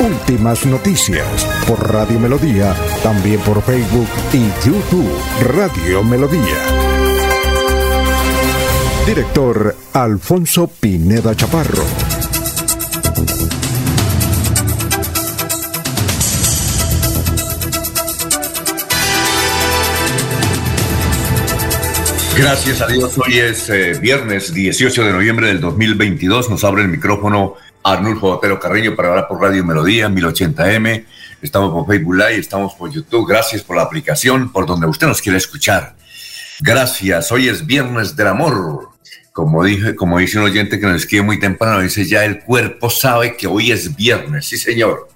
Últimas noticias por Radio Melodía, también por Facebook y YouTube Radio Melodía. Director Alfonso Pineda Chaparro. Gracias a Dios, hoy es eh, viernes 18 de noviembre del 2022. Nos abre el micrófono Arnulfo Otero Carreño para hablar por Radio Melodía 1080M. Estamos por Facebook Live, estamos por YouTube. Gracias por la aplicación, por donde usted nos quiere escuchar. Gracias. Hoy es Viernes del Amor. Como, dije, como dice un oyente que nos escribe muy temprano, dice ya el cuerpo sabe que hoy es viernes. Sí, señor.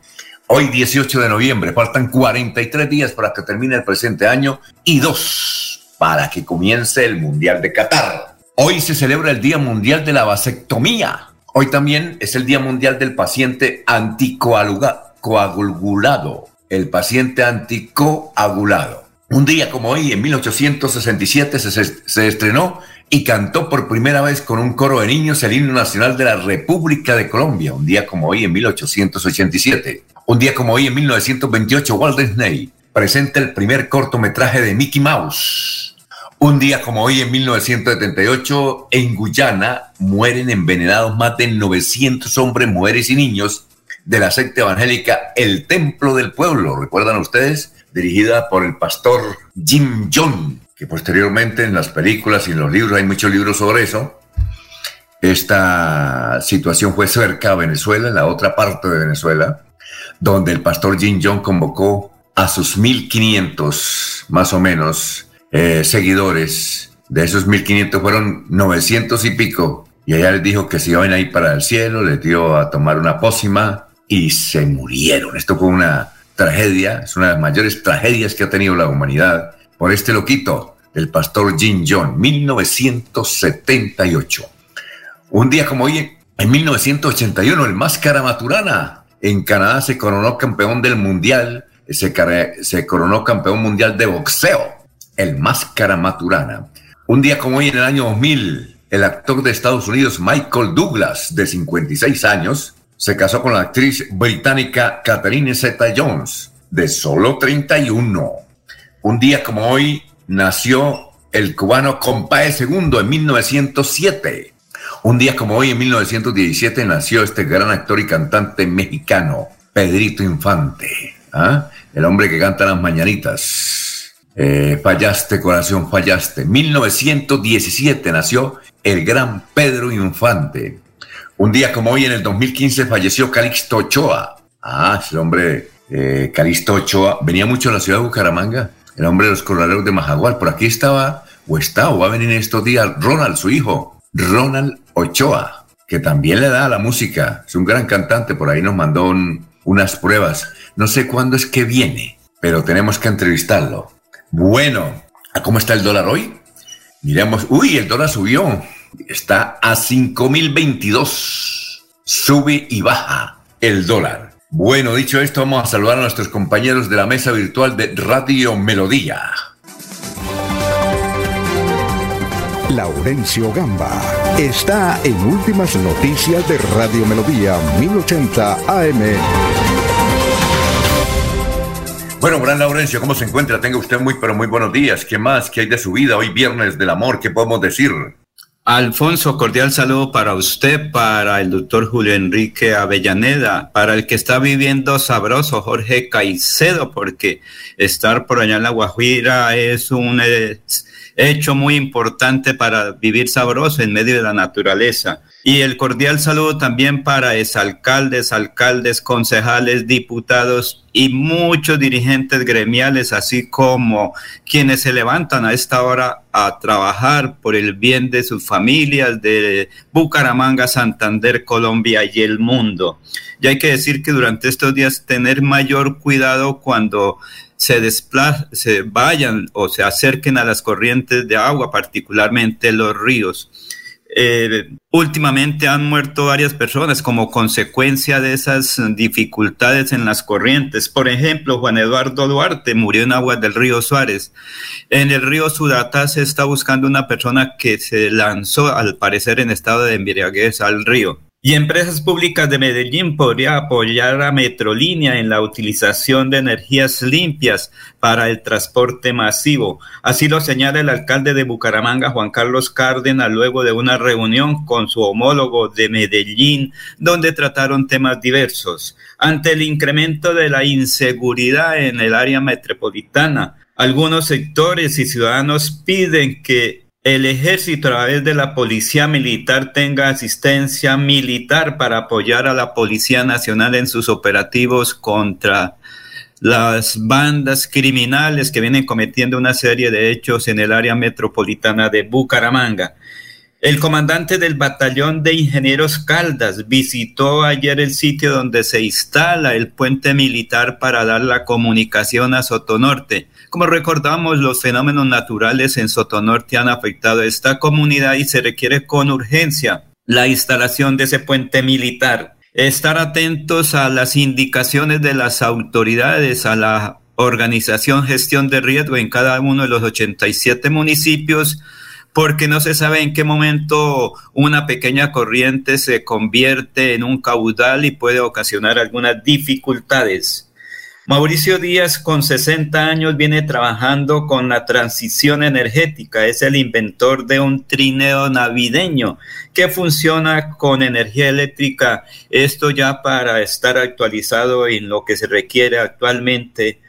Hoy 18 de noviembre, faltan 43 días para que termine el presente año y dos para que comience el Mundial de Qatar. Hoy se celebra el Día Mundial de la Vasectomía. Hoy también es el Día Mundial del Paciente Anticoagulado. El paciente anticoagulado. Un día como hoy, en 1867, se, estrenó y cantó por primera vez con un coro de niños el himno nacional de la República de Colombia. Un día como hoy, en 1887. Un día como hoy, en 1928, Walt Disney presenta el primer cortometraje de Mickey Mouse. Un día como hoy, en 1978, en Guyana mueren envenenados más de 900 hombres, mujeres y niños de la secta evangélica El Templo del Pueblo. ¿Recuerdan ustedes? Dirigida por el pastor Jim John, que posteriormente en las películas y en los libros, hay muchos libros sobre eso. Esta situación fue cerca a Venezuela, en la otra parte de Venezuela, donde el pastor Jim John convocó a sus 1500, más o menos, eh, seguidores. De esos 1500 fueron 900 y pico. Y allá les dijo que se iban a ir para el cielo, les dio a tomar una pócima y se murieron. Esto fue una tragedia, es una de las mayores tragedias que ha tenido la humanidad por este loquito, el pastor Jim John, 1978. Un día como hoy, en 1981, el Máscara Maturana en Canadá se coronó campeón del mundial, se, se coronó campeón mundial de boxeo el Máscara Maturana. Un día como hoy en el año 2000, el actor de Estados Unidos Michael Douglas, de 56 años, se casó con la actriz británica Catherine Zeta-Jones, de solo 31. Un día como hoy nació el cubano Compae II en 1907. Un día como hoy, en 1917, nació este gran actor y cantante mexicano, Pedrito Infante, ¿ah? el hombre que canta las mañanitas. Eh, fallaste, corazón, fallaste. 1917 nació el gran Pedro Infante. Un día como hoy, en el 2015, falleció Calixto Ochoa. Ah, ese hombre, eh, Calixto Ochoa, venía mucho a la ciudad de Bucaramanga, el hombre de los corraleros de Majagual. Por aquí estaba, o está, o va a venir en estos días, Ronald, su hijo, Ronald Ochoa, que también le da a la música. Es un gran cantante, por ahí nos mandó unas pruebas. No sé cuándo es que viene, pero tenemos que entrevistarlo. Bueno, ¿cómo está el dólar hoy? Miremos, uy, el dólar subió. Está a 5.022. Sube y baja el dólar. Bueno, dicho esto, vamos a saludar a nuestros compañeros de la mesa virtual de Radio Melodía. Laurencio Gamba está en Últimas Noticias de Radio Melodía 1080 AM. Bueno, Gran Laurencio, ¿cómo se encuentra? Tenga usted muy, pero muy buenos días. ¿Qué más? ¿Qué hay de su vida? Hoy viernes del amor, ¿qué podemos decir? Alfonso, cordial saludo para usted, para el doctor Julio Enrique Avellaneda, para el que está viviendo sabroso, Jorge Caicedo, porque estar por allá en la Guajira es un hecho muy importante para vivir sabroso en medio de la naturaleza. Y el cordial saludo también para exalcaldes, alcaldes, concejales, diputados y muchos dirigentes gremiales, así como quienes se levantan a esta hora a trabajar por el bien de sus familias, de Bucaramanga, Santander, Colombia y el mundo. Y hay que decir que durante estos días tener mayor cuidado cuando se, se vayan o se acerquen a las corrientes de agua, particularmente los ríos. Eh, últimamente han muerto varias personas como consecuencia de esas dificultades en las corrientes. Por ejemplo, Juan Eduardo Duarte murió en aguas del río Suárez. En el río Sudata se está buscando una persona que se lanzó, al parecer, en estado de embriaguez al río. Y Empresas Públicas de Medellín podría apoyar a Metrolínea en la utilización de energías limpias para el transporte masivo. Así lo señala el alcalde de Bucaramanga, Juan Carlos Cárdenas, luego de una reunión con su homólogo de Medellín, donde trataron temas diversos. Ante el incremento de la inseguridad en el área metropolitana, algunos sectores y ciudadanos piden que el ejército a través de la policía militar tenga asistencia militar para apoyar a la Policía Nacional en sus operativos contra las bandas criminales que vienen cometiendo una serie de hechos en el área metropolitana de Bucaramanga. El comandante del batallón de ingenieros Caldas visitó ayer el sitio donde se instala el puente militar para dar la comunicación a Sotonorte. Como recordamos, los fenómenos naturales en Sotonorte han afectado a esta comunidad y se requiere con urgencia la instalación de ese puente militar. Estar atentos a las indicaciones de las autoridades, a la organización gestión de riesgo en cada uno de los 87 municipios porque no se sabe en qué momento una pequeña corriente se convierte en un caudal y puede ocasionar algunas dificultades. Mauricio Díaz, con 60 años, viene trabajando con la transición energética. Es el inventor de un trineo navideño que funciona con energía eléctrica. Esto ya para estar actualizado en lo que se requiere actualmente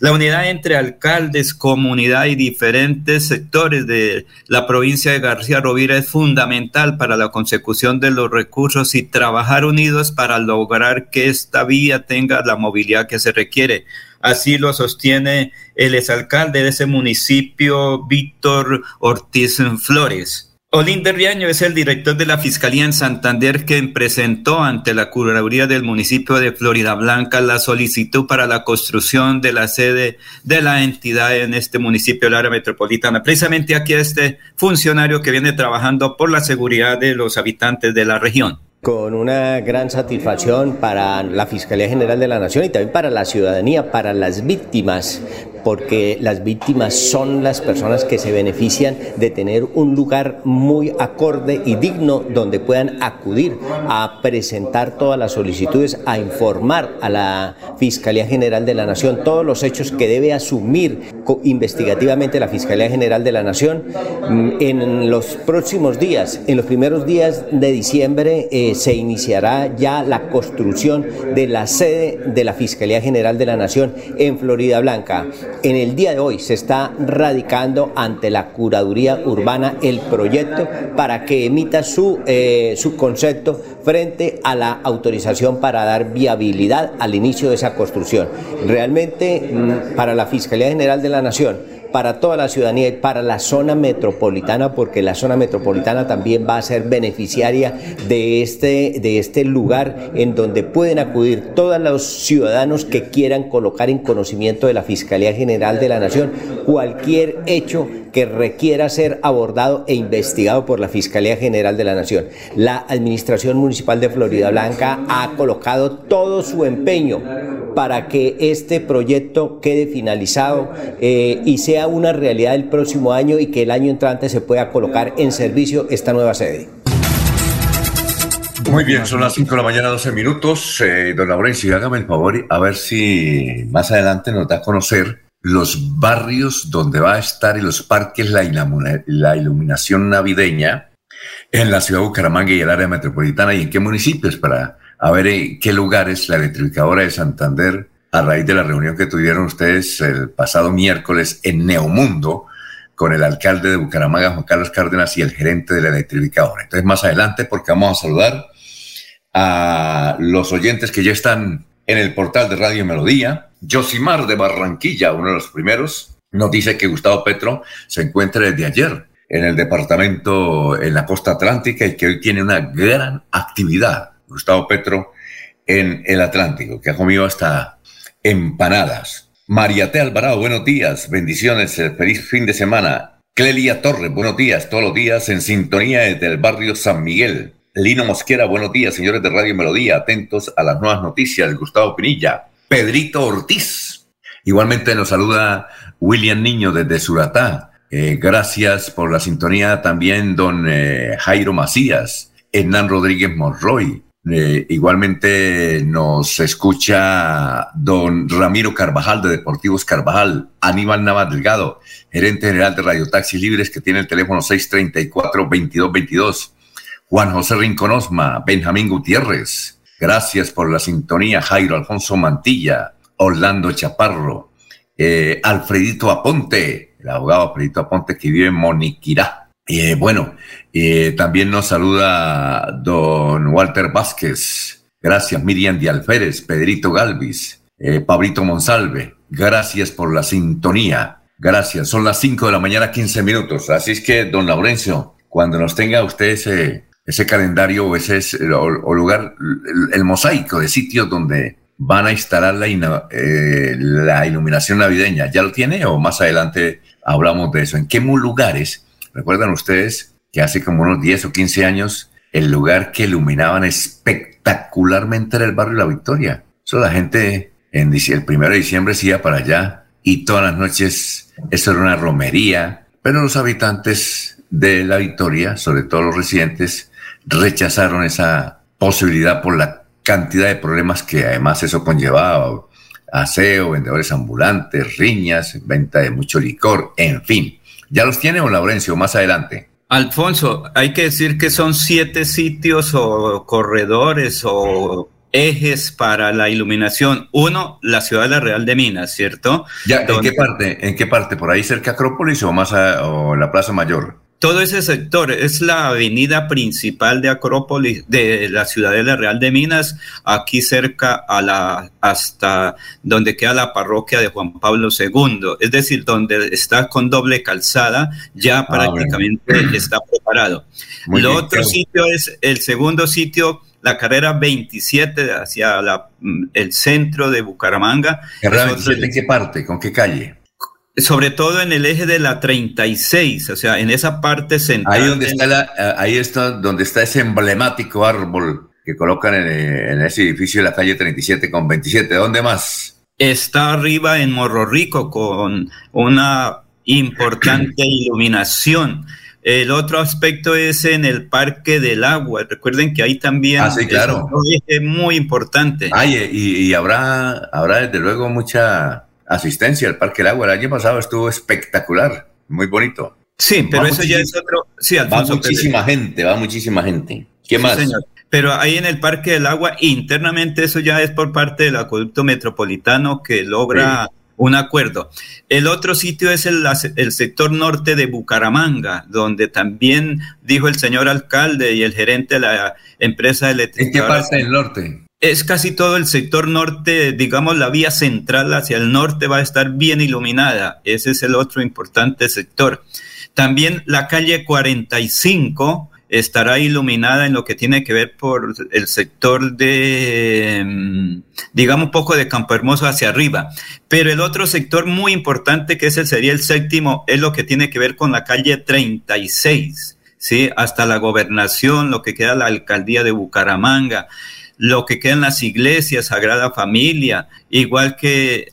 la unidad entre alcaldes, comunidad y diferentes sectores de la provincia de García Rovira es fundamental para la consecución de los recursos y trabajar unidos para lograr que esta vía tenga la movilidad que se requiere. Así lo sostiene el exalcalde de ese municipio, Víctor Ortiz Flores. Olinder Riaño es el director de la Fiscalía en Santander quien presentó ante la Curaduría del municipio de Florida Blanca la solicitud para la construcción de la sede de la entidad en este municipio del área metropolitana. Precisamente aquí este funcionario que viene trabajando por la seguridad de los habitantes de la región con una gran satisfacción para la Fiscalía General de la Nación y también para la ciudadanía, para las víctimas, porque las víctimas son las personas que se benefician de tener un lugar muy acorde y digno donde puedan acudir a presentar todas las solicitudes, a informar a la Fiscalía General de la Nación todos los hechos que debe asumir investigativamente la Fiscalía General de la Nación. Mm, en los próximos días, en los primeros días de diciembre, eh, se iniciará ya la construcción de la sede de la Fiscalía General de la Nación en Florida Blanca. En el día de hoy se está radicando ante la Curaduría Urbana el proyecto para que emita su, eh, su concepto frente a la autorización para dar viabilidad al inicio de esa construcción. Realmente mm, para la Fiscalía General de la Nación, para toda la ciudadanía y para la zona metropolitana, porque la zona metropolitana también va a ser beneficiaria de este, de este lugar en donde pueden acudir todos los ciudadanos que quieran colocar en conocimiento de la Fiscalía General de la Nación cualquier hecho que requiera ser abordado e investigado por la Fiscalía General de la Nación. La Administración Municipal de Florida Blanca ha colocado todo su empeño para que este proyecto quede finalizado eh, y sea una realidad el próximo año y que el año entrante se pueda colocar en servicio esta nueva sede. Muy bien, son las 5 de la mañana, 12 minutos. Eh, don Laurencio, hágame el favor a ver si más adelante nos da a conocer los barrios donde va a estar y los parques, la, la iluminación navideña en la ciudad de Bucaramanga y el área metropolitana y en qué municipios para a ver en qué lugares la electrificadora de Santander, a raíz de la reunión que tuvieron ustedes el pasado miércoles en Neomundo con el alcalde de Bucaramanga, Juan Carlos Cárdenas, y el gerente de la electrificadora. Entonces, más adelante, porque vamos a saludar a los oyentes que ya están en el portal de Radio Melodía. Josimar de Barranquilla, uno de los primeros, nos dice que Gustavo Petro se encuentra desde ayer en el departamento en la costa atlántica y que hoy tiene una gran actividad Gustavo Petro en el Atlántico, que ha comido hasta empanadas. Mariate Alvarado, buenos días, bendiciones, eh, feliz fin de semana. Clelia Torres, buenos días, todos los días en sintonía desde el barrio San Miguel. Lino Mosquera, buenos días, señores de Radio Melodía, atentos a las nuevas noticias. Gustavo Pinilla, Pedrito Ortiz. Igualmente nos saluda William Niño desde Suratá. Eh, gracias por la sintonía también don eh, Jairo Macías, Hernán Rodríguez Monroy, eh, igualmente nos escucha don Ramiro Carvajal de Deportivos Carvajal, Aníbal Navas Delgado, gerente general de Radio Taxi Libres, que tiene el teléfono 634-2222. Juan José Rinconosma, Benjamín Gutiérrez, gracias por la sintonía. Jairo Alfonso Mantilla, Orlando Chaparro, eh, Alfredito Aponte, el abogado Alfredito Aponte que vive en Moniquirá. Eh, bueno, eh, también nos saluda don Walter Vázquez. Gracias, Miriam de Alférez, Pedrito Galvis, eh, Pablito Monsalve. Gracias por la sintonía. Gracias. Son las 5 de la mañana, 15 minutos. Así es que, don Laurencio, cuando nos tenga usted ese, ese calendario o ese o, lugar, el, mosaico de sitios donde van a instalar la, la iluminación navideña, ¿ya lo tiene o más adelante hablamos de eso? ¿En qué lugares? ¿Recuerdan ustedes que hace como unos 10 o 15 años el lugar que iluminaban espectacularmente era el barrio La Victoria? Eso la gente en el primero de diciembre se iba para allá y todas las noches eso era una romería, pero los habitantes de La Victoria, sobre todo los residentes, rechazaron esa posibilidad por la cantidad de problemas que además eso conllevaba, aseo, vendedores ambulantes, riñas, venta de mucho licor, en fin. ¿Ya los tiene o Laurencio más adelante? Alfonso, hay que decir que son siete sitios o corredores o ejes para la iluminación. Uno, la ciudad de la Real de Minas, ¿cierto? Ya, ¿en qué parte? ¿En qué parte? ¿Por ahí cerca Acrópolis o más o la Plaza Mayor? Todo ese sector es la avenida principal de Acrópolis, de la ciudadela Real de Minas, aquí cerca a la, hasta donde queda la parroquia de Juan Pablo II, es decir, donde está con doble calzada, ya ah, prácticamente está preparado. Lo otro sitio es el segundo sitio, la carrera 27 hacia mm, el centro de Bucaramanga. ¿Carrera 27 en qué parte? ¿Con qué calle? Sobre todo en el eje de la 36, o sea, en esa parte central. Ahí donde está, la, ahí está donde está ese emblemático árbol que colocan en, ese edificio de la calle 37 con 27. ¿Dónde más? Está arriba en Morro Rico con una importante iluminación. El otro aspecto es en el Parque del Agua. Recuerden que ahí también ah, sí, claro. es muy importante. Ay, y, y, habrá, habrá desde luego mucha asistencia al Parque del Agua. El año pasado estuvo espectacular, muy bonito. Sí, pero eso ya es otro. Sí, Alfonso, va muchísima gente, va muchísima gente. ¿Qué más? Pero ahí en el Parque del Agua, internamente eso ya es por parte del acueducto metropolitano que logra un acuerdo. El otro sitio es el, el, sector norte de Bucaramanga, donde también dijo el señor alcalde y el gerente de la empresa eléctrica. ¿En qué parte del norte? Es casi todo el sector norte, digamos la vía central hacia el norte va a estar bien iluminada. Ese es el otro importante sector. También la calle 45 estará iluminada en lo que tiene que ver por el sector de, mm, digamos, un poco de Campo Hermoso hacia arriba. Pero el otro sector muy importante, que ese sería el séptimo, es lo que tiene que ver con la calle 36, ¿sí? Hasta la gobernación, lo que queda la alcaldía de Bucaramanga lo que queda en las iglesias, Sagrada Familia, igual que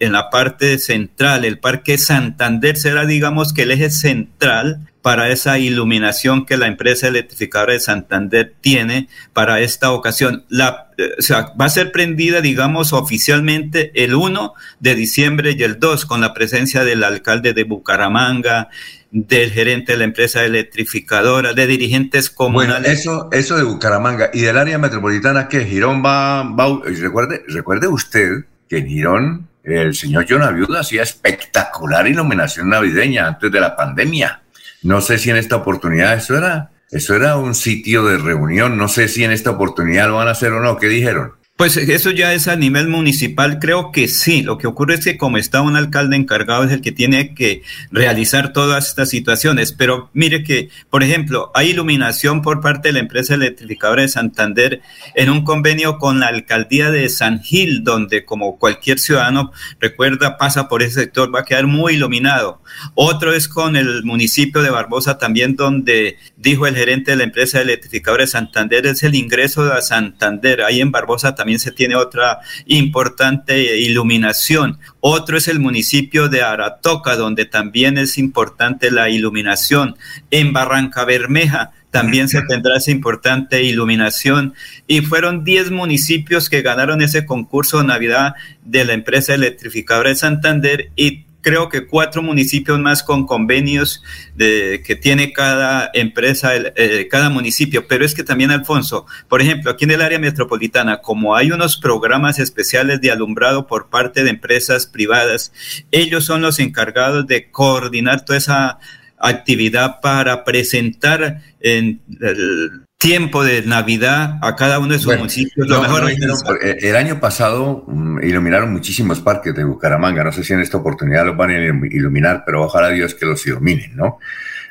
en la parte central, el Parque Santander será, digamos, que el eje central para esa iluminación que la empresa electrificadora de Santander tiene para esta ocasión. La, sea, va a ser prendida, digamos, oficialmente el 1 de diciembre y el 2 con la presencia del alcalde de Bucaramanga, del gerente de la empresa electrificadora, de dirigentes comunales. Bueno, eso, eso de Bucaramanga y del área metropolitana que Girón va, va recuerde, recuerde usted que en Girón el señor John Aviuda hacía espectacular iluminación navideña antes de la pandemia. No sé si en esta oportunidad eso era, eso era un sitio de reunión, no sé si en esta oportunidad lo van a hacer o no, ¿qué dijeron? Pues eso ya es a nivel municipal, creo que sí. Lo que ocurre es que como está un alcalde encargado es el que tiene que realizar todas estas situaciones. Pero mire que, por ejemplo, hay iluminación por parte de la empresa electrificadora de Santander en un convenio con la alcaldía de San Gil, donde como cualquier ciudadano recuerda pasa por ese sector, va a quedar muy iluminado. Otro es con el municipio de Barbosa también, donde dijo el gerente de la empresa electrificadora de Santander, es el ingreso a Santander. Ahí en Barbosa también también se tiene otra importante iluminación. Otro es el municipio de Aratoca, donde también es importante la iluminación. En Barranca Bermeja también se tendrá esa importante iluminación. Y fueron 10 municipios que ganaron ese concurso de Navidad de la empresa electrificadora de Santander y creo que cuatro municipios más con convenios de, que tiene cada empresa, eh, cada municipio. Pero es que también, Alfonso, por ejemplo, aquí en el área metropolitana, como hay unos programas especiales de alumbrado por parte de empresas privadas, ellos son los encargados de coordinar toda esa actividad para presentar en el tiempo de Navidad a cada uno de sus municipios. Lo mejor eh, el año pasado mm, iluminaron muchísimos parques de Bucaramanga. No sé si en esta oportunidad los van a iluminar, pero ojalá Dios que los iluminen, ¿no?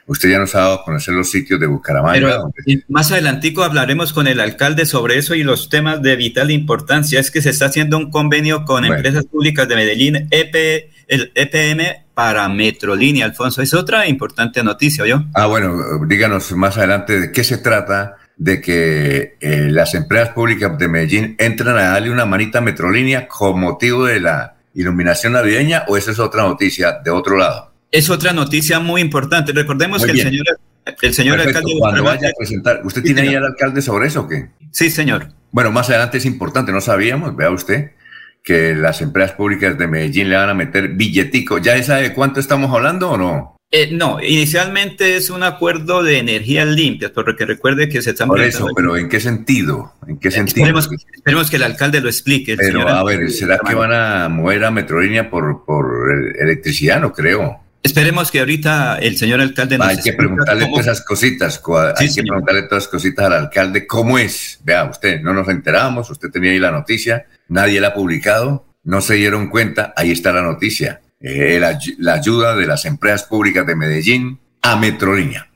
Usted ya nos ha dado a conocer los sitios de Bucaramanga. más adelantico hablaremos con el alcalde sobre eso y los temas de vital importancia. Es que se está haciendo un convenio con empresas públicas de Medellín, EP, el EPM para Metrolínea, Alfonso. Es otra importante noticia, ¿yo? Ah, bueno, díganos más adelante de qué se trata de que eh, las empresas públicas de Medellín entran a darle una manita a Metrolínea con motivo de la iluminación navideña o esa es otra noticia de otro lado? Es otra noticia muy importante. Recordemos que el señor, el señor alcalde... Cuando vaya a presentar, ¿usted tiene ahí al alcalde sobre eso o qué? Sí, señor. Bueno, más adelante es importante, no sabíamos, vea usted, que las empresas públicas de Medellín le van a meter billetico. ¿Ya sabe cuánto estamos hablando o no? Eh, no, inicialmente es un acuerdo de energías limpias, porque recuerde que se están... Por eso, pero ¿en qué sentido? ¿En qué sentido? Esperemos, esperemos que el alcalde lo explique. Pero, a ver, ¿será que van a mover a Metrolínea por, por electricidad? No creo. Esperemos que ahorita el señor alcalde nos Hay que preguntarle todas esas cositas, hay que preguntarle todas esas cositas al alcalde. ¿Cómo es? Vea, usted, no nos enteramos, usted tenía ahí la noticia, nadie la ha publicado, no se dieron cuenta, ahí está la noticia. Eh, la, ayuda de las empresas públicas de Medellín a Metrolínea.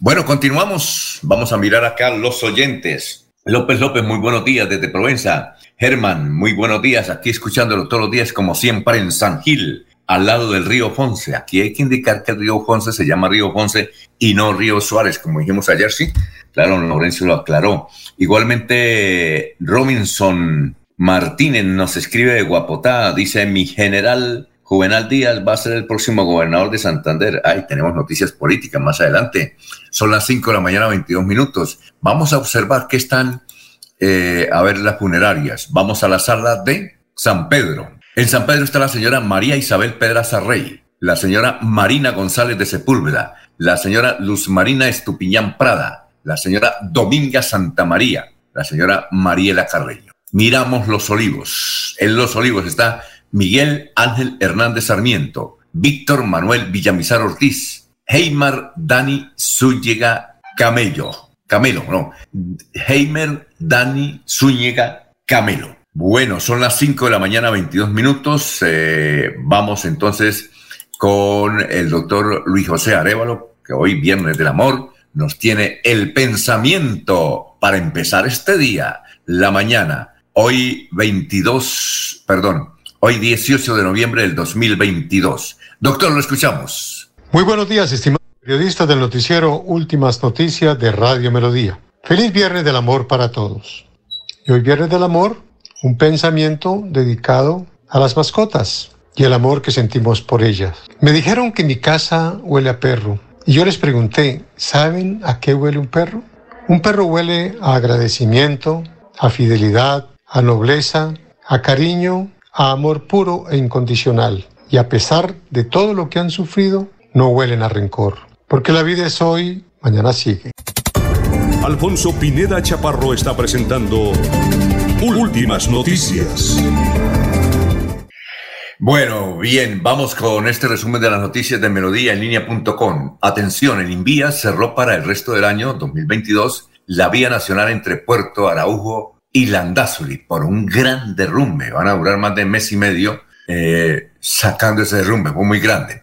Bueno, continuamos. Vamos a mirar acá los oyentes. López López, muy buenos días desde Provenza. Germán, muy buenos días. Aquí escuchándolo todos los días, como siempre, en San Gil, al lado del río Fonse. Aquí hay que indicar que el río Fonse se llama río Fonse y no río Suárez, como dijimos ayer, sí. Claro, Lorenzo lo aclaró. Igualmente, Robinson Martínez nos escribe de Guapotá, dice mi general Juvenal Díaz va a ser el próximo gobernador de Santander. Ay, tenemos noticias políticas más adelante. Son las 5 de la mañana, 22 minutos. Vamos a observar qué están, eh, a ver las funerarias. Vamos a la sala de San Pedro. En San Pedro está la señora María Isabel Pedraza Rey, la señora Marina González de Sepúlveda, la señora Luz Marina Estupiñán Prada, la señora Dominga Santa María, la señora Mariela Carreño. Miramos los olivos. En los olivos está Miguel Ángel Hernández Sarmiento, Víctor Manuel Villamizar Ortiz, Heimar Dani Zúñiga Camello, Camelo, no, Heimer Dani Zúñiga Camelo. Bueno, son las 5 de la mañana, 22 minutos. Eh, vamos entonces con el doctor Luis José Arevalo, que hoy, Viernes del Amor, nos tiene el pensamiento para empezar este día, la mañana. Hoy 22, perdón, hoy 18 de noviembre del 2022. Doctor, lo escuchamos. Muy buenos días, estimados periodistas del noticiero Últimas Noticias de Radio Melodía. Feliz Viernes del Amor para todos. Y hoy Viernes del Amor, un pensamiento dedicado a las mascotas y el amor que sentimos por ellas. Me dijeron que mi casa huele a perro y yo les pregunté, ¿saben a qué huele un perro? Un perro huele a agradecimiento, a fidelidad, a nobleza, a cariño a amor puro e incondicional. Y a pesar de todo lo que han sufrido, no huelen a rencor. Porque la vida es hoy, mañana sigue. Alfonso Pineda Chaparro está presentando Últimas Noticias. Bueno, bien, vamos con este resumen de las noticias de Melodía en línea.com. Atención, el Invía cerró para el resto del año 2022 la vía nacional entre Puerto Araujo y Landazuri por un gran derrumbe. Van a durar más de mes y medio eh, sacando ese derrumbe, fue muy grande.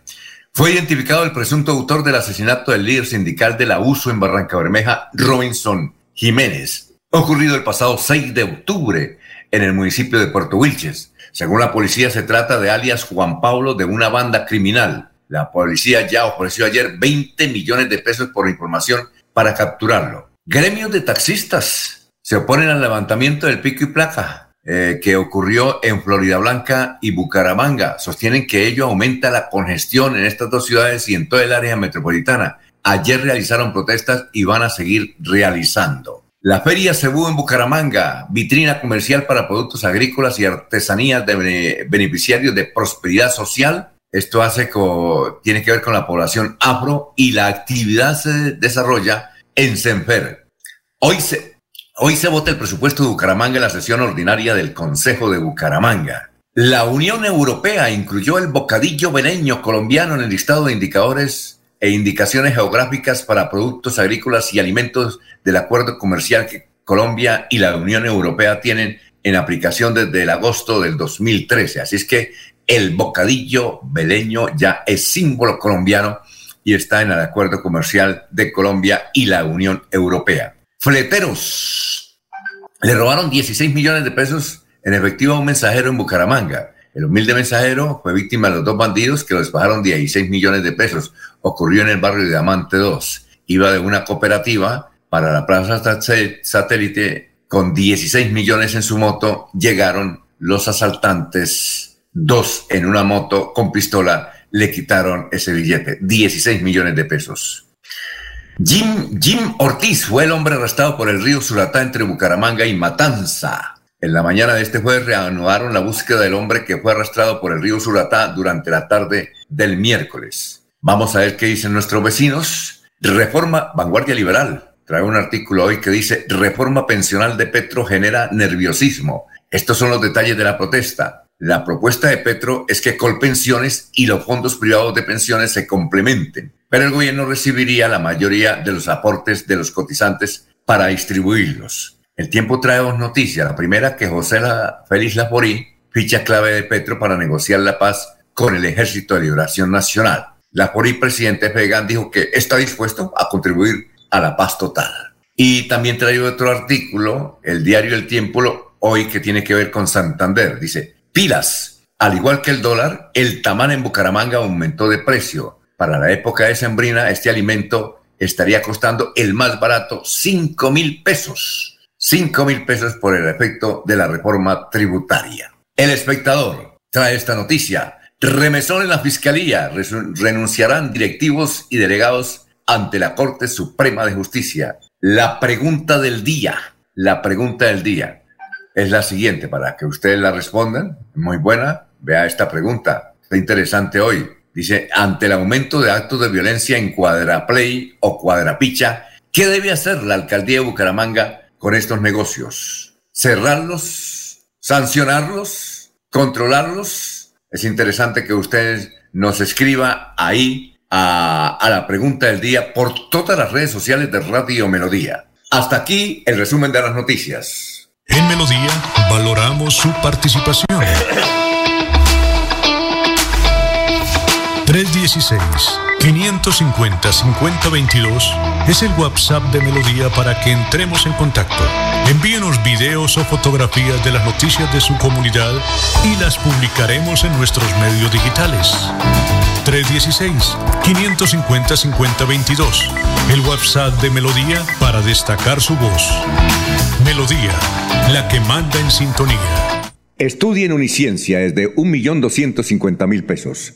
Fue identificado el presunto autor del asesinato del líder sindical del abuso en Barranca Bermeja, Robinson Jiménez, ocurrido el pasado 6 de octubre en el municipio de Puerto Wilches. Según la policía, se trata de alias Juan Pablo de una banda criminal. La policía ya ofreció ayer 20 millones de pesos por información para capturarlo. Gremios de taxistas se oponen al levantamiento del pico y placa eh, que ocurrió en Florida Blanca y Bucaramanga. Sostienen que ello aumenta la congestión en estas dos ciudades y en toda el área metropolitana. Ayer realizaron protestas y van a seguir realizando. La Feria Cebú en Bucaramanga, vitrina comercial para productos agrícolas y artesanías de beneficiarios de prosperidad social. Esto tiene que ver con la población afro y la actividad se desarrolla en Senfer. Hoy se, hoy se vota el presupuesto de Bucaramanga en la sesión ordinaria del Consejo de Bucaramanga. La Unión Europea incluyó el bocadillo veneño colombiano en el listado de indicadores e indicaciones geográficas para productos agrícolas y alimentos del acuerdo comercial que Colombia y la Unión Europea tienen en aplicación desde el agosto del 2013. Así es que el bocadillo beleño ya es símbolo colombiano y está en el acuerdo comercial de Colombia y la Unión Europea. Fleteros le robaron 16 millones de pesos en efectivo a un mensajero en Bucaramanga. El humilde mensajero fue víctima de los dos bandidos que lo despajaron 16 millones de pesos. Ocurrió en el barrio de Diamante 2. Iba de una cooperativa para la plaza satélite con 16 millones en su moto. Llegaron los asaltantes, dos en una moto con pistola, le quitaron ese billete, 16 millones de pesos. Jim, Jim Ortiz fue el hombre arrestado por el río Suratá entre Bucaramanga y Matanza. En la mañana de este jueves reanudaron la búsqueda del hombre que fue arrastrado por el río Suratá durante la tarde del miércoles. Vamos a ver qué dicen nuestros vecinos. Reforma Vanguardia Liberal. Trae un artículo hoy que dice Reforma pensional de Petro genera nerviosismo. Estos son los detalles de la protesta. La propuesta de Petro es que Colpensiones y los fondos privados de pensiones se complementen, pero el gobierno recibiría la mayoría de los aportes de los cotizantes para distribuirlos. El tiempo trae dos noticias. La primera, que José la, Félix Laforí, ficha clave de Petro para negociar la paz con el Ejército de Liberación Nacional. Laforí, presidente FEGAN, dijo que está dispuesto a contribuir a la paz total. Y también trae otro artículo, el diario El Tiempo, hoy que tiene que ver con Santander. Dice, pilas. Al igual que el dólar, el tamán en Bucaramanga aumentó de precio. Para la época de Sembrina, este alimento estaría costando el más barato 5 mil pesos. 5 mil pesos por el efecto de la reforma tributaria. El espectador trae esta noticia. Remesón en la Fiscalía. Renunciarán directivos y delegados ante la Corte Suprema de Justicia. La pregunta del día, la pregunta del día es la siguiente para que ustedes la respondan. Muy buena. Vea esta pregunta. Está interesante hoy. Dice, ante el aumento de actos de violencia en Cuadraplay o Cuadrapicha, ¿qué debe hacer la alcaldía de Bucaramanga con estos negocios. Cerrarlos, sancionarlos, controlarlos. Es interesante que usted nos escriba ahí a, a, la pregunta del día por todas las redes sociales de Radio Melodía. Hasta aquí el resumen de las noticias. En Melodía valoramos su participación. 316 550-5022 es el WhatsApp de Melodía para que entremos en contacto. Envíenos videos o fotografías de las noticias de su comunidad y las publicaremos en nuestros medios digitales. 316-550-5022. El WhatsApp de Melodía para destacar su voz. Melodía, la que manda en sintonía. Estudie en Uniciencia es de 1.250.000 pesos.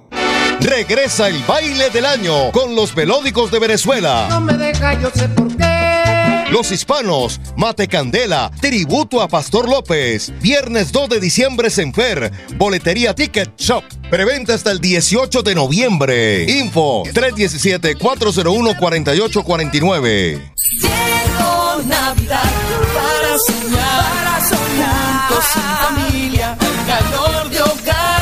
Regresa el baile del año con los melódicos de Venezuela. No me deja, yo sé por qué. Los Hispanos, Mate Candela, tributo a Pastor López. Viernes 2 de diciembre Senfer, Boletería Ticket Shop. Preventa hasta el 18 de noviembre. Info 317-401-4849. Llegó Navidad para soñar, para soñar. Juntos en familia, el calor de hogar.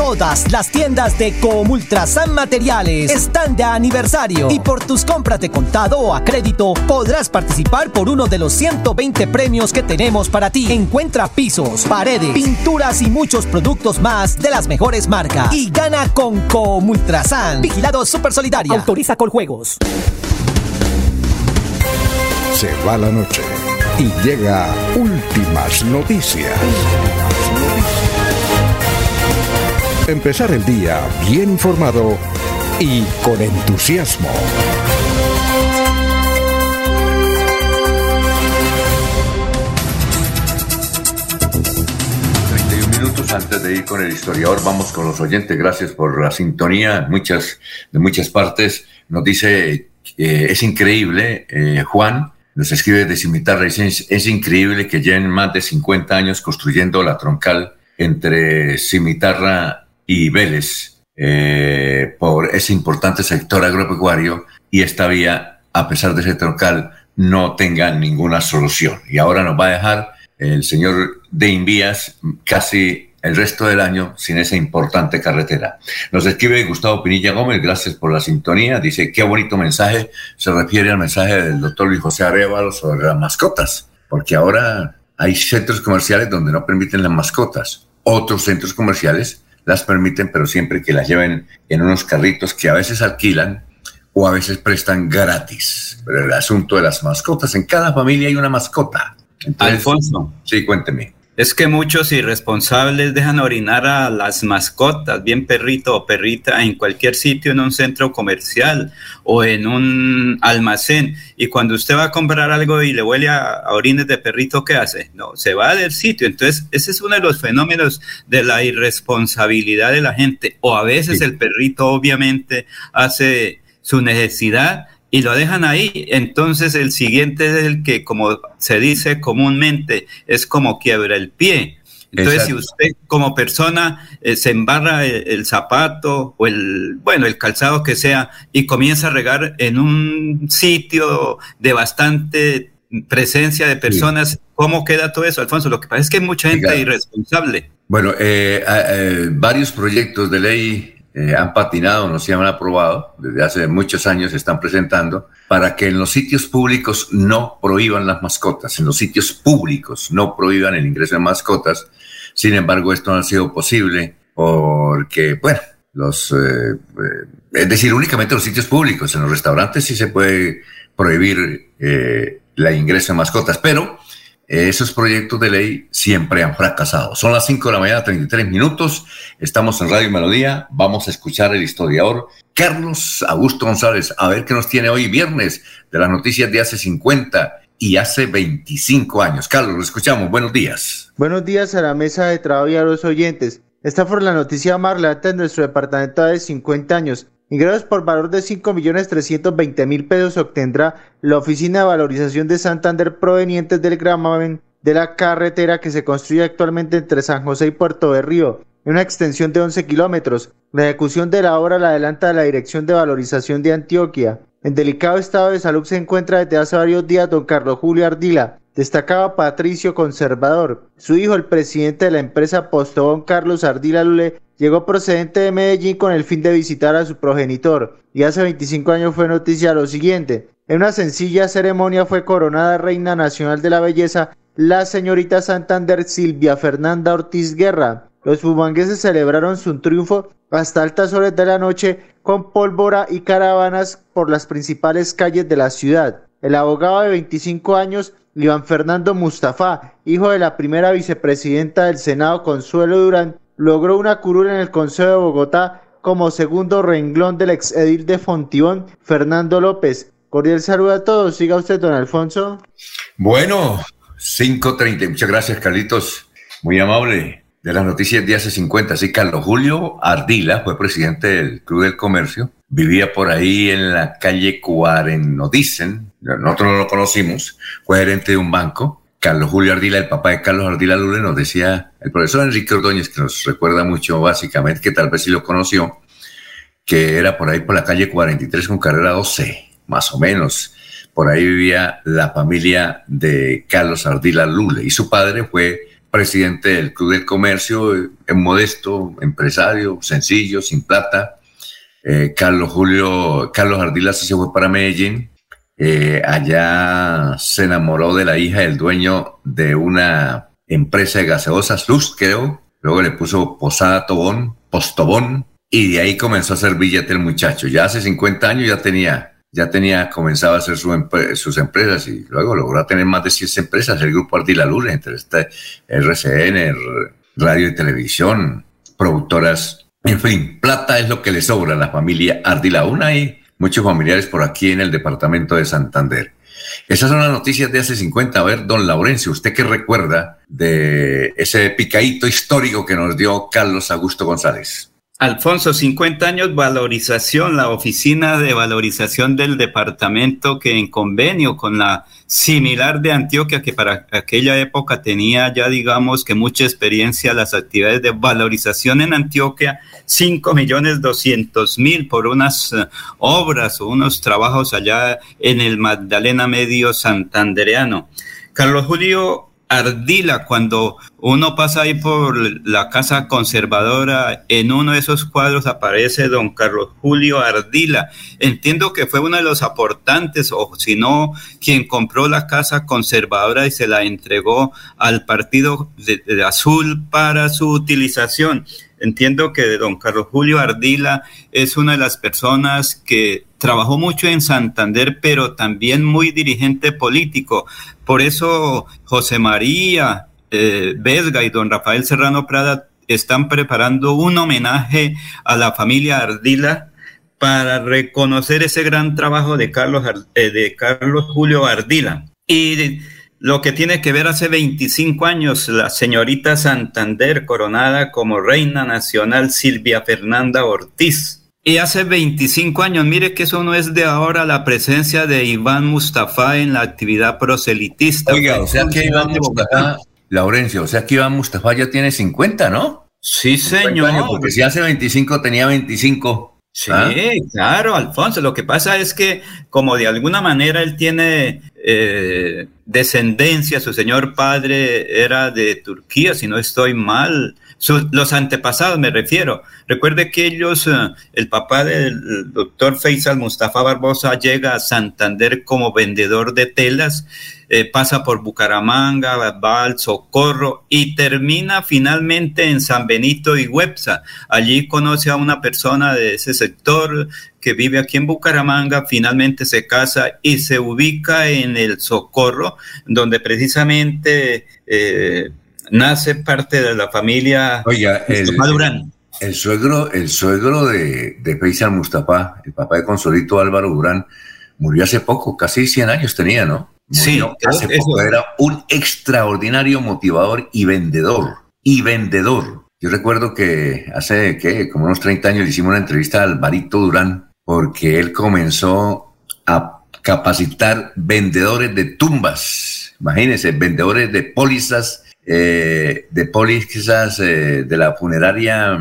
Todas las tiendas de Comultrasan Materiales están de aniversario y por tus compras de contado o a crédito podrás participar por uno de los 120 premios que tenemos para ti. Encuentra pisos, paredes, pinturas y muchos productos más de las mejores marcas y gana con Comultrasan. Vigilado Super Solidaria. Autoriza con juegos. Se va la noche y llega últimas noticias. Empezar el día bien informado y con entusiasmo. minutos antes de ir con el historiador, vamos con los oyentes. Gracias por la sintonía. Muchas, de muchas partes nos dice eh, es increíble, eh, Juan, nos escribe de Cimitarra, dice, es, increíble que lleven más de 50 años construyendo la troncal entre Cimitarra y Vélez eh, por ese importante sector agropecuario y esta vía, a pesar de ese troncal, no tenga ninguna solución. Y ahora nos va a dejar el señor de Invías casi el resto del año sin esa importante carretera. Nos escribe Gustavo Pinilla Gómez, gracias por la sintonía. Dice, qué bonito mensaje. Se refiere al mensaje del doctor Luis José Arevalo sobre las mascotas, porque ahora hay centros comerciales donde no permiten las mascotas. Otros centros comerciales las permiten, pero siempre que las lleven en unos carritos que a veces alquilan o a veces prestan gratis. Pero el asunto de las mascotas, en cada familia hay una mascota. Entonces, Alfonso. Sí, cuénteme. Es que muchos irresponsables dejan orinar a las mascotas, bien perrito o perrita, en cualquier sitio, en un centro comercial o en un almacén. Y cuando usted va a comprar algo y le huele a, a orines de perrito, ¿qué hace? No, se va del sitio. Entonces, ese es uno de los fenómenos de la irresponsabilidad de la gente. O a veces Sí. el perrito obviamente hace su necesidad y lo dejan ahí. Entonces el siguiente es el que, como se dice comúnmente, es como quiebra el pie. Entonces, si usted como persona eh, se embarra el, el zapato o el, bueno, el calzado que sea y comienza a regar en un sitio de bastante presencia de personas, ¿cómo queda todo eso, Alfonso? Lo que pasa es que hay mucha gente Oiga. irresponsable. Bueno, eh, eh, eh, varios proyectos de ley eh, han patinado, no se han aprobado, desde hace muchos años se están presentando, para que en los sitios públicos no prohíban las mascotas, en los sitios públicos no prohíban el ingreso de mascotas. Sin embargo, esto no ha sido posible porque, bueno, los, eh, eh, es decir, únicamente en los sitios públicos, en los restaurantes sí se puede prohibir eh, la ingreso de mascotas, pero esos proyectos de ley siempre han fracasado. Son las 5 de la mañana, 33 minutos. Estamos en Radio Melodía. Vamos a escuchar el historiador Carlos Augusto González. A ver qué nos tiene hoy viernes de las noticias de hace 50 y hace 25 años. Carlos, lo escuchamos. Buenos días. Buenos días a la mesa de trabajo y a los oyentes. Esta fue la noticia más relevante de nuestro departamento de 50 años. Ingresos por valor de 5.320.000 pesos obtendrá la Oficina de Valorización de Santander provenientes del gravamen de la carretera que se construye actualmente entre San José y Puerto de Río, en una extensión de 11 kilómetros. La ejecución de la obra la adelanta la Dirección de Valorización de Antioquia. En delicado estado de salud se encuentra desde hace varios días don Carlos Julio Ardila, destacaba Patricio Conservador. Su hijo, el presidente de la empresa Postobón Carlos Ardila Lule, llegó procedente de Medellín con el fin de visitar a su progenitor, y hace 25 años fue noticia lo siguiente. En una sencilla ceremonia fue coronada Reina Nacional de la Belleza la señorita Santander Silvia Fernanda Ortiz Guerra. Los fumangueses celebraron su triunfo hasta altas horas de la noche con pólvora y caravanas por las principales calles de la ciudad. El abogado de 25 años Iván Fernando Mustafa, hijo de la primera vicepresidenta del Senado, Consuelo Durán, logró una curul en el Consejo de Bogotá como segundo renglón del ex edil de Fontibón, Fernando López. Cordial saludo a todos. Siga usted, don Alfonso. Bueno, 5.30. Muchas gracias, Carlitos. Muy amable. De las noticias de hace 50. Sí, Carlos Julio Ardila fue presidente del Club del Comercio. Vivía por ahí en la calle Cuaren, nos dicen. Nosotros no lo conocimos. Fue gerente de un banco. Carlos Julio Ardila, el papá de Carlos Ardila Lule, nos decía, el profesor Enrique Ordóñez, que nos recuerda mucho básicamente, que tal vez sí lo conoció, que era por ahí por la calle 43 con carrera 12, más o menos. Por ahí vivía la familia de Carlos Ardila Lule y su padre fue presidente del Club del Comercio, eh, modesto, empresario, sencillo, sin plata. Eh, Carlos Julio, Carlos Ardila se fue para Medellín. Eh, allá se enamoró de la hija del dueño de una empresa de gaseosas, Luz, creo. Luego le puso Posada Tobón, Postobón, y de ahí comenzó a hacer billete el muchacho. Ya hace 50 años ya tenía ya tenía, comenzaba a hacer sus empresas y luego logró tener más de 100 empresas, el grupo Ardila Lule, entre este RCN, radio y televisión, productoras, en fin, plata es lo que le sobra a la familia Ardila. Una y muchos familiares por aquí en el departamento de Santander. Esas son las noticias de hace 50. A ver, don Laurencio, ¿usted qué recuerda de ese picadito histórico que nos dio Carlos Augusto González? Alfonso, 50 años, valorización, la oficina de valorización del departamento que en convenio con la similar de Antioquia, que para aquella época tenía ya, digamos, que mucha experiencia las actividades de valorización en Antioquia, 5 millones 200 mil por unas eh, obras o unos trabajos allá en el Magdalena Medio Santandereano. Carlos Julio Ardila, cuando uno pasa ahí por la casa conservadora, en uno de esos cuadros aparece don Carlos Julio Ardila. Entiendo que fue uno de los aportantes, o si no, quien compró la casa conservadora y se la entregó al Partido de, Azul para su utilización. Entiendo que don Carlos Julio Ardila es una de las personas que trabajó mucho en Santander, pero también muy dirigente político. Por eso José María eh, Vesga y don Rafael Serrano Prada están preparando un homenaje a la familia Ardila para reconocer ese gran trabajo de Carlos, eh, de Carlos Julio Ardila. Y lo que tiene que ver hace 25 años, la señorita Santander coronada como reina nacional Silvia Fernanda Ortiz. Y hace 25 años, mire que eso no es de ahora la presencia de Iván Mustafa en la actividad proselitista. Oiga, o sea que Iván Mustafa, Laurencio, o sea que Iván Mustafa ya tiene 50, ¿no? Sí, señor. porque si hace 25 tenía 25. Sí, ¿Ah? claro, Alfonso. Lo que pasa es que como de alguna manera él tiene eh, descendencia, su señor padre era de Turquía, si no estoy mal, los antepasados me refiero. Recuerde que ellos, eh, el papá del doctor Faisal Mustafa Barbosa llega a Santander como vendedor de telas, eh, pasa por Bucaramanga, Val, Socorro y termina finalmente en San Benito y Websa. Allí conoce a una persona de ese sector que vive aquí en Bucaramanga, finalmente se casa y se ubica en el Socorro, donde precisamente eh, nace parte de la familia Oiga, el, El suegro, el suegro de, de Faisal Mustafa, el papá de Consolito Álvaro Durán, murió hace poco, casi 100 años tenía, ¿no? Sí, hace poco. Era un extraordinario motivador y vendedor. Y vendedor. Yo recuerdo que hace, ¿qué? Como unos 30 años le hicimos una entrevista a Alvarito Durán, porque él comenzó a capacitar vendedores de tumbas. Imagínense, vendedores de pólizas eh, de pólizas eh, de la funeraria,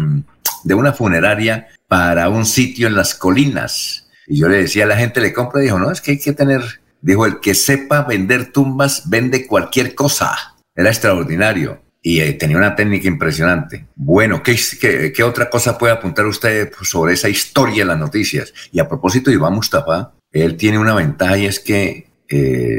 de una funeraria para un sitio en las colinas. Y yo le decía a la gente, le compra, dijo, no, es que hay que tener, dijo, el que sepa vender tumbas vende cualquier cosa. Era extraordinario y eh, tenía una técnica impresionante. Bueno, ¿qué, ¿qué, otra cosa puede apuntar usted sobre esa historia de las noticias? Y a propósito Iván Mustafa, él tiene una ventaja y es que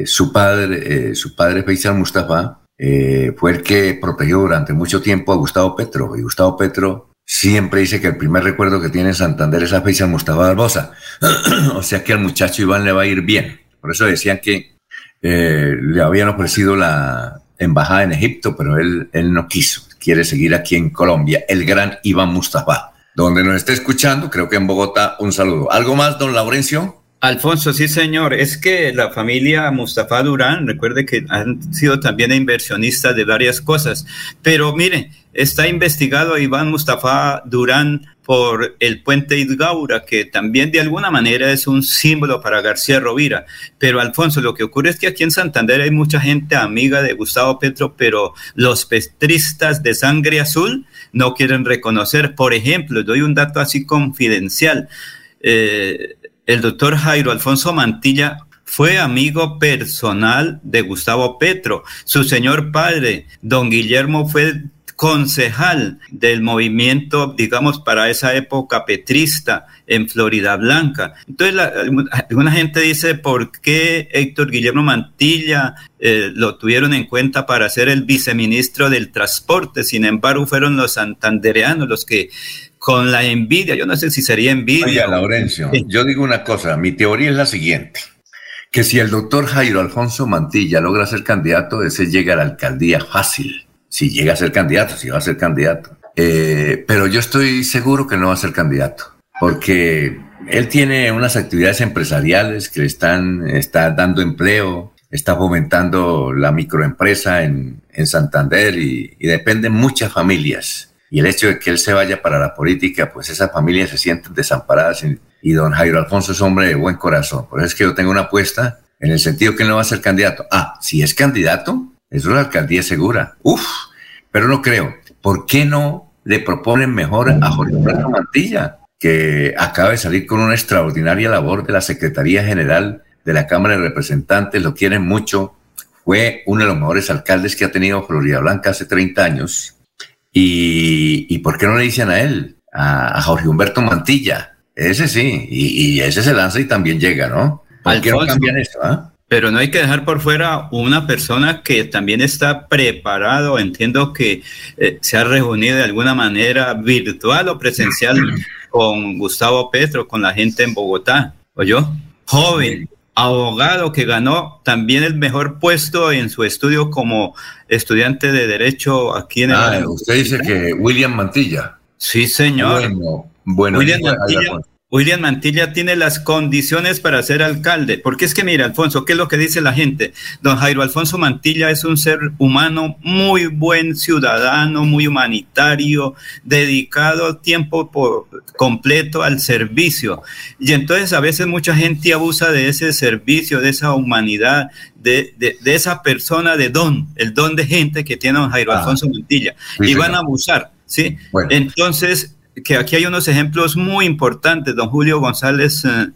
su padre, su padre Faisal Mustafa, eh, fue el que protegió durante mucho tiempo a Gustavo Petro. Y Gustavo Petro siempre dice que el primer recuerdo que tiene en Santander es a Faisal Mustafa Barbosa. o sea que al muchacho Iván le va a ir bien. Por eso decían que eh, le habían ofrecido la embajada en Egipto, pero él, él no quiso, quiere seguir aquí en Colombia, el gran Iván Mustafa. Donde nos esté escuchando, creo que en Bogotá, un saludo. ¿Algo más, don Laurencio? Alfonso, sí señor, es que la familia Mustafa Durán, recuerde que han sido también inversionistas de varias cosas, pero mire, está investigado Iván Mustafa Durán por el puente Idgaura, que también de alguna manera es un símbolo para García Rovira. Pero Alfonso, lo que ocurre es que aquí en Santander hay mucha gente amiga de Gustavo Petro, pero los petristas de sangre azul no quieren reconocer. Por ejemplo, doy un dato así confidencial. Eh, el doctor Jairo Alfonso Mantilla fue amigo personal de Gustavo Petro. Su señor padre, don Guillermo, fue concejal del movimiento, digamos, para esa época petrista en Florida Blanca. Entonces, alguna gente dice, ¿por qué Héctor Guillermo Mantilla eh, lo tuvieron en cuenta para ser el viceministro del transporte? Sin embargo, fueron los santandereanos los que con la envidia, yo no sé si sería envidia. Oye, Laurencio, yo digo una cosa, mi teoría es la siguiente, que si el doctor Jairo Alfonso Mantilla logra ser candidato, ese llega a la alcaldía fácil, si llega a ser candidato, si va a ser candidato. Eh, pero yo estoy seguro que no va a ser candidato, porque él tiene unas actividades empresariales que le están está dando empleo, está fomentando la microempresa en, en Santander y, y dependen muchas familias y el hecho de que él se vaya para la política, pues esas familias se sienten desamparadas y, don Jairo Alfonso es hombre de buen corazón. Por eso es que yo tengo una apuesta en el sentido que él no va a ser candidato. Ah, si es candidato, es una alcaldía segura. Uf, pero no creo. ¿Por qué no le proponen mejor a Jorge Humberto Mantilla, que acaba de salir con una extraordinaria labor de la Secretaría General de la Cámara de Representantes, lo quieren mucho, fue uno de los mejores alcaldes que ha tenido Florida Blanca hace 30 años, ¿Y, por qué no le dicen a él, a, Jorge Humberto Mantilla? Ese sí, y, ese se lanza y también llega, ¿no? ¿Por qué no cambian eso? Ah? Pero no hay que dejar por fuera una persona que también está preparado, entiendo que eh, se ha reunido de alguna manera virtual o presencial con Gustavo Petro, con la gente en Bogotá, ¿o yo? Joven, abogado que ganó también el mejor puesto en su estudio como estudiante de Derecho aquí en el... Ah, usted dice que William Mantilla. Sí, señor. Bueno, bueno. William Mantilla, William Mantilla tiene las condiciones para ser alcalde. Porque es que, mira, Alfonso, ¿qué es lo que dice la gente? Don Jairo Alfonso Mantilla es un ser humano muy buen ciudadano, muy humanitario, dedicado tiempo por completo al servicio. Y entonces a veces mucha gente abusa de ese servicio, de esa humanidad, de, de, esa persona de don, el don de gente que tiene don Jairo ah. Alfonso Mantilla. y van a abusar, ¿sí? Entonces que aquí hay unos ejemplos muy importantes, don Julio González, eh,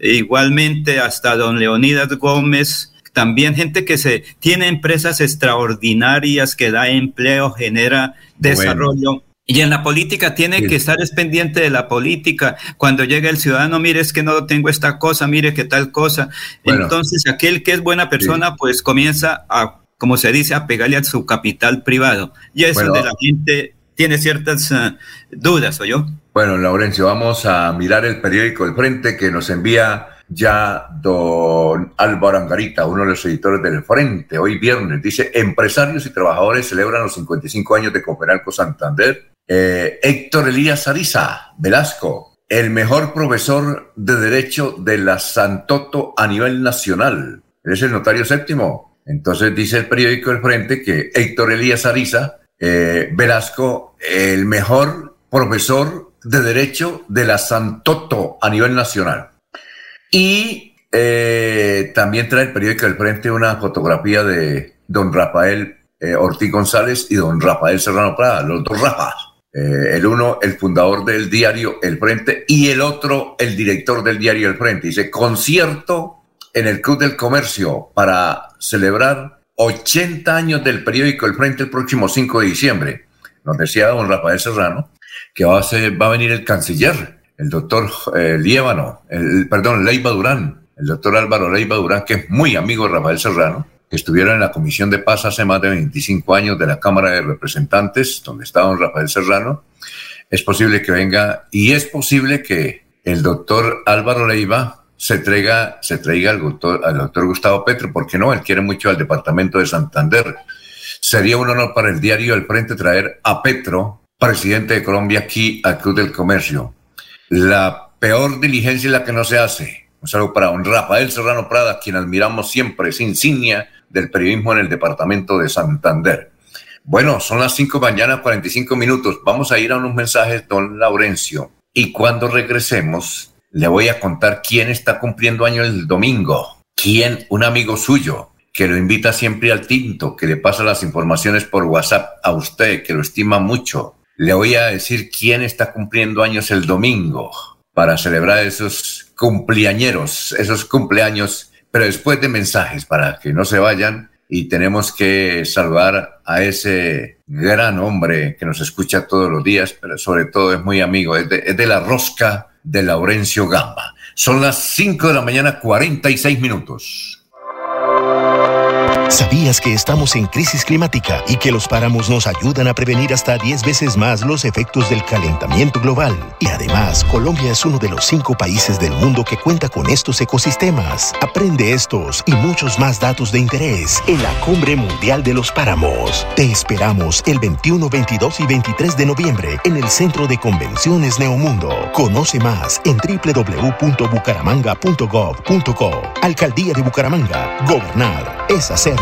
igualmente hasta don Leonidas Gómez, también gente que se tiene empresas extraordinarias, que da empleo, genera desarrollo. Y en la política tiene que estar es pendiente de la política. Cuando llega el ciudadano, mire, es que no tengo esta cosa, mire qué tal cosa. Entonces, aquel que es buena persona, pues comienza a, como se dice, a pegarle a su capital privado. Y eso de la gente tiene ciertas eh, dudas, ¿o yo? Bueno, Laurencio, vamos a mirar el periódico El Frente que nos envía ya don Álvaro Angarita, uno de los editores del Frente, hoy viernes. Dice, empresarios y trabajadores celebran los 55 años de Cooperalco Santander. Eh, Héctor Elías Ariza, Velasco, el mejor profesor de Derecho de la Santoto a nivel nacional. Es el notario séptimo. Entonces dice el periódico El Frente que Héctor Elías Ariza eh, Velasco, el mejor profesor de Derecho de la Santoto a nivel nacional. Y eh, también trae el periódico del Frente una fotografía de don Rafael eh, Ortiz González y don Rafael Serrano Prada, los dos Rafas. el uno, el fundador del diario El Frente, y el otro, el director del diario El Frente. Dice, concierto en el Club del Comercio para celebrar 80 años del periódico El Frente el próximo 5 de diciembre. Nos decía don Rafael Serrano que va a, va a venir el canciller, el doctor eh, Liévano, el, perdón, Leiva Durán, el doctor Álvaro Leiva Durán, que es muy amigo de Rafael Serrano, que estuvieron en la Comisión de Paz hace más de 25 años de la Cámara de Representantes, donde estaba don Rafael Serrano. Es posible que venga y es posible que el doctor Álvaro Leiva se traiga, se traiga al, doctor, al doctor Gustavo Petro, porque no, él quiere mucho al departamento de Santander. Sería un honor para el diario El Frente traer a Petro, presidente de Colombia, aquí al Club del Comercio. La peor diligencia es la que no se hace. Un saludo para don Rafael Serrano Prada, quien admiramos siempre, es insignia del periodismo en el departamento de Santander. Bueno, son las 5 mañana, 45 minutos. Vamos a ir a unos mensajes, don Laurencio. Y cuando regresemos, le voy a contar quién está cumpliendo año el domingo. ¿Quién? Un amigo suyo que lo invita siempre al tinto, que le pasa las informaciones por WhatsApp a usted, que lo estima mucho. Le voy a decir quién está cumpliendo años el domingo para celebrar esos cumpleañeros, esos cumpleaños, pero después de mensajes para que no se vayan y tenemos que saludar a ese gran hombre que nos escucha todos los días, pero sobre todo es muy amigo, es de la rosca de Laurencio Gamba. Son las 5 de la mañana, 46 minutos. ¿Sabías que estamos en crisis climática y que los páramos nos ayudan a prevenir hasta 10 veces más los efectos del calentamiento global? Y además, Colombia es uno de los cinco países del mundo que cuenta con estos ecosistemas. Aprende estos y muchos más datos de interés en la Cumbre Mundial de los Páramos. Te esperamos el 21, 22 y 23 de noviembre en el Centro de Convenciones Neomundo. Conoce más en www.bucaramanga.gov.co. Alcaldía de Bucaramanga. Gobernar es hacer.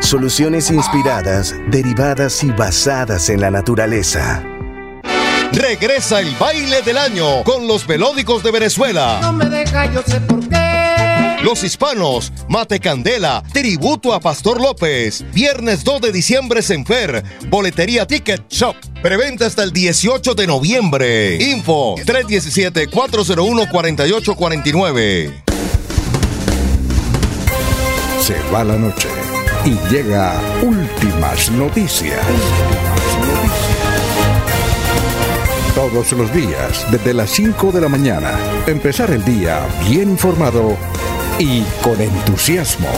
Soluciones inspiradas, derivadas y basadas en la naturaleza. Regresa el baile del año con los melódicos de Venezuela. No me deja, yo sé por qué. Los hispanos, Mate Candela, tributo a Pastor López. Viernes 2 de diciembre en Fer, Boletería Ticket Shop. Preventa hasta el 18 de noviembre. Info 317-401-4849. Se va la noche y llega últimas noticias. Todos los días, desde las 5 de la mañana, empezar el día bien informado y con entusiasmo.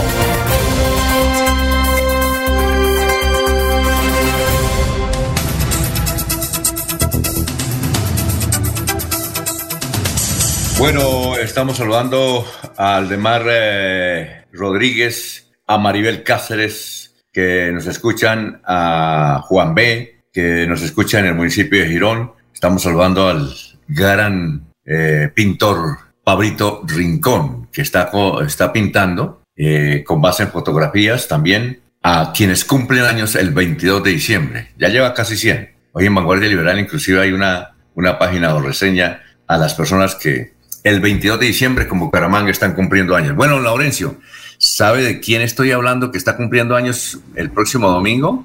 Bueno, estamos saludando a Aldemar eh, Rodríguez, a Maribel Cáceres, que nos escuchan, a Juan B., que nos escucha en el municipio de Girón. Estamos saludando al gran eh, pintor Pabrito Rincón, que está, está pintando eh, con base en fotografías también a quienes cumplen años el 22 de diciembre. Ya lleva casi 100. Hoy en Vanguardia Liberal inclusive hay una, una página o reseña a las personas que el 22 de diciembre como Bucaramanga están cumpliendo años. Bueno, Laurencio, ¿sabe de quién estoy hablando que está cumpliendo años el próximo domingo?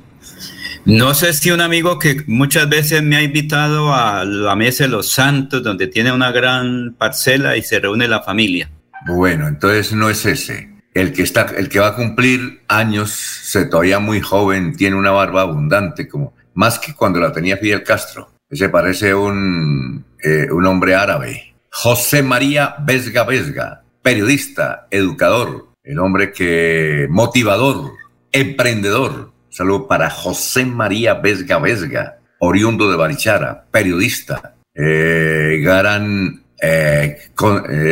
No sé si un amigo que muchas veces me ha invitado a la mesa de los santos, donde tiene una gran parcela y se reúne la familia. Bueno, entonces no es ese. El que está, el que va a cumplir años, se todavía muy joven, tiene una barba abundante, como más que cuando la tenía Fidel Castro. Ese parece un, eh, un hombre árabe. José María Vesga Vesga, periodista, educador, el hombre que motivador, emprendedor. Saludo para José María Vesga Vesga. oriundo de Barichara, periodista, eh, gran, eh,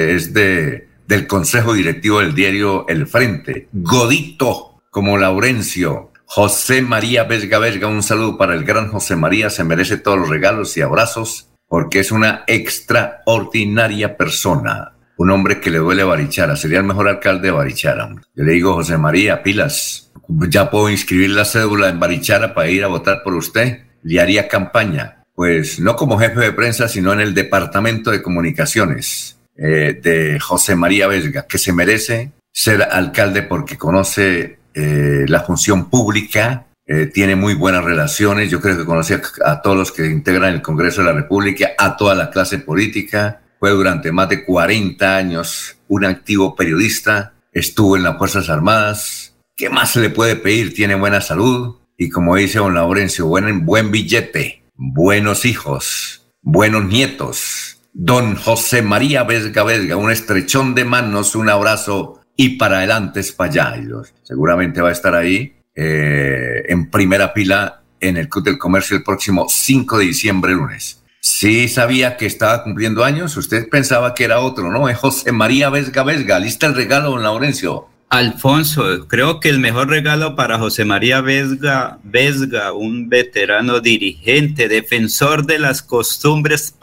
es de, del Consejo Directivo del diario El Frente, Godito como Laurencio, José María Vesga Vesga, un saludo para el gran José María, se merece todos los regalos y abrazos porque es una extraordinaria persona, un hombre que le duele Barichara, sería el mejor alcalde de Barichara. Yo le digo, José María, pilas, ya puedo inscribir la cédula en Barichara para ir a votar por usted, le haría campaña, pues no como jefe de prensa, sino en el Departamento de Comunicaciones eh, de José María Vesga, que se merece ser alcalde porque conoce eh, la función pública, eh, tiene muy buenas relaciones, yo creo que conoce a, todos los que integran el Congreso de la República, a toda la clase política, fue durante más de 40 años un activo periodista, estuvo en las Fuerzas Armadas, ¿qué más se le puede pedir? Tiene buena salud y como dice don Laurencio, buen, buen billete, buenos hijos, buenos nietos. Don José María Vesga Vesga, un estrechón de manos, un abrazo y para adelante es para allá. seguramente va a estar ahí eh, en primera pila en el Club del Comercio el próximo 5 de diciembre, lunes. Sí sabía que estaba cumpliendo años, usted pensaba que era otro, ¿no? José María Vesga Vesga. Lista el regalo, don Laurencio. Alfonso, creo que el mejor regalo para José María Vesga, Vesga, un veterano dirigente, defensor de las costumbres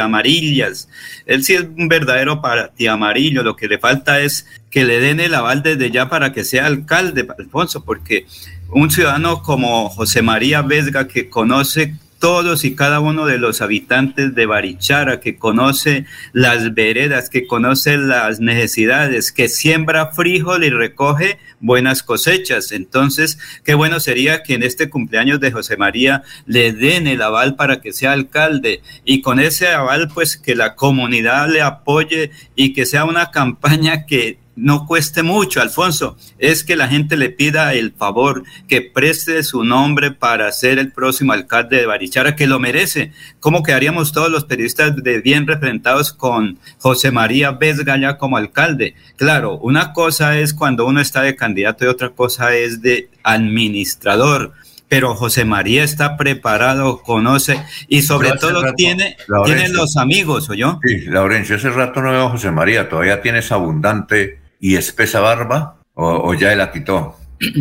amarillas. Él sí es un verdadero amarillo. Lo que le falta es que le den el aval desde ya para que sea alcalde, Alfonso, porque un ciudadano como José María Vesga, que conoce todos y cada uno de los habitantes de Barichara, que conoce las veredas, que conoce las necesidades, que siembra frijol y recoge buenas cosechas. Entonces, qué bueno sería que en este cumpleaños de José María le den el aval para que sea alcalde y con ese aval, pues que la comunidad le apoye y que sea una campaña que no cueste mucho, Alfonso, es que la gente le pida el favor, que preste su nombre para ser el próximo alcalde de Barichara, que lo merece. ¿Cómo quedaríamos todos los periodistas de bien representados con José María Vesga ya como alcalde? Claro, una cosa es cuando uno está de candidato y otra cosa es de administrador pero José María está preparado, conoce y sobre todo tiene, tiene los amigos, ¿o yo? Sí, Laurencio, hace rato no veo a José María, todavía tienes abundante y espesa barba o, ya él la quitó?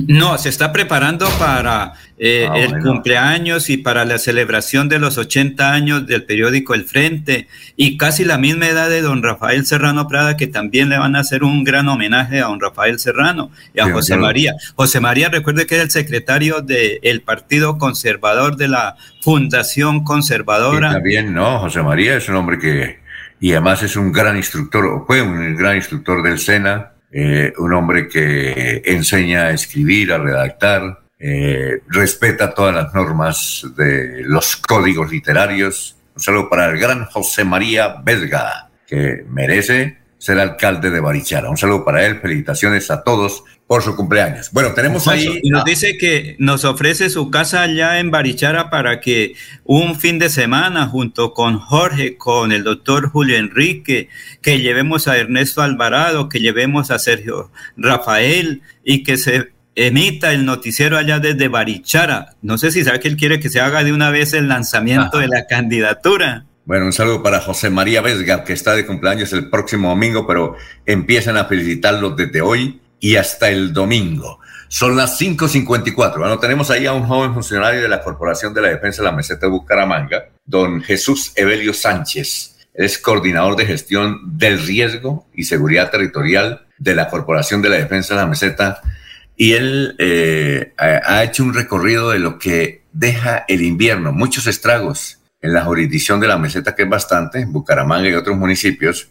No, se está preparando para eh, ah, el cumpleaños y para la celebración de los 80 años del periódico El Frente y casi la misma edad de don Rafael Serrano Prada, que también le van a hacer un gran homenaje a don Rafael Serrano y a José María. José María, recuerde que es el secretario del Partido Conservador de la Fundación Conservadora. Está bien, ¿no? José María es un hombre que, y además es un gran instructor, o fue un gran instructor del SENA eh, un hombre que enseña a escribir, a redactar, eh, respeta todas las normas de los códigos literarios. Un saludo para el gran José María Vesga, que merece ser alcalde de Barichara. Un saludo para él, felicitaciones a todos por su cumpleaños. Bueno, tenemos ahí... Y nos dice que nos ofrece su casa allá en Barichara para que un fin de semana junto con Jorge, con el doctor Julio Enrique, que llevemos a Ernesto Alvarado, que llevemos a Sergio Rafael y que se emita el noticiero allá desde Barichara. No sé si sabe que él quiere que se haga de una vez el lanzamiento de la candidatura. Bueno, un saludo para José María Vesga, que está de cumpleaños el próximo domingo, pero empiezan a felicitarlo desde hoy y hasta el domingo. Son las 5.54. Bueno, tenemos ahí a un joven funcionario de la Corporación de la Defensa de la Meseta de Bucaramanga, don Jesús Evelio Sánchez. es coordinador de gestión del riesgo y seguridad territorial de la Corporación de la Defensa de la Meseta. Y él eh, ha hecho un recorrido de lo que deja el invierno, muchos estragos en la jurisdicción de la meseta, que es bastante, Bucaramanga y otros municipios,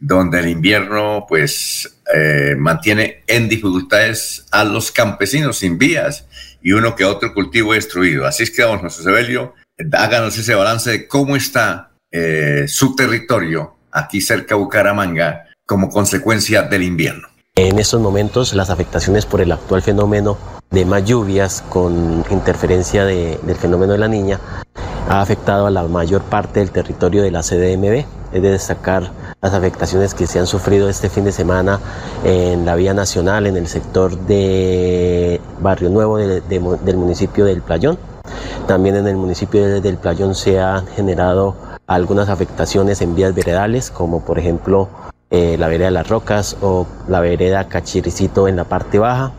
donde el invierno pues eh, mantiene en dificultades a los campesinos sin vías y uno que otro cultivo destruido. Así es que, don José Sebelio, háganos ese balance de cómo está eh, su territorio aquí cerca de Bucaramanga como consecuencia del invierno. En estos momentos las afectaciones por el actual fenómeno de más lluvias con interferencia del fenómeno de la niña ha afectado a la mayor parte del territorio de la CDMB. Es de destacar las afectaciones que se han sufrido este fin de semana en la vía nacional, en el sector de Barrio Nuevo del municipio del Playón, También en el municipio del Playón se han generado algunas afectaciones en vías veredales, como por ejemplo eh, la vereda de las Rocas o la vereda Cachiricito en la parte baja.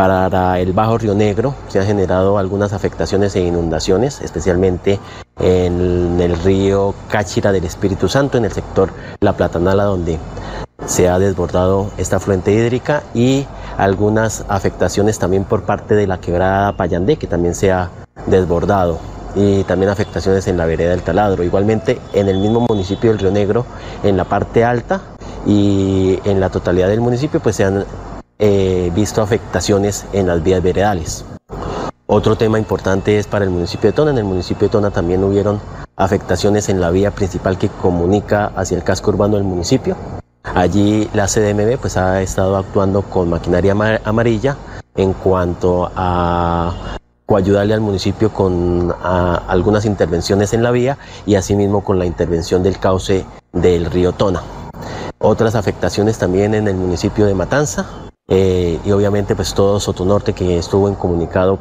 Para el Bajo Río Negro se han generado algunas afectaciones e inundaciones, especialmente en el río Cáchira del Espíritu Santo, en el sector La Platanala, donde se ha desbordado esta fuente hídrica y algunas afectaciones también por parte de la quebrada Payandé, que también se ha desbordado y también afectaciones en la vereda del Taladro. Igualmente en el mismo municipio del Río Negro, en la parte alta y en la totalidad del municipio, pues se han eh, visto afectaciones en las vías veredales. Otro tema importante es para el municipio de Tona. En el municipio de Tona también hubieron afectaciones en la vía principal que comunica hacia el casco urbano del municipio. Allí la CDMB pues, ha estado actuando con maquinaria amarilla en cuanto a ayudarle al municipio con algunas intervenciones en la vía y asimismo con la intervención del cauce del río Tona. Otras afectaciones también en el municipio de Matanza, eh, y obviamente pues todo Sotonorte que estuvo incomunicado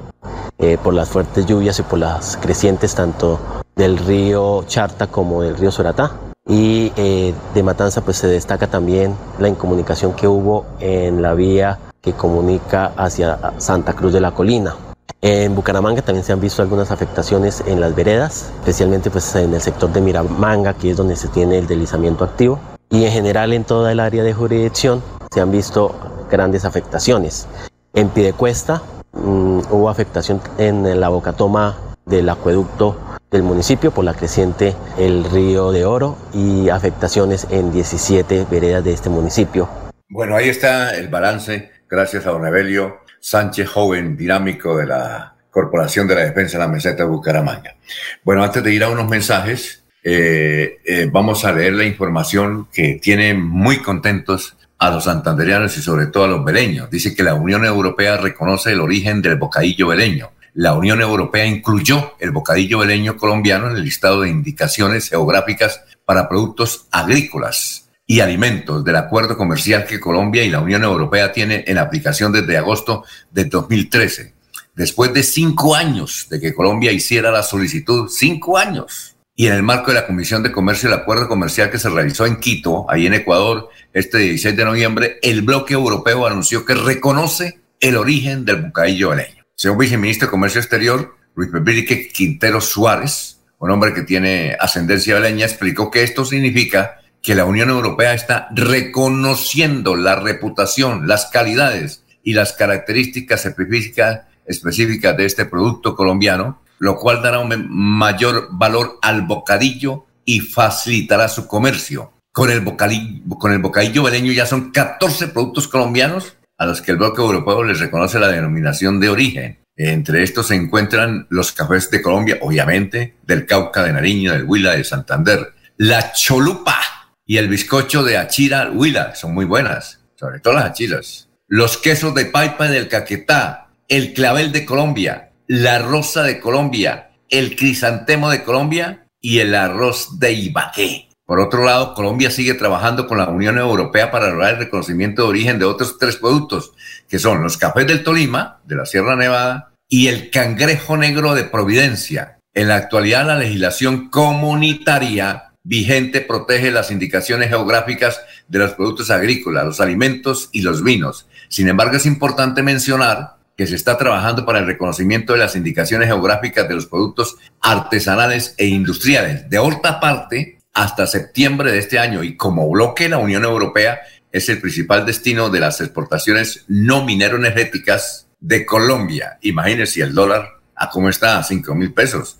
eh, por las fuertes lluvias y por las crecientes tanto del río Charta como del río Soratá. Y eh, de Matanza pues se destaca también la incomunicación que hubo en la vía que comunica hacia Santa Cruz de la Colina. En Bucaramanga también se han visto algunas afectaciones en las veredas, especialmente pues en el sector de Miramanga, que es donde se tiene el deslizamiento activo. Y en general en toda el área de jurisdicción se han visto grandes afectaciones. En Pidecuesta mm, hubo afectación en la bocatoma del acueducto del municipio por la creciente el río de Oro y afectaciones en 17 veredas de este municipio. Bueno, ahí está el balance, gracias a don Evelio Sánchez, joven dinámico de la Corporación de la Defensa de la Meseta de Bucaramanga. Bueno, antes de ir a unos mensajes, eh, eh, vamos a leer la información que tiene muy contentos a los santanderianos y sobre todo a los beleños. Dice que la Unión Europea reconoce el origen del bocadillo beleño. La Unión Europea incluyó el bocadillo beleño colombiano en el listado de indicaciones geográficas para productos agrícolas y alimentos del acuerdo comercial que Colombia y la Unión Europea tienen en aplicación desde agosto de 2013. Después de cinco años de que Colombia hiciera la solicitud, cinco años, y en el marco de la Comisión de Comercio y el Acuerdo Comercial que se realizó en Quito, ahí en Ecuador, este 16 de noviembre, el bloque europeo anunció que reconoce el origen del bocadillo beleño. Según viceministro de Comercio Exterior, Luis Pepe Quintero Suárez, un hombre que tiene ascendencia beleña, explicó que esto significa que la Unión Europea está reconociendo la reputación, las calidades y las características específicas, específicas de este producto colombiano lo cual dará un mayor valor al bocadillo y facilitará su comercio. Con el bocadillo, con ya son 14 productos colombianos a los que el bloque europeo les reconoce la denominación de origen. Entre estos se encuentran los cafés de Colombia, obviamente, del Cauca, de Nariño, del Huila, de Santander, la cholupa y el bizcocho de Achira Huila, son muy buenas, sobre todo las achiras. Los quesos de Paipa y del Caquetá, el clavel de Colombia, la rosa de Colombia, el crisantemo de Colombia y el arroz de Ibaqué. Por otro lado, Colombia sigue trabajando con la Unión Europea para lograr el reconocimiento de origen de otros tres productos, que son los cafés del Tolima, de la Sierra Nevada, y el cangrejo negro de Providencia. En la actualidad, la legislación comunitaria vigente protege las indicaciones geográficas de los productos agrícolas, los alimentos y los vinos. Sin embargo, es importante mencionar que se está trabajando para el reconocimiento de las indicaciones geográficas de los productos artesanales e industriales. De otra parte, hasta septiembre de este año y como bloque la Unión Europea es el principal destino de las exportaciones no minero-energéticas de Colombia. Imagínense el dólar a cómo está, a 5 mil pesos.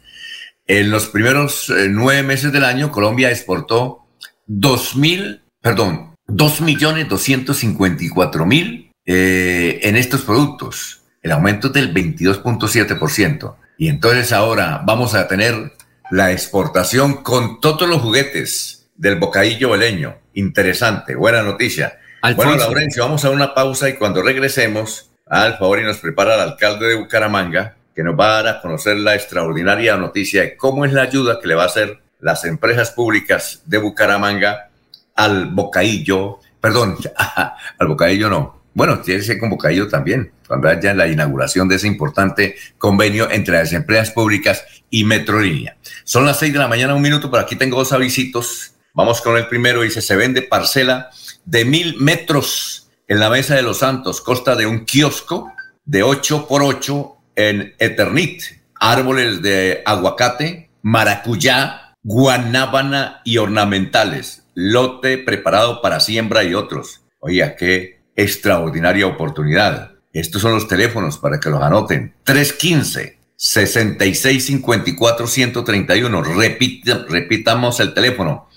En los primeros eh, nueve meses del año, Colombia exportó 2 mil, perdón, 2 millones 254 mil eh, en estos productos el aumento es del 22.7%. Y entonces ahora vamos a tener la exportación con todos los juguetes del bocadillo beleño. Interesante, buena noticia. Bueno, Laurencio, vamos a una pausa y cuando regresemos, al favor y nos prepara el alcalde de Bucaramanga, que nos va a dar a conocer la extraordinaria noticia de cómo es la ayuda que le va a hacer las empresas públicas de Bucaramanga al bocadillo, perdón, al bocadillo no, bueno, tiene ese convocadillo también, cuando haya la inauguración de ese importante convenio entre las empresas públicas y Metrolínea. Son las seis de la mañana, un minuto, pero aquí tengo dos avisitos. Vamos con el primero, dice, se vende parcela de mil metros en la Mesa de los Santos, costa de un kiosco de 8 por 8 en Eternit, árboles de aguacate, maracuyá, guanábana y ornamentales, lote preparado para siembra y otros. Oiga, qué extraordinaria oportunidad. Estos son los teléfonos para que los anoten. 315 6654 131. Repita, repitamos el teléfono.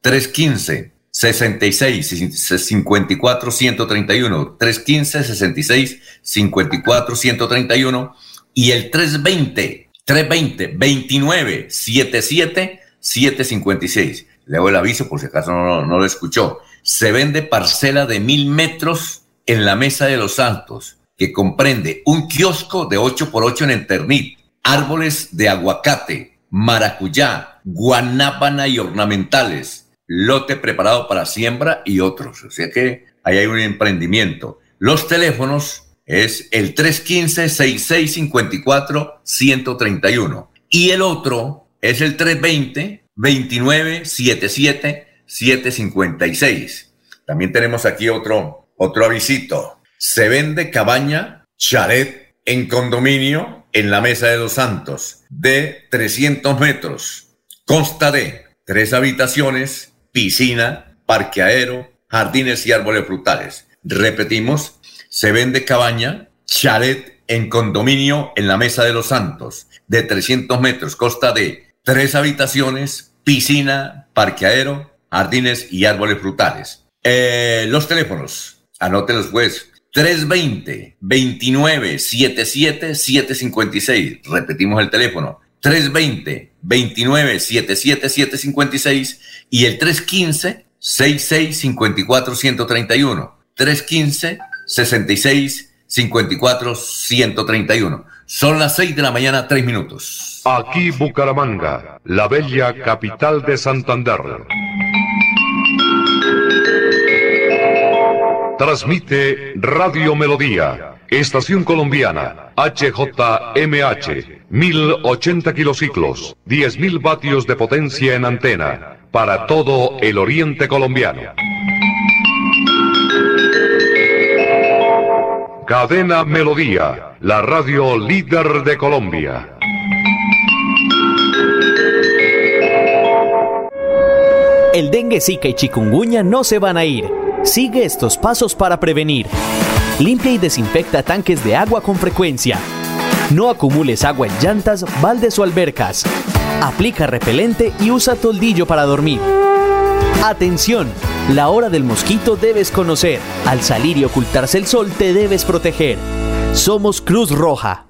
315 66 54 131. 315 66 54 131. Y el 320 320 29 77 756. Le hago el aviso por si acaso no, no lo escuchó. Se vende parcela de mil metros en la Mesa de los Santos, que comprende un kiosco de 8 por 8 en Eternit, árboles de aguacate, maracuyá, guanábana y ornamentales, lote preparado para siembra y otros. O sea que ahí hay un emprendimiento. Los teléfonos es el 315-6654-131 y el otro es el 320-2977-756. También tenemos aquí otro, otro avisito. Se vende cabaña, chalet en condominio en la Mesa de los Santos de 300 metros. Consta de tres habitaciones, piscina, parqueadero, jardines y árboles frutales. Repetimos, se vende cabaña, chalet en condominio en la Mesa de los Santos de 300 metros. Consta de tres habitaciones, piscina, parqueadero, jardines y árboles frutales. Eh, los teléfonos, anótelos pues. 320-29-77-756. Repetimos el teléfono. 320-29-77-756 y el 315-66-54-131. 315-66-54-131. Son las 6 de la mañana, 3 minutos. Aquí Bucaramanga, la bella capital de Santander. Transmite Radio Melodía, Estación Colombiana, HJMH, 1080 kilociclos, 10.000 vatios de potencia en antena, para todo el oriente colombiano. Cadena Melodía, la radio líder de Colombia. El dengue, zika y chikungunya no se van a ir. Sigue estos pasos para prevenir. Limpia y desinfecta tanques de agua con frecuencia. No acumules agua en llantas, baldes o albercas. Aplica repelente y usa toldillo para dormir. Atención, la hora del mosquito debes conocer. Al salir y ocultarse el sol te debes proteger. Somos Cruz Roja.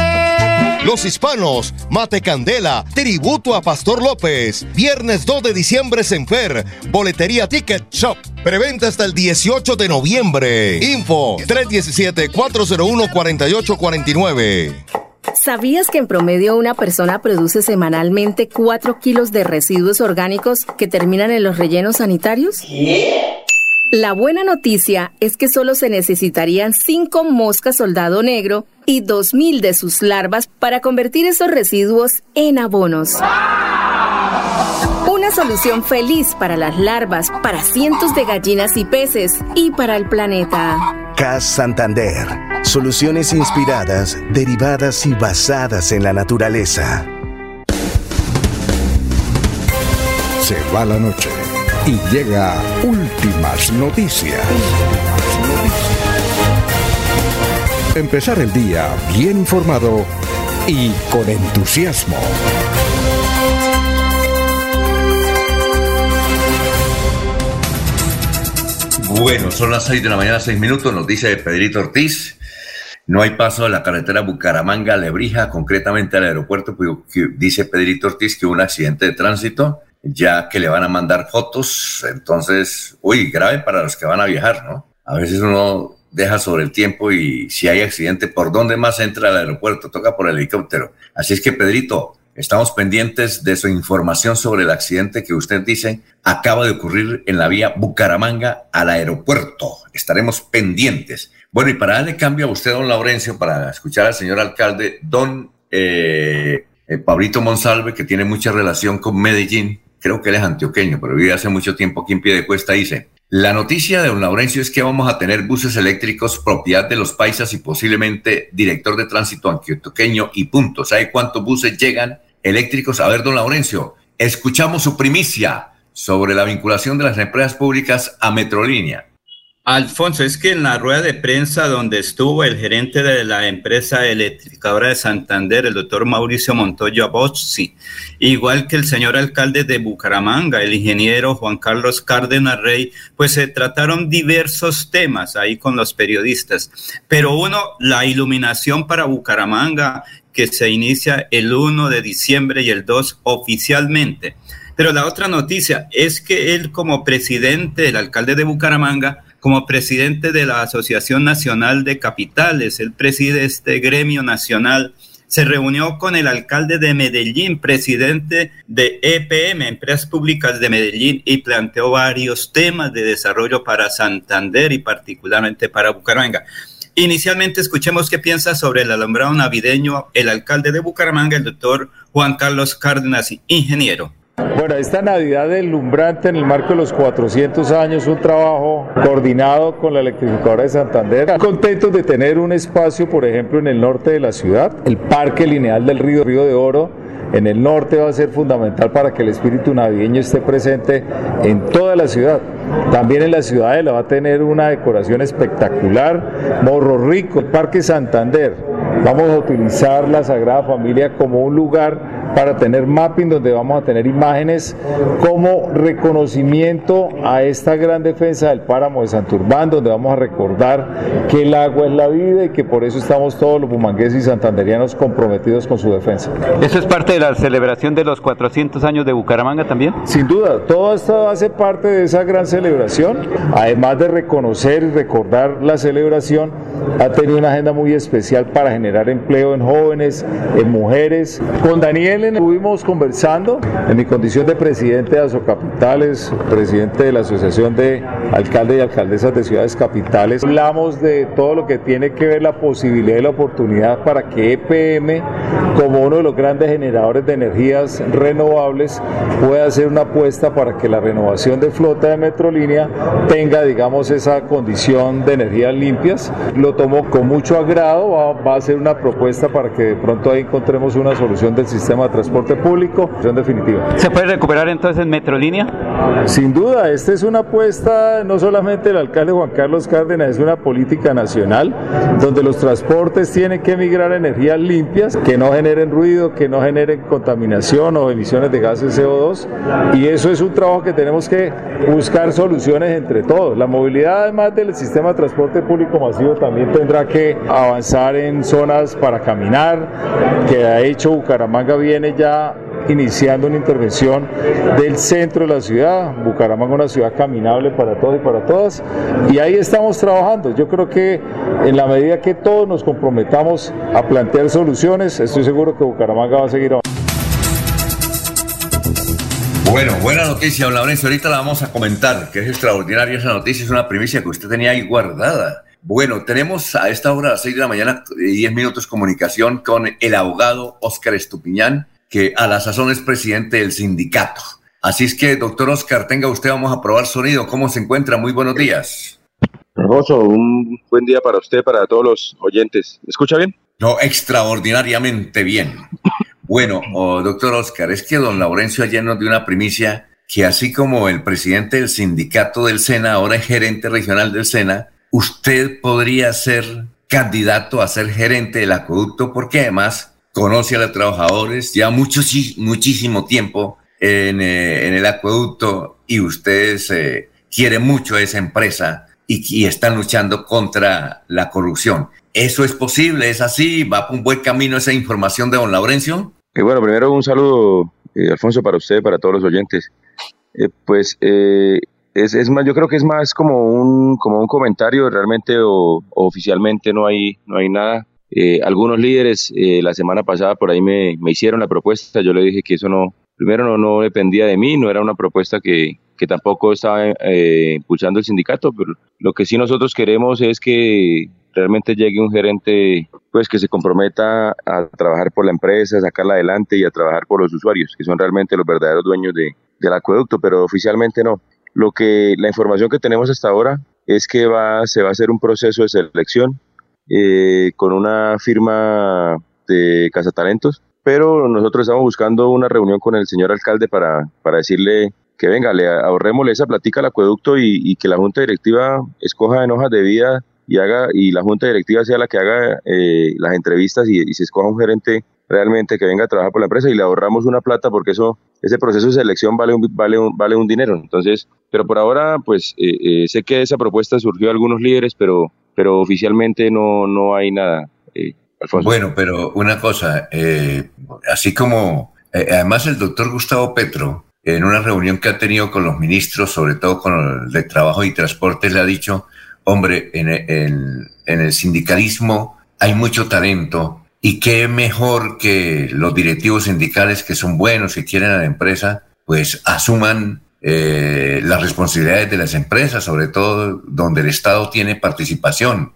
Los hispanos, Mate Candela, tributo a Pastor López. Viernes 2 de diciembre en Fer, Boletería Ticket Shop. Preventa hasta el 18 de noviembre. Info 317-401-4849. ¿Sabías que en promedio una persona produce semanalmente 4 kilos de residuos orgánicos que terminan en los rellenos sanitarios? La buena noticia es que solo se necesitarían 5 moscas soldado negro y 2.000 de sus larvas para convertir esos residuos en abonos. Una solución feliz para las larvas, para cientos de gallinas y peces y para el planeta. CAS Santander. Soluciones inspiradas, derivadas y basadas en la naturaleza. Se va la noche y llega últimas noticias. Empezar el día bien informado y con entusiasmo. Bueno, son las 6 de la mañana, 6 minutos, nos dice Pedrito Ortiz. no hay paso de la carretera Bucaramanga-Lebrija, concretamente al aeropuerto, pues, dice Pedrito Ortiz que hubo un accidente de tránsito, ya que le van a mandar fotos, entonces, uy, grave para los que van a viajar, ¿no? A veces uno deja sobre el tiempo y si hay accidente, ¿por dónde más entra al aeropuerto? Toca por el helicóptero. Así es que, Pedrito, estamos pendientes de su información sobre el accidente que usted dice acaba de ocurrir en la vía Bucaramanga al aeropuerto. Estaremos pendientes. Bueno, y para darle cambio a usted, don Laurencio, para escuchar al señor alcalde, don eh, eh, Pablito Monsalve, que tiene mucha relación con Medellín, creo que él es antioqueño, pero vive hace mucho tiempo aquí en pie de cuesta, dice, la noticia de don Laurencio es que vamos a tener buses eléctricos propiedad de los paisas y posiblemente director de tránsito antioqueño y punto. ¿Sabe cuántos buses llegan eléctricos? A ver, don Laurencio, escuchamos su primicia sobre la vinculación de las empresas públicas a Metrolínea. Alfonso, es que en la rueda de prensa donde estuvo el gerente de la empresa electrificadora de Santander, el doctor Mauricio Montoya Bozzi, igual que el señor alcalde de Bucaramanga, el ingeniero Juan Carlos Cárdenas Rey, pues se trataron diversos temas ahí con los periodistas. Pero uno, la iluminación para Bucaramanga, que se inicia el 1 de diciembre y el 2 oficialmente. Pero la otra noticia es que él como presidente, el alcalde de Bucaramanga, como presidente de la Asociación Nacional de Capitales, él preside este gremio nacional, se reunió con el alcalde de Medellín, presidente de EPM, Empresas Públicas de Medellín, y planteó varios temas de desarrollo para Santander y particularmente para Bucaramanga. Inicialmente escuchemos qué piensa sobre el alumbrado navideño el alcalde de Bucaramanga, el doctor Juan Carlos Cárdenas, ingeniero. Bueno, esta Navidad deslumbrante en el marco de los 400 años, un trabajo coordinado con la electrificadora de Santander. Contentos de tener un espacio, por ejemplo, en el norte de la ciudad, el Parque Lineal del Río, Río de Oro, en el norte va a ser fundamental para que el espíritu navideño esté presente en toda la ciudad. También en la ciudadela va a tener una decoración espectacular. Morro Rico, el Parque Santander. Vamos a utilizar la Sagrada Familia como un lugar para tener mapping donde vamos a tener imágenes como reconocimiento a esta gran defensa del páramo de Santurbán, donde vamos a recordar que el agua es la vida y que por eso estamos todos los bumangueses y santanderianos comprometidos con su defensa. ¿Eso es parte de la celebración de los 400 años de Bucaramanga también? Sin duda, todo esto hace parte de esa gran celebración, además de reconocer y recordar la celebración, ha tenido una agenda muy especial para generar empleo en jóvenes, en mujeres. Con Daniel estuvimos conversando en mi condición de presidente de Asocapitales, presidente de la Asociación de Alcaldes y Alcaldesas de Ciudades Capitales. Hablamos de todo lo que tiene que ver la posibilidad y la oportunidad para que EPM, como uno de los grandes generadores de energías renovables, pueda hacer una apuesta para que la renovación de flota de Metrolínea tenga, digamos, esa condición de energías limpias. Lo tomó con mucho agrado, va, va a ser una propuesta para que de pronto ahí encontremos una solución del sistema transporte público, en definitiva. ¿Se puede recuperar entonces Metrolínea? Sin duda, esta es una apuesta no solamente del alcalde Juan Carlos Cárdenas, es una política nacional donde los transportes tienen que migrar a energías limpias que no generen ruido, que no generen contaminación o emisiones de gases CO2 y eso es un trabajo que tenemos que buscar soluciones entre todos. La movilidad además del sistema de transporte público masivo también tendrá que avanzar en zonas para caminar, que ha hecho Bucaramanga bien ya iniciando una intervención del centro de la ciudad, Bucaramanga una ciudad caminable para todos y para todas, y ahí estamos trabajando. Yo creo que en la medida que todos nos comprometamos a plantear soluciones, estoy seguro que Bucaramanga va a seguir avanzando. Bueno, buena noticia, don Laurencio. Ahorita la vamos a comentar, que es extraordinaria esa noticia, es una primicia que usted tenía ahí guardada. Bueno, tenemos a esta hora, a las 6 de la mañana, 10 minutos comunicación con el abogado Óscar Estupiñán, que a la sazón es presidente del sindicato. Así es que, doctor Oscar, tenga usted, vamos a probar sonido. ¿Cómo se encuentra? Muy buenos días. Hermoso, un buen día para usted, para todos los oyentes. ¿Me escucha bien? No, extraordinariamente bien. Bueno, oh, doctor Oscar, es que don Laurencio ayer nos dio una primicia que así como el presidente del sindicato del SENA, ahora es gerente regional del SENA, usted podría ser candidato a ser gerente del acueducto porque además conoce a los trabajadores, ya mucho, muchísimo tiempo en, eh, en el acueducto y ustedes eh, quieren mucho a esa empresa y, están luchando contra la corrupción. ¿Eso es posible? ¿Es así? ¿Va por un buen camino esa información de don Laurencio? Eh, bueno, primero un saludo, eh, Alfonso, para usted, para todos los oyentes. Eh, pues eh, es, es, más, yo creo que es más como un, como un comentario, realmente o, o oficialmente no hay, no hay nada. Algunos líderes la semana pasada por ahí me, me, hicieron la propuesta, yo le dije que eso no, primero no, no dependía de mí, no era una propuesta que, que tampoco estaba impulsando el sindicato, pero lo que sí nosotros queremos es que realmente llegue un gerente pues que se comprometa a trabajar por la empresa, a sacarla adelante y a trabajar por los usuarios, que son realmente los verdaderos dueños de, del acueducto, pero oficialmente no. Lo que la información que tenemos hasta ahora es que va, se va a hacer un proceso de selección eh, con una firma de cazatalentos, pero nosotros estamos buscando una reunión con el señor alcalde para, para decirle que venga, le ahorrémosle esa platica al acueducto y, y que la junta directiva escoja en hojas de vida y haga y la junta directiva sea la que haga eh, las entrevistas y, se escoja un gerente realmente que venga a trabajar por la empresa y le ahorramos una plata porque eso ese proceso de selección vale un, vale un, vale un dinero. Entonces pero por ahora pues eh, eh, sé que esa propuesta surgió de algunos líderes pero pero oficialmente no no hay nada eh, bueno pero una cosa eh, así como además el doctor Gustavo Petro en una reunión que ha tenido con los ministros sobre todo con el de trabajo y transporte le ha dicho hombre, en el, en el sindicalismo hay mucho talento y qué mejor que los directivos sindicales que son buenos, y quieren a la empresa, pues asuman eh, las responsabilidades de las empresas, sobre todo donde el Estado tiene participación.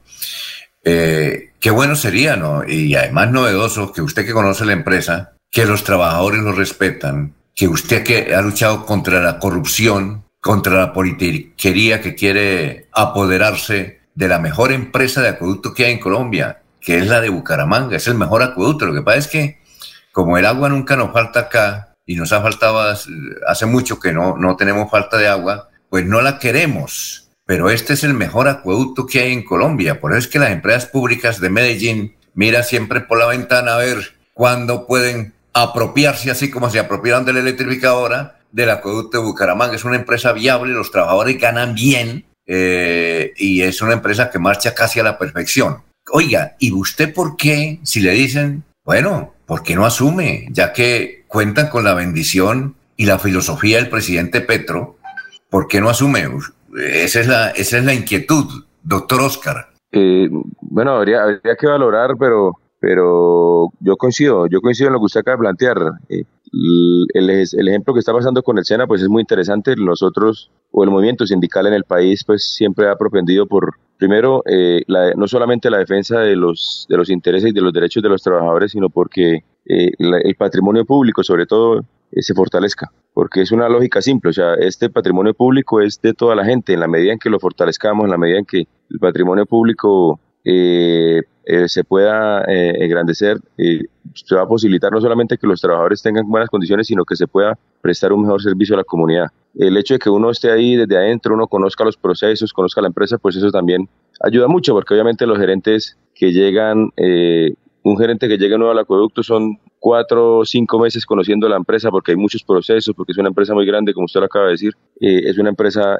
Eh, qué bueno sería, ¿no? Y además novedoso que usted que conoce la empresa, que los trabajadores lo respetan, que usted que ha luchado contra la corrupción, contra la politiquería que quiere apoderarse de la mejor empresa de acueducto que hay en Colombia, que es la de Bucaramanga, es el mejor acueducto. Lo que pasa es que como el agua nunca nos falta acá y nos ha faltado hace mucho que no, no tenemos falta de agua, pues no la queremos. Pero este es el mejor acueducto que hay en Colombia. Por eso es que las empresas públicas de Medellín miran siempre por la ventana a ver cuándo pueden apropiarse, así como se apropiaron de la electrificadora, del acueducto de Bucaramanga. Es una empresa viable, los trabajadores ganan bien eh, y es una empresa que marcha casi a la perfección. Oiga, ¿y usted por qué, si le dicen, bueno, ¿por qué no asume? Ya que cuentan con la bendición y la filosofía del presidente Petro, ¿por qué no asume? Esa es la, esa es la inquietud, doctor Oscar. Eh, bueno, habría, habría que valorar, pero pero yo coincido, yo coincido en lo que usted acaba de plantear. Eh, el, ejemplo que está pasando con el SENA pues es muy interesante. Nosotros, o el movimiento sindical en el país, pues siempre ha propendido por, primero, eh, no solamente la defensa de los, intereses y de los derechos de los trabajadores, sino porque eh, el patrimonio público, sobre todo, se fortalezca. Porque es una lógica simple, o sea, este patrimonio público es de toda la gente, en la medida en que lo fortalezcamos, en la medida en que el patrimonio público eh, eh, se pueda eh, engrandecer, se va a posibilitar no solamente que los trabajadores tengan buenas condiciones, sino que se pueda prestar un mejor servicio a la comunidad. El hecho de que uno esté ahí desde adentro, uno conozca los procesos, conozca la empresa, pues eso también ayuda mucho, porque obviamente los gerentes que llegan, un gerente que llega nuevo al acueducto son cuatro o cinco meses conociendo la empresa, porque hay muchos procesos, porque es una empresa muy grande, como usted lo acaba de decir, es una empresa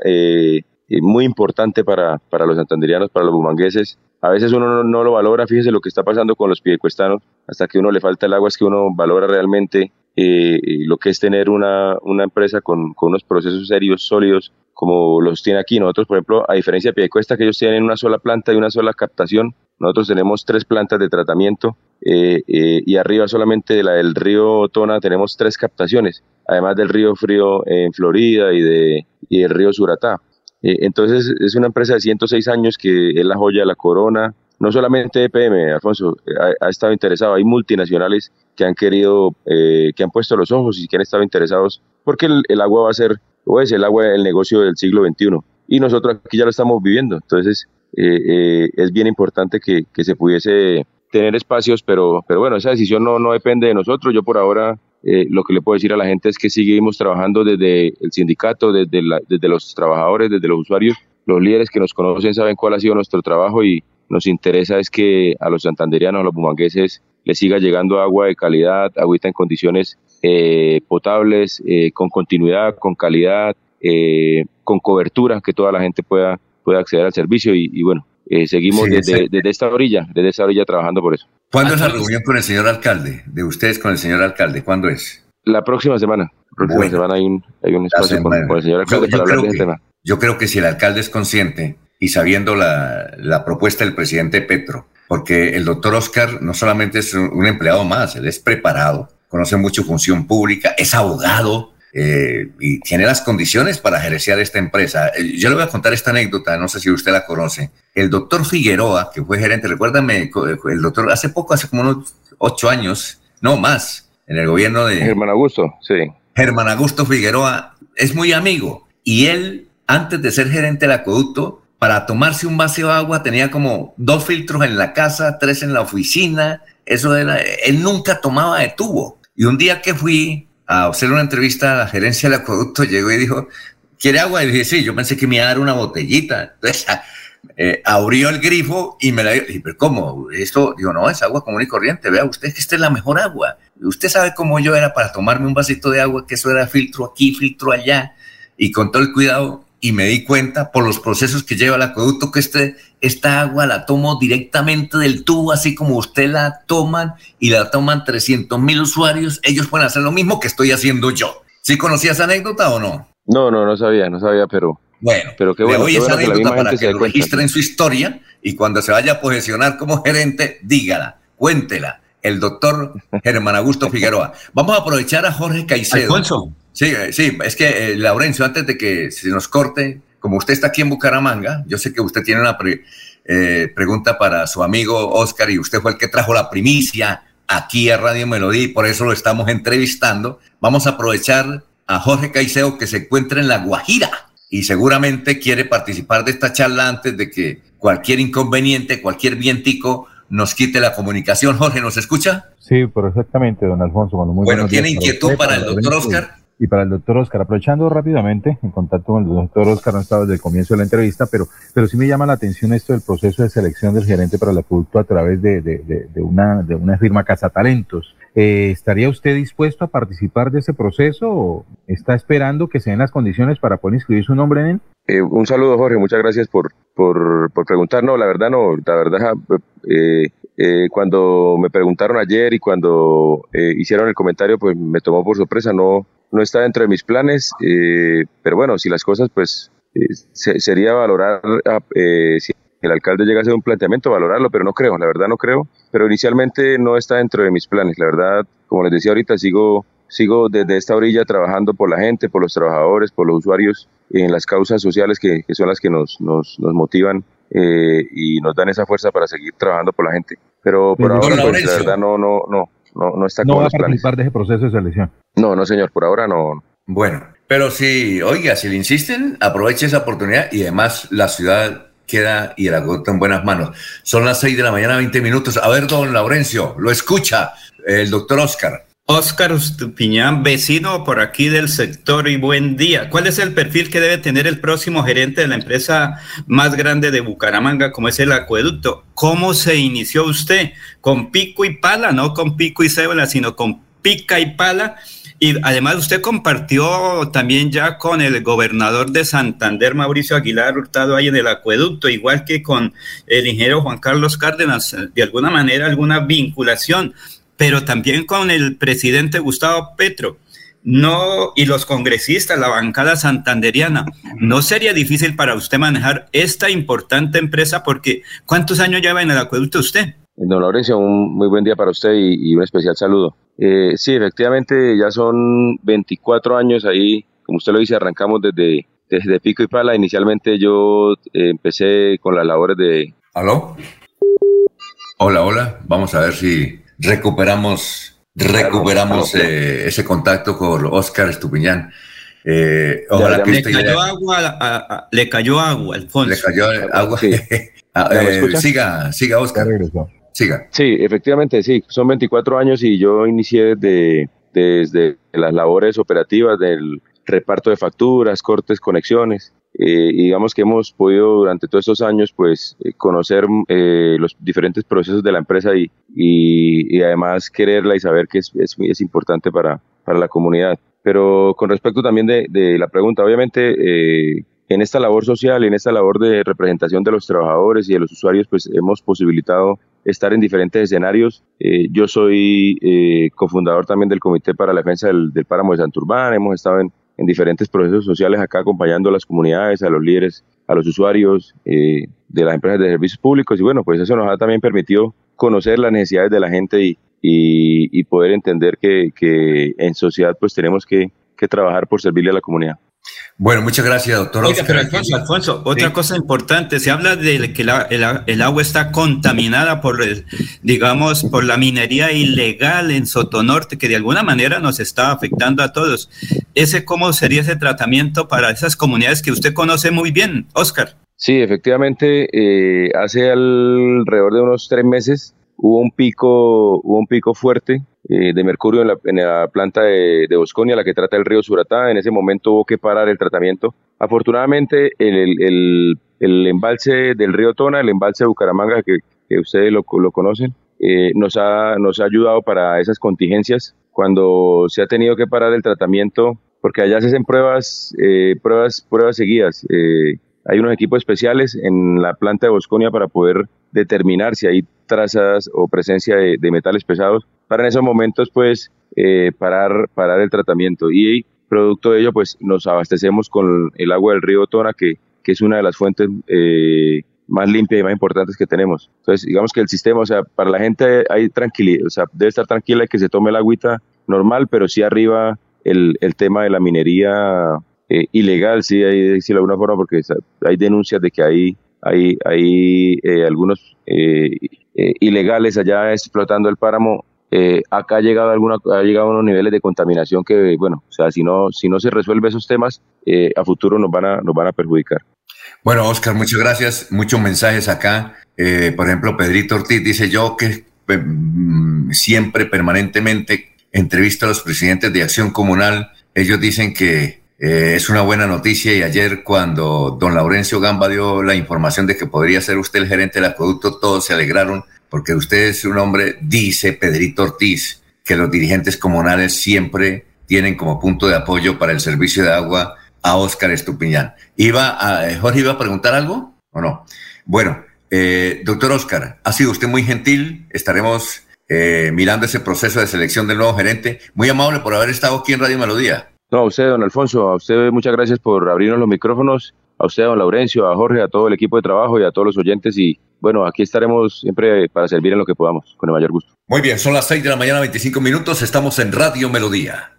muy importante para, para los santanderianos, para los bumangueses, a veces uno no, lo valora, fíjese lo que está pasando con los piedecuestanos, hasta que uno le falta el agua es que uno valora realmente eh, lo que es tener una, empresa con, unos procesos serios, sólidos, como los tiene aquí. Nosotros, por ejemplo, a diferencia de Piedecuesta, que ellos tienen una sola planta y una sola captación, nosotros tenemos tres plantas de tratamiento eh, eh, y arriba solamente de la del río Tona tenemos tres captaciones, además del río Frío en Florida y, de, y del río Suratá. Eh, entonces es una empresa de 106 años que es la joya de la corona. No solamente EPM, Alfonso, ha, ha estado interesado. Hay multinacionales que han querido, eh, que han puesto los ojos y que han estado interesados porque el, el agua va a ser, o es el agua el negocio del siglo XXI. Y nosotros aquí ya lo estamos viviendo. Entonces eh, eh, es bien importante que, que se pudiese tener espacios, pero, pero bueno, esa decisión no, no depende de nosotros. Yo por ahora eh, lo que le puedo decir a la gente es que seguimos trabajando desde el sindicato, desde, la, desde los trabajadores, desde los usuarios. Los líderes que nos conocen saben cuál ha sido nuestro trabajo y nos interesa es que a los santanderianos, a los bumangueses, les siga llegando agua de calidad, agüita en condiciones eh, potables, eh, con continuidad, con calidad, eh, con cobertura, que toda la gente pueda, pueda acceder al servicio y, y bueno, eh, seguimos Sí, desde, sí. desde esta orilla, desde esta orilla trabajando por eso. ¿Cuándo es la reunión con el señor alcalde? De ustedes con el señor alcalde, ¿cuándo es? La próxima semana, la próxima Bueno. semana hay un, hay un La espacio con, el señor alcalde Yo- yo para hablar creo de ese que- tema. Yo creo que si el alcalde es consciente y sabiendo la, la propuesta del presidente Petro, porque el doctor Oscar no solamente es un empleado más, él es preparado, conoce mucho función pública, es abogado eh, y tiene las condiciones para gerenciar esta empresa. Eh, Yo le voy a contar esta anécdota, no sé si usted la conoce. El doctor Figueroa, que fue gerente, recuérdame, co- el doctor hace poco, hace como unos ocho años, no más, en el gobierno de... Germán Augusto, sí. Germán Augusto Figueroa es muy amigo y él, antes de ser gerente del acueducto, para tomarse un vaso de agua tenía como dos filtros en la casa, tres en la oficina. Eso era, él nunca tomaba de tubo. Y un día que fui a hacer una entrevista a la gerencia del acueducto, llegó y dijo, ¿quiere agua? Y dije, sí, yo pensé que me iba a dar una botellita. Entonces, eh, abrió el grifo y me la dio. Dije, pero ¿cómo? Esto, digo, no, es agua común y corriente. Vea, usted que esta es la mejor agua. Usted sabe cómo yo era para tomarme un vasito de agua, que eso era filtro aquí, filtro allá, y con todo el cuidado. Y me di cuenta por los procesos que lleva el acueducto que este, esta agua la tomo directamente del tubo, así como usted la toman y la toman 300 mil usuarios. Ellos pueden hacer lo mismo que estoy haciendo yo. ¿Sí conocía esa anécdota o no? No, no, no sabía, no sabía, pero, Bueno, pero qué le bueno, doy qué esa bueno que anécdota misma para que lo registre en su historia y cuando se vaya a posicionar como gerente, dígala, cuéntela. El doctor Germán Augusto Figueroa. Vamos a aprovechar a Jorge Caicedo. Alfonso. Sí, eh, sí, es que eh, Laurencio, antes de que se nos corte, como usted está aquí en Bucaramanga, yo sé que usted tiene una pre- eh, pregunta para su amigo Oscar y usted fue el que trajo la primicia aquí a Radio Melodía y por eso lo estamos entrevistando. Vamos a aprovechar a Jorge Caicedo que se encuentra en La Guajira y seguramente quiere participar de esta charla antes de que cualquier inconveniente, cualquier vientico nos quite la comunicación. Jorge, ¿nos escucha? Sí, perfectamente, don Alfonso. Bueno, muy Bueno, ¿tiene días inquietud usted, para el doctor Oscar? Y para el doctor Oscar, aprovechando rápidamente, en contacto con el doctor Oscar, no he estado desde el comienzo de la entrevista, pero, pero sí me llama la atención esto del proceso de selección del gerente para el acueducto a través de, de una, de una firma Cazatalentos. Eh, ¿Estaría usted dispuesto a participar de ese proceso o está esperando que se den las condiciones para poder inscribir su nombre en él? Eh, un saludo, Jorge, muchas gracias por, por, por preguntar. No, la verdad no, la verdad, eh, eh, cuando me preguntaron ayer y cuando eh, hicieron el comentario, pues me tomó por sorpresa, no, no está dentro de mis planes, eh, pero bueno, si las cosas, pues eh, se- sería valorar, ah, eh, si el alcalde llega a hacer un planteamiento, valorarlo, pero no creo, la verdad no creo, pero inicialmente no está dentro de mis planes, la verdad, como les decía ahorita, sigo sigo desde esta orilla trabajando por la gente, por los trabajadores, por los usuarios, en las causas sociales que, que son las que nos, nos, nos motivan eh, y nos dan esa fuerza para seguir trabajando por la gente. Pero por ahora, pues, la verdad, no, no, no, no, no está No va a planes. participar de ese proceso de selección. No, no, señor, por ahora no. Bueno, pero si, oiga, si le insisten, aproveche esa oportunidad y además la ciudad queda y el agosto en buenas manos. Son las 6 de la mañana, 20 minutos. A ver, don Laurencio, lo escucha el doctor Oscar. Oscar Ustupiñán, vecino por aquí del sector y buen día. ¿Cuál es el perfil que debe tener el próximo gerente de la empresa más grande de Bucaramanga, como es el acueducto? ¿Cómo se inició usted? Con pico y pala, no con pico y cébola, sino con pica y pala. Y además usted compartió también ya con el gobernador de Santander, Mauricio Aguilar Hurtado, ahí en el acueducto, igual que con el ingeniero Juan Carlos Cárdenas, de alguna manera alguna vinculación pero también con el presidente Gustavo Petro. No, y los congresistas, la bancada santanderiana, no sería difícil para usted manejar esta importante empresa porque ¿cuántos años lleva en el acueducto usted? Don Laurencio, un muy buen día para usted y, y un especial saludo. Eh, sí, efectivamente, ya son 24 años ahí, como usted lo dice, arrancamos desde, desde Pico y Pala. Inicialmente yo eh, empecé con las labores de... ¿Aló? Hola, hola. Vamos a ver si recuperamos, recuperamos eh, ese contacto con Oscar Estupiñán. Eh, ojalá que le cayó ya- agua, a- a- le cayó agua, Alfonso. le cayó agua. Ah, ¿Ya me eh, siga, siga, Oscar. Siga. Sí, efectivamente, sí. Son 24 años y yo inicié desde, desde las labores operativas del reparto de facturas, cortes, conexiones. Eh, y digamos que hemos podido durante todos estos años pues eh, conocer eh, los diferentes procesos de la empresa y, y, y además quererla y saber que es, es, es importante para, para la comunidad. Pero con respecto también de, de la pregunta, obviamente eh, en esta labor social y en esta labor de representación de los trabajadores y de los usuarios, pues hemos posibilitado estar en diferentes escenarios. Eh, yo soy eh, cofundador también del Comité para la Defensa del, Páramo de Santurbán. Hemos estado en, diferentes procesos sociales acá acompañando a las comunidades, a los líderes, a los usuarios eh, de las empresas de servicios públicos. Y bueno, pues eso nos ha también permitido conocer las necesidades de la gente y, y, poder entender que, que, en sociedad pues tenemos que, que trabajar por servirle a la comunidad. Bueno, muchas gracias, doctor. Oiga, pero Alfonso, Alfonso, otra cosa importante, se habla de que el, agua está contaminada por, digamos, por la minería ilegal en Sotonorte, que de alguna manera nos está afectando a todos. ¿Ese cómo sería ese tratamiento para esas comunidades que usted conoce muy bien, Oscar? Sí, efectivamente, eh, hace alrededor de unos tres meses hubo un pico, hubo un pico fuerte eh, de mercurio en la, planta de, de, Bosconia, la que trata el río Suratá. En ese momento hubo que parar el tratamiento. Afortunadamente, el, embalse del río Tona, el embalse de Bucaramanga, que, ustedes lo, conocen, eh, nos, ha, nos ha ayudado para esas contingencias. Cuando se ha tenido que parar el tratamiento, porque allá se hacen pruebas, eh, pruebas, pruebas seguidas. hay unos equipos especiales en la planta de Bosconia para poder determinar si hay trazas o presencia de, metales pesados para en esos momentos pues eh, parar, parar el tratamiento y producto de ello pues nos abastecemos con el agua del río Tona que, que es una de las fuentes eh, más limpias y más importantes que tenemos. Entonces digamos que el sistema, o sea, para la gente hay tranquilidad, o sea, debe estar tranquila que se tome el agüita normal, pero sí arriba el, el tema de la minería eh, ilegal, sí, hay decirlo de alguna forma, porque hay denuncias de que hay, hay, hay algunos eh, ilegales allá explotando el páramo, eh, acá ha llegado, alguna, ha llegado a unos niveles de contaminación que, bueno, o sea, si no, si no se resuelve esos temas, eh, a futuro nos van a, nos van a perjudicar. Bueno, Oscar, muchas gracias. Muchos mensajes acá. por ejemplo, Pedrito Ortiz dice yo que mm, siempre, permanentemente, entrevisto a los presidentes de Acción Comunal. Ellos dicen que es una buena noticia y ayer cuando don Laurencio Gamba dio la información de que podría ser usted el gerente del acueducto, todos se alegraron porque usted es un hombre, dice Pedrito Ortiz, que los dirigentes comunales siempre tienen como punto de apoyo para el servicio de agua a Óscar Estupiñán. ¿Iba a, eh, Jorge iba a preguntar algo o no? Bueno, eh, doctor Óscar, ha sido usted muy gentil, estaremos eh, mirando ese proceso de selección del nuevo gerente. Muy amable por haber estado aquí en Radio Melodía. No, a usted, don Alfonso, a usted muchas gracias por abrirnos los micrófonos, a usted, don Laurencio, a Jorge, a todo el equipo de trabajo y a todos los oyentes y bueno, aquí estaremos siempre para servir en lo que podamos, con el mayor gusto. Muy bien, son las 6 de la mañana, 25 minutos, estamos en Radio Melodía.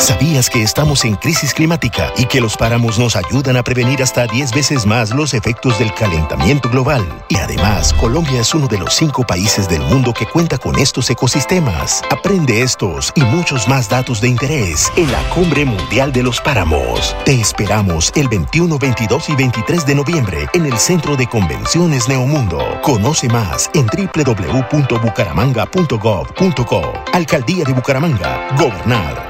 ¿Sabías que estamos en crisis climática y que los páramos nos ayudan a prevenir hasta 10 veces más los efectos del calentamiento global? Y además, Colombia es uno de los cinco países del mundo que cuenta con estos ecosistemas. Aprende estos y muchos más datos de interés en la Cumbre Mundial de los Páramos. Te esperamos el 21, 22 y 23 de noviembre en el Centro de Convenciones Neomundo. Conoce más en www.bucaramanga.gov.co. Alcaldía de Bucaramanga. Gobernar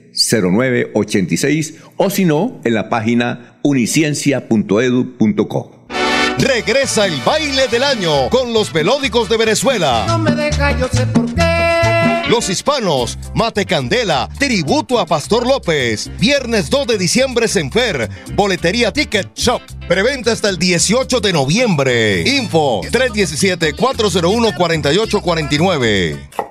0986 o si no, en la página uniciencia.edu.co. Regresa el baile del año con los melódicos de Venezuela. No me deja, yo sé por qué. Los hispanos, Mate Candela, tributo a Pastor López. Viernes 2 de diciembre en Fer, Boletería Ticket Shop. Preventa hasta el 18 de noviembre. Info 317-401-4849.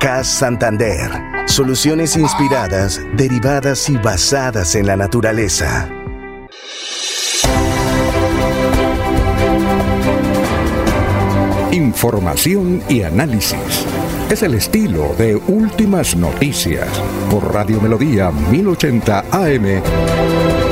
CAS Santander. Soluciones inspiradas, derivadas y basadas en la naturaleza. Información y análisis. Es el estilo de Últimas Noticias por Radio Melodía 1080 AM.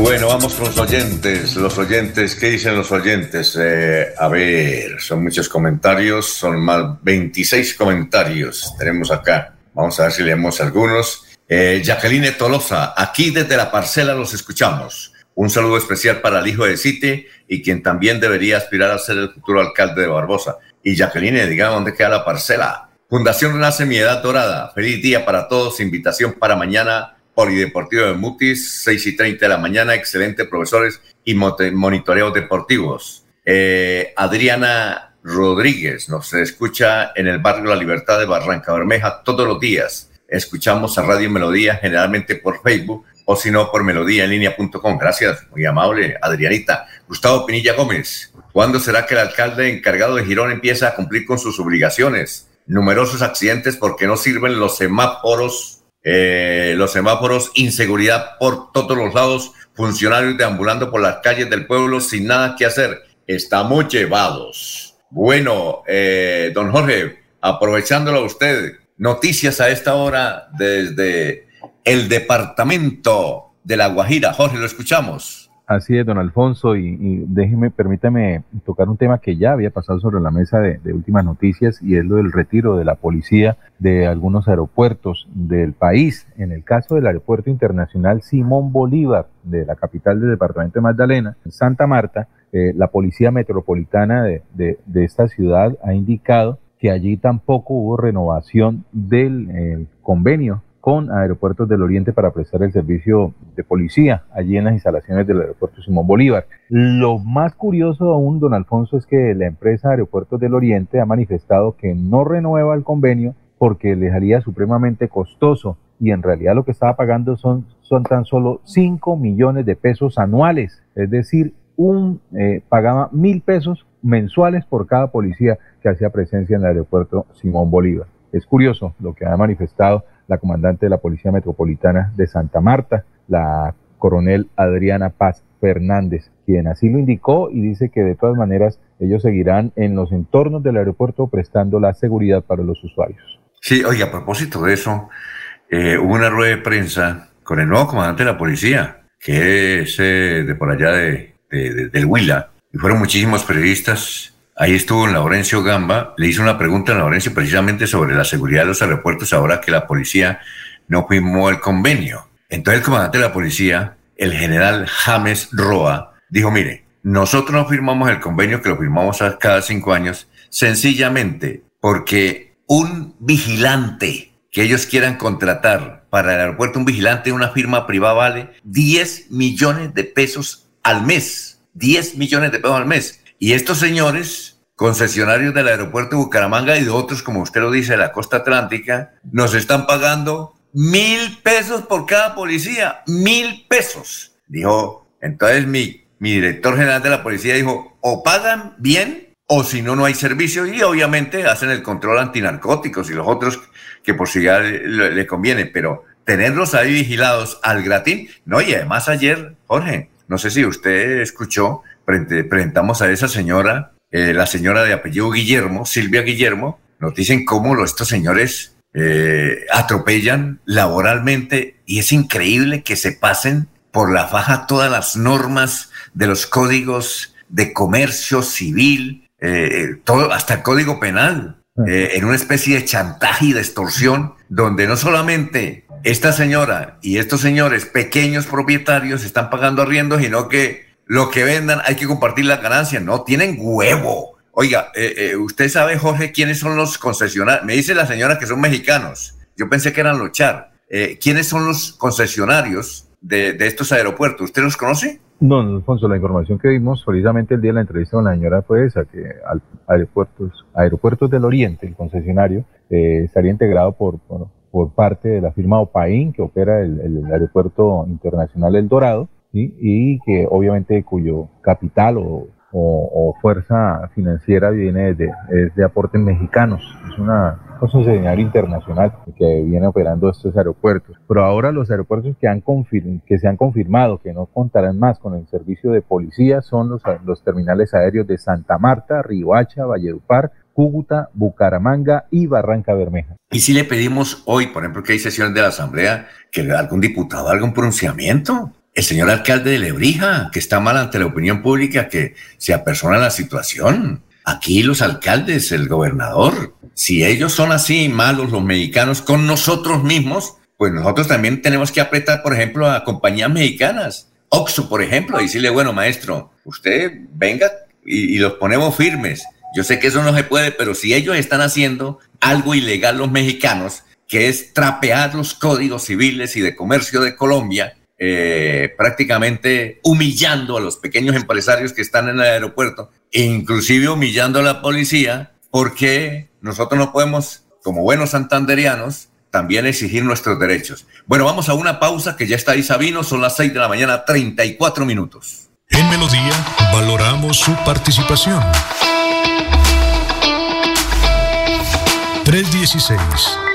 Bueno, vamos con los oyentes. Los oyentes, ¿qué dicen los oyentes? Eh, a ver, son muchos comentarios, son más 26 comentarios. Tenemos acá. Vamos a ver si leemos algunos. Eh, Jacqueline Tolosa, aquí desde la parcela los escuchamos. Un saludo especial para el hijo de Cite y quien también debería aspirar a ser el futuro alcalde de Barbosa. Y Jacqueline, diga dónde queda la parcela. Fundación Renace Mi Edad Dorada. Feliz día para todos. Invitación para mañana Polideportivo de Mutis, 6 y 30 de la mañana, excelentes profesores y monitoreos deportivos. Eh, Adriana Rodríguez nos escucha en el barrio La Libertad de Barranca Bermeja todos los días. Escuchamos a Radio Melodía generalmente por Facebook o si no por melodíaenlínea.com. Gracias, muy amable, Adrianita. Gustavo Pinilla Gómez, ¿cuándo será que el alcalde encargado de Girón empieza a cumplir con sus obligaciones? Numerosos accidentes porque no sirven los semáforos eh, los semáforos, inseguridad por todos los lados, funcionarios deambulando por las calles del pueblo sin nada que hacer. Estamos llevados. Bueno, eh, don Jorge, aprovechándolo a usted, noticias a esta hora desde el departamento de La Guajira. Jorge, lo escuchamos. Así es, don Alfonso, y, déjeme, permítame tocar un tema que ya había pasado sobre la mesa de, últimas noticias y es lo del retiro de la policía de algunos aeropuertos del país. En el caso del Aeropuerto Internacional Simón Bolívar de la capital del departamento de Magdalena, Santa Marta, eh, la Policía Metropolitana de, de, esta ciudad ha indicado que allí tampoco hubo renovación del eh, convenio con Aeropuertos del Oriente para prestar el servicio de policía allí en las instalaciones del aeropuerto Simón Bolívar. Lo más curioso aún, don Alfonso, es que la empresa Aeropuertos del Oriente ha manifestado que no renueva el convenio porque les haría supremamente costoso y en realidad lo que estaba pagando son, son tan solo 5 millones de pesos anuales, es decir, un, eh, pagaba mil pesos mensuales por cada policía que hacía presencia en el aeropuerto Simón Bolívar. Es curioso lo que ha manifestado la comandante de la Policía Metropolitana de Santa Marta, la coronel Adriana Paz Fernández, quien así lo indicó y dice que de todas maneras ellos seguirán en los entornos del aeropuerto prestando la seguridad para los usuarios. Sí, oye, a propósito de eso, eh, hubo una rueda de prensa con el nuevo comandante de la policía, que es eh, de por allá de, del Huila, y fueron muchísimos periodistas Ahí estuvo Laurencio Gamba, le hizo una pregunta a Laurencio precisamente sobre la seguridad de los aeropuertos ahora que la policía no firmó el convenio. Entonces el comandante de la policía, el general James Roa, dijo, mire, nosotros no firmamos el convenio que lo firmamos cada cinco años, sencillamente porque un vigilante que ellos quieran contratar para el aeropuerto, un vigilante de una firma privada vale 10 millones de pesos al mes. 10 millones de pesos al mes. Y estos señores concesionarios del aeropuerto de Bucaramanga y de otros, como usted lo dice, de la costa atlántica, nos están pagando mil pesos por cada policía, mil pesos. Dijo, entonces mi, mi director general de la policía dijo, o pagan bien o si no, no hay servicio y obviamente hacen el control antinarcóticos y los otros que por si ya le, le conviene, pero tenerlos ahí vigilados al gratín, no, y además ayer, Jorge, no sé si usted escuchó, presentamos a esa señora eh, la señora de apellido Guillermo, Silvia Guillermo, nos dicen cómo estos señores eh, atropellan laboralmente y es increíble que se pasen por la faja todas las normas de los códigos de comercio civil, eh, todo, hasta el código penal, en una especie de chantaje y de extorsión, donde no solamente esta señora y estos señores pequeños propietarios están pagando arriendo, sino que lo que vendan hay que compartir las ganancias. No, tienen huevo. Oiga, eh, eh, usted sabe, Jorge, quiénes son los concesionarios. Me dice la señora que son mexicanos. Yo pensé que eran los char. Eh, ¿Quiénes son los concesionarios de, estos aeropuertos? ¿Usted los conoce? No, Alfonso, la información que vimos precisamente el día de la entrevista con la señora fue esa, que al aeropuertos, aeropuertos del Oriente, el concesionario, estaría integrado por, por, parte de la firma OPAIN, que opera el Aeropuerto Internacional El Dorado, y que obviamente cuyo capital o, fuerza financiera viene de, de aportes mexicanos. Es una, concesionario internacional que viene operando estos aeropuertos. Pero ahora los aeropuertos que, han que se han confirmado que no contarán más con el servicio de policía son los, los terminales aéreos de Santa Marta, Riohacha, Valledupar, Cúcuta, Bucaramanga y Barranca Bermeja. Y si le pedimos hoy, por ejemplo, que hay sesiones de la Asamblea, que algún diputado haga un pronunciamiento. El señor alcalde de Lebrija, que está mal ante la opinión pública, que se apersona la situación. Aquí los alcaldes, el gobernador, si ellos son así malos los mexicanos con nosotros mismos, pues nosotros también tenemos que apretar, por ejemplo, a compañías mexicanas. Oxo, por ejemplo, y decirle, bueno, maestro, usted venga y, y los ponemos firmes yo sé que eso no se puede, pero si ellos están haciendo algo ilegal los mexicanos, que es trapear los códigos civiles y de comercio de Colombia, eh, prácticamente humillando a los pequeños empresarios que están en el aeropuerto, e inclusive humillando a la policía, porque nosotros no podemos, como buenos santanderianos, también exigir nuestros derechos. Bueno, vamos a una pausa que ya está ahí Sabino, son las 6 de la mañana, 34 minutos. En Melodía valoramos su participación.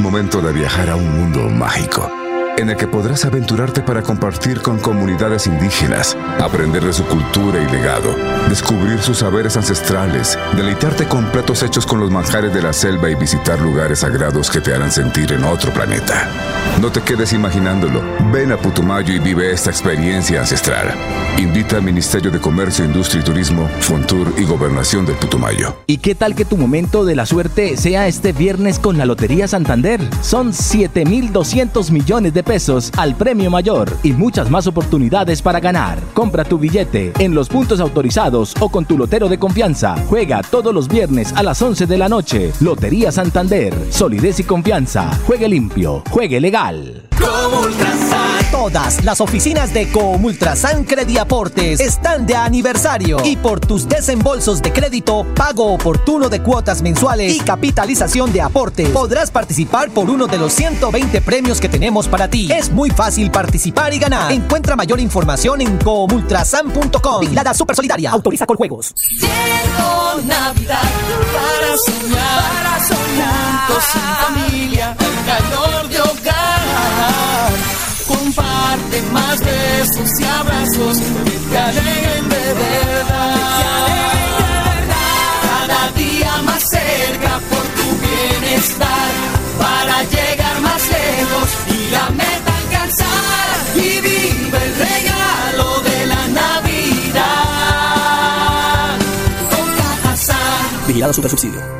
Momento de viajar a un mundo mágico en el que podrás aventurarte para compartir con comunidades indígenas, aprender de su cultura y legado, descubrir sus saberes ancestrales, deleitarte con platos hechos con los manjares de la selva y visitar lugares sagrados que te harán sentir en otro planeta. No te quedes imaginándolo. Ven a Putumayo y vive esta experiencia ancestral. Invita al Ministerio de Comercio, Industria y Turismo, Fontur y Gobernación del Putumayo. ¿Y qué tal que tu momento de la suerte sea este viernes con la Lotería Santander? Son 7.200 millones de pesos al premio mayor y muchas más oportunidades para ganar. Compra tu billete en los puntos autorizados o con tu lotero de confianza. Juega todos los viernes a las 11 de la noche. Lotería Santander. Solidez y confianza. Juegue limpio. Juegue legal. Todas las oficinas de Comultrasan Crediaportes están de aniversario y por tus desembolsos de crédito, pago oportuno de cuotas mensuales y capitalización de aporte, podrás participar por uno de los 120 premios que tenemos para ti. Es muy fácil participar y ganar. Encuentra mayor información en comultrasan.com. Vigilada Super Solidaria. Autoriza con juegos. Llegó Navidad para soñar, para soñar. Juntos en familia, calor de. Más besos y abrazos que te alegren de verdad. Cada día más cerca por tu bienestar. Para llegar más lejos y la meta alcanzar. Y vive el regalo de la Navidad. Con. Vigilado Super Subsidio.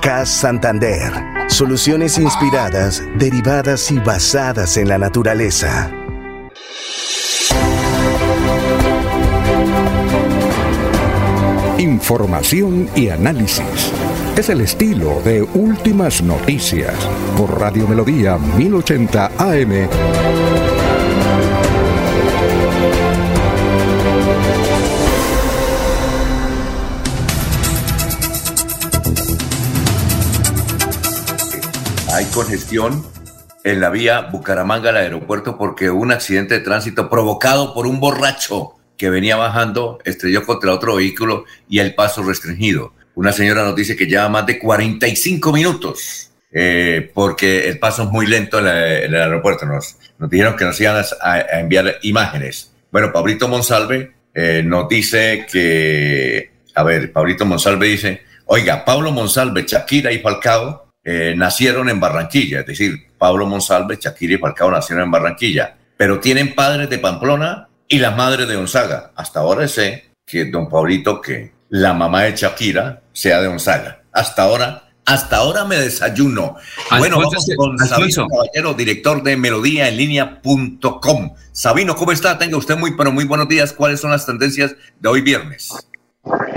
CAS Santander. Soluciones inspiradas, derivadas y basadas en la naturaleza. Información y análisis. Es el estilo de Últimas Noticias por Radio Melodía 1080 AM. Congestión en la vía Bucaramanga al aeropuerto porque un accidente de tránsito provocado por un borracho que venía bajando estrelló contra otro vehículo y el paso restringido. Una señora nos dice que lleva más de 45 minutos eh, porque el paso es muy lento en, el aeropuerto. Nos, dijeron que nos iban a, a enviar imágenes. Bueno, Pablito Monsalve eh, nos dice que, a ver, Pablito Monsalve dice, oiga, Pablo Monsalve, Shakira y Falcao eh, nacieron en Barranquilla, es decir, Pablo Monsalve, Shakira y Falcao nacieron en Barranquilla. pero tienen padres de Pamplona y las madres de Gonzaga. Hasta ahora sé que don Paulito, que la mamá de Shakira sea de Gonzaga. Hasta ahora, hasta ahora me desayuno. bueno, vamos con Sabino Caballero, director de Melodía en línea.com. Sabino, ¿cómo está? Tenga usted muy, pero muy buenos días. ¿Cuáles son las tendencias de hoy viernes?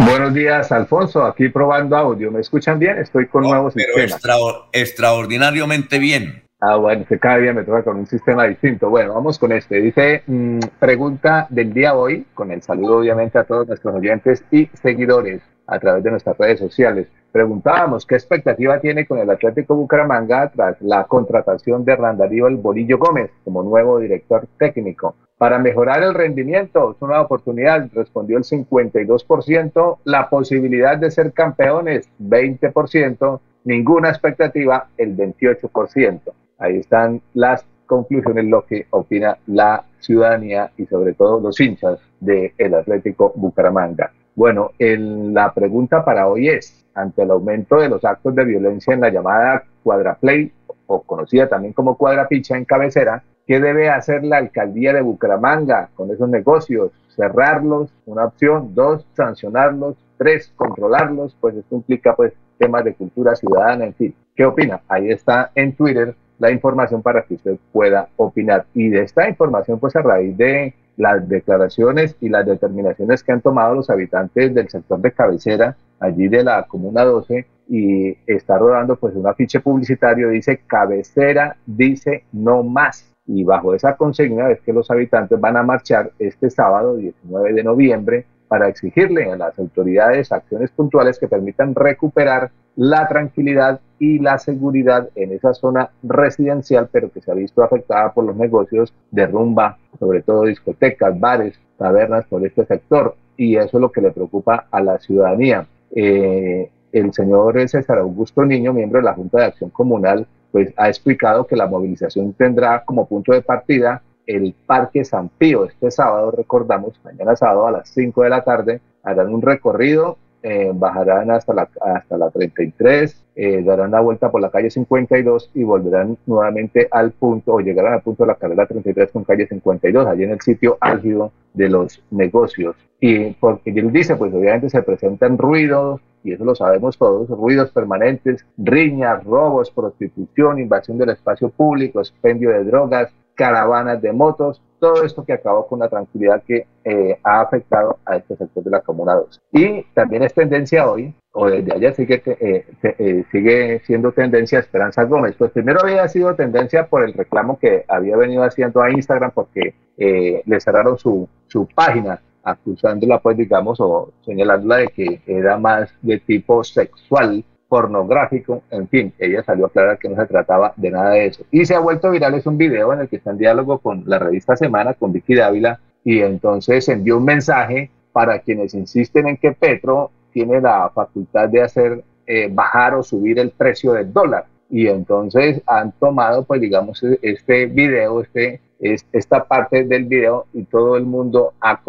Buenos días, Alfonso. Aquí probando audio. ¿Me escuchan bien? Estoy con nuevos pero extraordinariamente bien. Ah, bueno, que cada día me toca con un sistema distinto. Bueno, vamos con este. Dice, mm, pregunta del día hoy, con el saludo obviamente a todos nuestros oyentes y seguidores a través de nuestras redes sociales. Preguntábamos qué expectativa tiene con el Atlético Bucaramanga tras la contratación de Randarío El Bolillo Gómez como nuevo director técnico. Para mejorar el rendimiento, es una oportunidad, respondió el 52%, la posibilidad de ser campeones, 20%, ninguna expectativa, el 28%. Ahí están las conclusiones, lo que opina la ciudadanía y sobre todo los hinchas del Atlético Bucaramanga. Bueno, la pregunta para hoy es, ante el aumento de los actos de violencia en la llamada Cuadraplay, o conocida también como Cuadrapicha en cabecera, ¿qué debe hacer la alcaldía de Bucaramanga con esos negocios? Cerrarlos, una opción, dos, sancionarlos, tres, controlarlos, pues esto implica pues temas de cultura ciudadana, en fin. ¿Qué opina? Ahí está en Twitter la información para que usted pueda opinar. Y de esta información, pues a raíz de las declaraciones y las determinaciones que han tomado los habitantes del sector de cabecera, allí de la Comuna 12, y está rodando pues un afiche publicitario, dice cabecera, dice no más. Y bajo esa consigna es que los habitantes van a marchar este sábado 19 de noviembre para exigirle a las autoridades acciones puntuales que permitan recuperar la tranquilidad y la seguridad en esa zona residencial, pero que se ha visto afectada por los negocios de rumba, sobre todo discotecas, bares, tabernas por este sector. Y eso es lo que le preocupa a la ciudadanía. Eh, el señor César Augusto Niño, miembro de la Junta de Acción Comunal, pues ha explicado que la movilización tendrá como punto de partida el Parque San Pío. Este sábado, recordamos, mañana sábado a las 5 de la tarde, harán un recorrido eh, bajarán hasta la, hasta la 33, eh, darán la vuelta por la calle 52 y volverán nuevamente al punto o llegarán al punto de la carrera 33 con calle 52, allí en el sitio álgido de los negocios. Y porque él dice, pues obviamente se presentan ruidos, y eso lo sabemos todos, ruidos permanentes, riñas, robos, prostitución, invasión del espacio público, expendio de drogas, caravanas de motos, todo esto que acabó con la tranquilidad que eh, ha afectado a este sector de la Comuna 2. Y también es tendencia hoy, o desde ayer sigue, eh, eh, sigue siendo tendencia Esperanza Gómez. Pues primero había sido tendencia por el reclamo que había venido haciendo a Instagram porque le cerraron su, su página acusándola, pues digamos, o señalándola de que era más de tipo sexual pornográfico, en fin, ella salió a aclarar que no se trataba de nada de eso. Y se ha vuelto viral, es un video en el que está en diálogo con la revista Semana, con Vicky Dávila, y entonces envió un mensaje para quienes insisten en que Petro tiene la facultad de hacer eh, bajar o subir el precio del dólar. Y entonces han tomado, pues digamos, este video, este, esta parte del video y todo el mundo ha,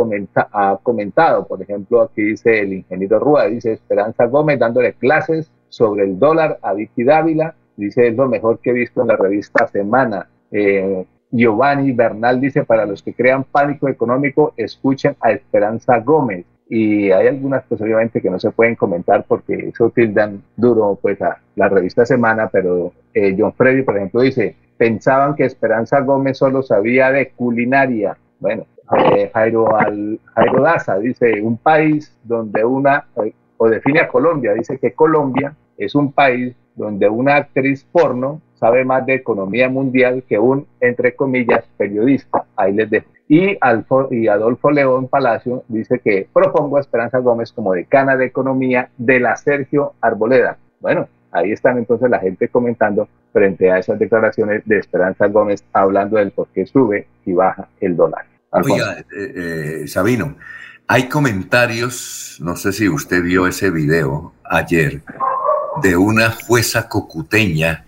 ha comentado. Por ejemplo, aquí dice el ingeniero Rúa, dice Esperanza Gómez dándole clases sobre el dólar a Vicky Dávila, dice es lo mejor que he visto en la revista Semana. Eh, Giovanni Bernal dice, para los que crean pánico económico, escuchen a Esperanza Gómez. Y hay algunas cosas obviamente que no se pueden comentar porque eso tildan duro pues a la revista Semana, pero eh, John Freddy, por ejemplo, dice, pensaban que Esperanza Gómez solo sabía de culinaria. Bueno, eh, Jairo, Al, Jairo Daza dice, un país donde una, o define a Colombia, dice que Colombia es un país donde una actriz porno sabe más de economía mundial que un, entre comillas, periodista. Ahí les dejo. Y, y Adolfo León Palacio dice que propongo a Esperanza Gómez como decana de economía de la Sergio Arboleda. Bueno, ahí están entonces la gente comentando frente a esas declaraciones de Esperanza Gómez hablando del por qué sube y baja el dólar. Oiga, eh, eh, Sabino, hay comentarios, no sé si usted vio ese video ayer, de una jueza cocuteña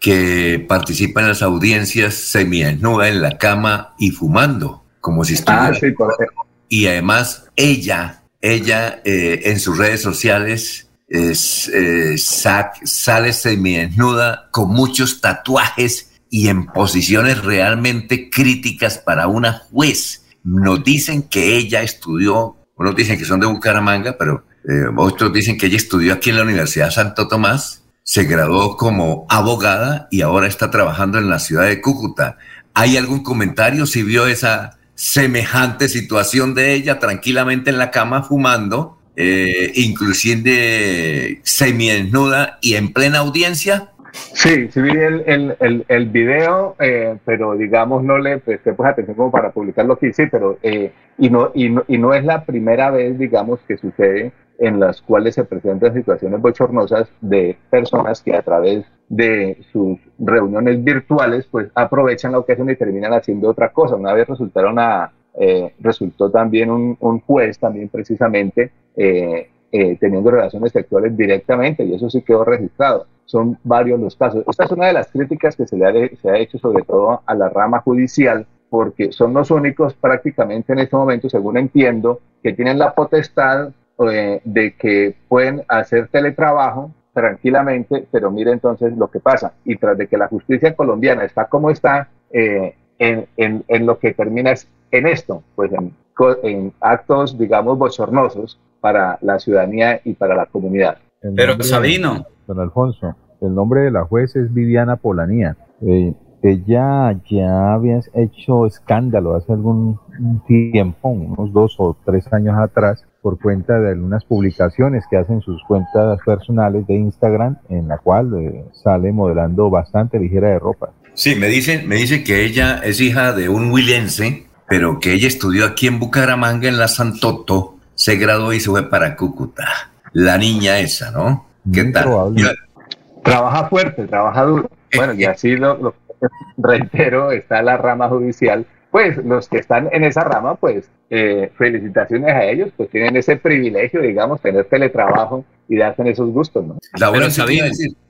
que participa en las audiencias semienúa en la cama y fumando, como si estuviera. Ah, y además ella, ella eh, en sus redes sociales es, eh, sale semidesnuda con muchos tatuajes y en posiciones realmente críticas para una juez. Nos dicen que ella estudió, unos dicen que son de Bucaramanga, pero eh, otros dicen que ella estudió aquí en la Universidad Santo Tomás, se graduó como abogada y ahora está trabajando en la ciudad de Cúcuta. ¿Hay algún comentario si vio esa semejante situación de ella tranquilamente en la cama fumando, eh, inclusive semidesnuda y en plena audiencia? Sí, sí vi el, el, el, video, eh, pero digamos no le presté pues atención como para publicarlo aquí, sí, pero eh, y, no, y, no, y no es la primera vez, digamos, que sucede en las cuales se presentan situaciones bochornosas de personas que a través de sus reuniones virtuales pues aprovechan la ocasión y terminan haciendo otra cosa. Una vez resultaron a, eh, resultó también un, juez también precisamente eh, eh, teniendo relaciones sexuales directamente y eso sí quedó registrado. Son varios los casos. Esta es una de las críticas que se le ha, se ha hecho sobre todo a la rama judicial porque son los únicos prácticamente en este momento, según entiendo, que tienen la potestad eh, de que pueden hacer teletrabajo tranquilamente, pero mire entonces lo que pasa. Y tras de que la justicia colombiana está como está, eh, en, en, en, lo que termina es en esto, pues en, en, actos, digamos, bochornosos para la ciudadanía y para la comunidad. Pero Sabino. Don Alfonso, el nombre de la juez es Viviana Polanía. Eh, ella ya había hecho escándalo hace algún tiempo, unos dos o tres años atrás, por cuenta de algunas publicaciones que hacen sus cuentas personales de Instagram, en la cual eh, sale modelando bastante ligera de ropa. Sí, me dicen, me dicen que ella es hija de un huilense, pero que ella estudió aquí en Bucaramanga, en la Santoto, se graduó y se fue para Cúcuta. La niña esa, ¿no? ¿Qué Muy tal? Trabaja fuerte, trabaja duro. Bueno, y así lo, lo reitero, está la rama judicial. Pues los que están en esa rama, pues eh, felicitaciones a ellos, pues tienen ese privilegio, digamos, tener teletrabajo y darse esos gustos, ¿no? Laurencio.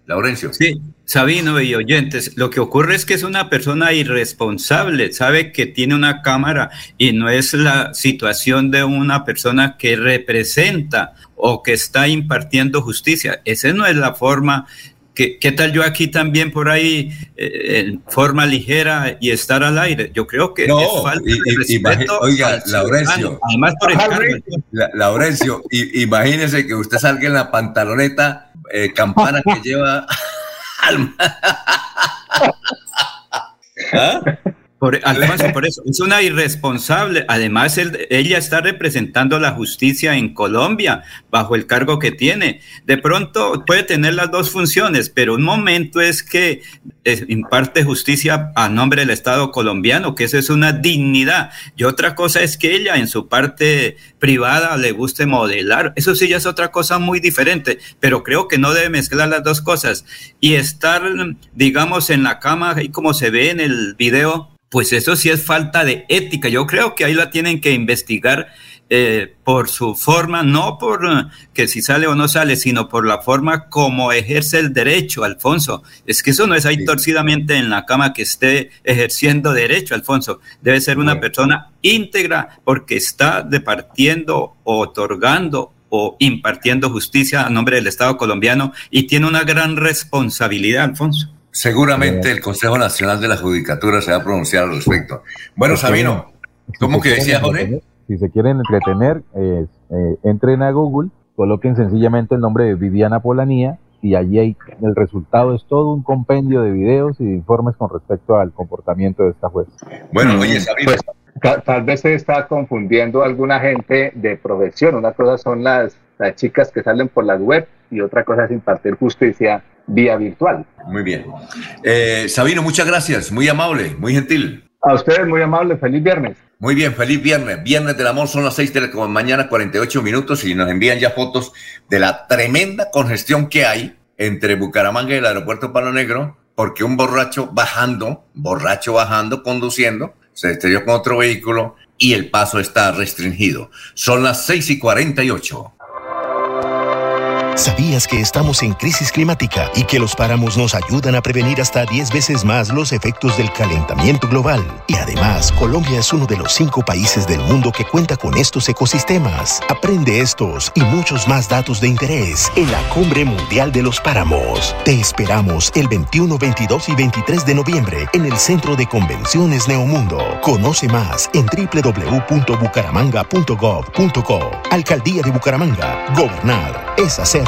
Laurencio. Sí, Sabino y oyentes, lo que ocurre es que es una persona irresponsable, sabe que tiene una cámara y no es la situación de una persona que representa o que está impartiendo justicia. Esa no es la forma. ¿Qué, qué tal yo aquí también por ahí eh, en forma ligera y estar al aire? Yo creo que No, es falta y- de y- respeto oiga, Laurencio. Además por el. La- Laurencio, imagínese que usted salga en la pantaloneta, eh, campana que lleva al... ¿Ah? Por, Alfonso, por eso, es una irresponsable. Además, él- ella está representando la justicia en Colombia bajo el cargo que tiene. De pronto puede tener las dos funciones, pero un momento es que eh, imparte justicia a nombre del Estado colombiano, que eso es una dignidad. Y otra cosa es que ella en su parte privada le guste modelar. Eso sí ya es otra cosa muy diferente, pero creo que no debe mezclar las dos cosas. Y estar, digamos, en la cama, y como se ve en el video, pues eso sí es falta de ética. Yo creo que ahí la tienen que investigar eh, por su forma, no por eh, que si sale o no sale, sino por la forma como ejerce el derecho, Alfonso. Es que eso no es ahí torcidamente en la cama que esté ejerciendo derecho, Alfonso. Debe ser una persona íntegra porque está departiendo, otorgando o impartiendo justicia a nombre del Estado colombiano y tiene una gran responsabilidad, Alfonso. Seguramente el Consejo Nacional de la Judicatura se va a pronunciar al respecto. Bueno, Si Sabino, ¿cómo si que se decía Jorge? entretener- Si se quieren entretener, eh, eh, entren a Google, coloquen sencillamente el nombre de Viviana Polanía y allí hay, el resultado es todo un compendio de videos y de informes con respecto al comportamiento de esta juez. Bueno, oye, Sabino. Pues, ta- tal vez se está confundiendo alguna gente de profesión. Una cosa son las, las chicas que salen por las web y otra cosa es impartir justicia vía virtual. Muy bien. Eh, Sabino, muchas gracias. Muy amable, muy gentil. A ustedes muy amable, feliz viernes. Muy bien, feliz viernes. Viernes del amor son las 6 de la mañana, 48 minutos, y nos envían ya fotos de la tremenda congestión que hay entre Bucaramanga y el aeropuerto Palo Negro, porque un borracho bajando, borracho bajando, conduciendo, se estrelló con otro vehículo y el paso está restringido. Son las 6 y 48. ¿Sabías que estamos en crisis climática y que los páramos nos ayudan a prevenir hasta 10 veces más los efectos del calentamiento global? Y además, Colombia es uno de los cinco países del mundo que cuenta con estos ecosistemas. Aprende estos y muchos más datos de interés en la Cumbre Mundial de los Páramos. Te esperamos el 21, 22 y 23 de noviembre en el Centro de Convenciones Neomundo. Conoce más en www.bucaramanga.gov.co. Alcaldía de Bucaramanga. Gobernar es hacer.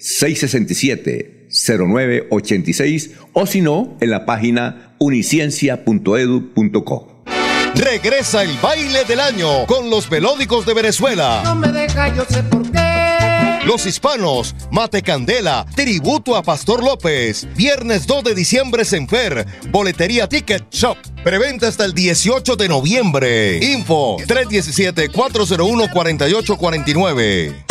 317-667-0986 o si no, en la página uniciencia.edu.co. Regresa el baile del año con los melódicos de Venezuela. No me deja, yo sé por qué. Los hispanos, Mate Candela, tributo a Pastor López. Viernes 2 de diciembre en Fer, Boletería Ticket Shop. Preventa hasta el 18 de noviembre. Info 317-401-4849.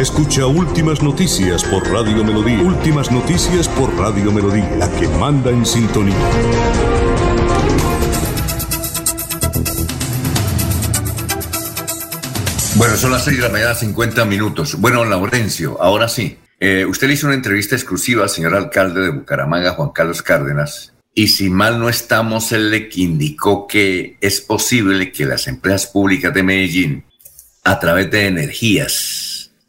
Escucha Últimas Noticias por Radio Melodía. Últimas Noticias por Radio Melodía, la que manda en sintonía. Bueno, son las 6 de la mañana, 50 minutos. Bueno, Laurencio, ahora sí. Eh, usted le hizo una entrevista exclusiva al señor alcalde de Bucaramanga, Juan Carlos Cárdenas, y si mal no estamos, él le indicó que es posible que las empresas públicas de Medellín, a través de energías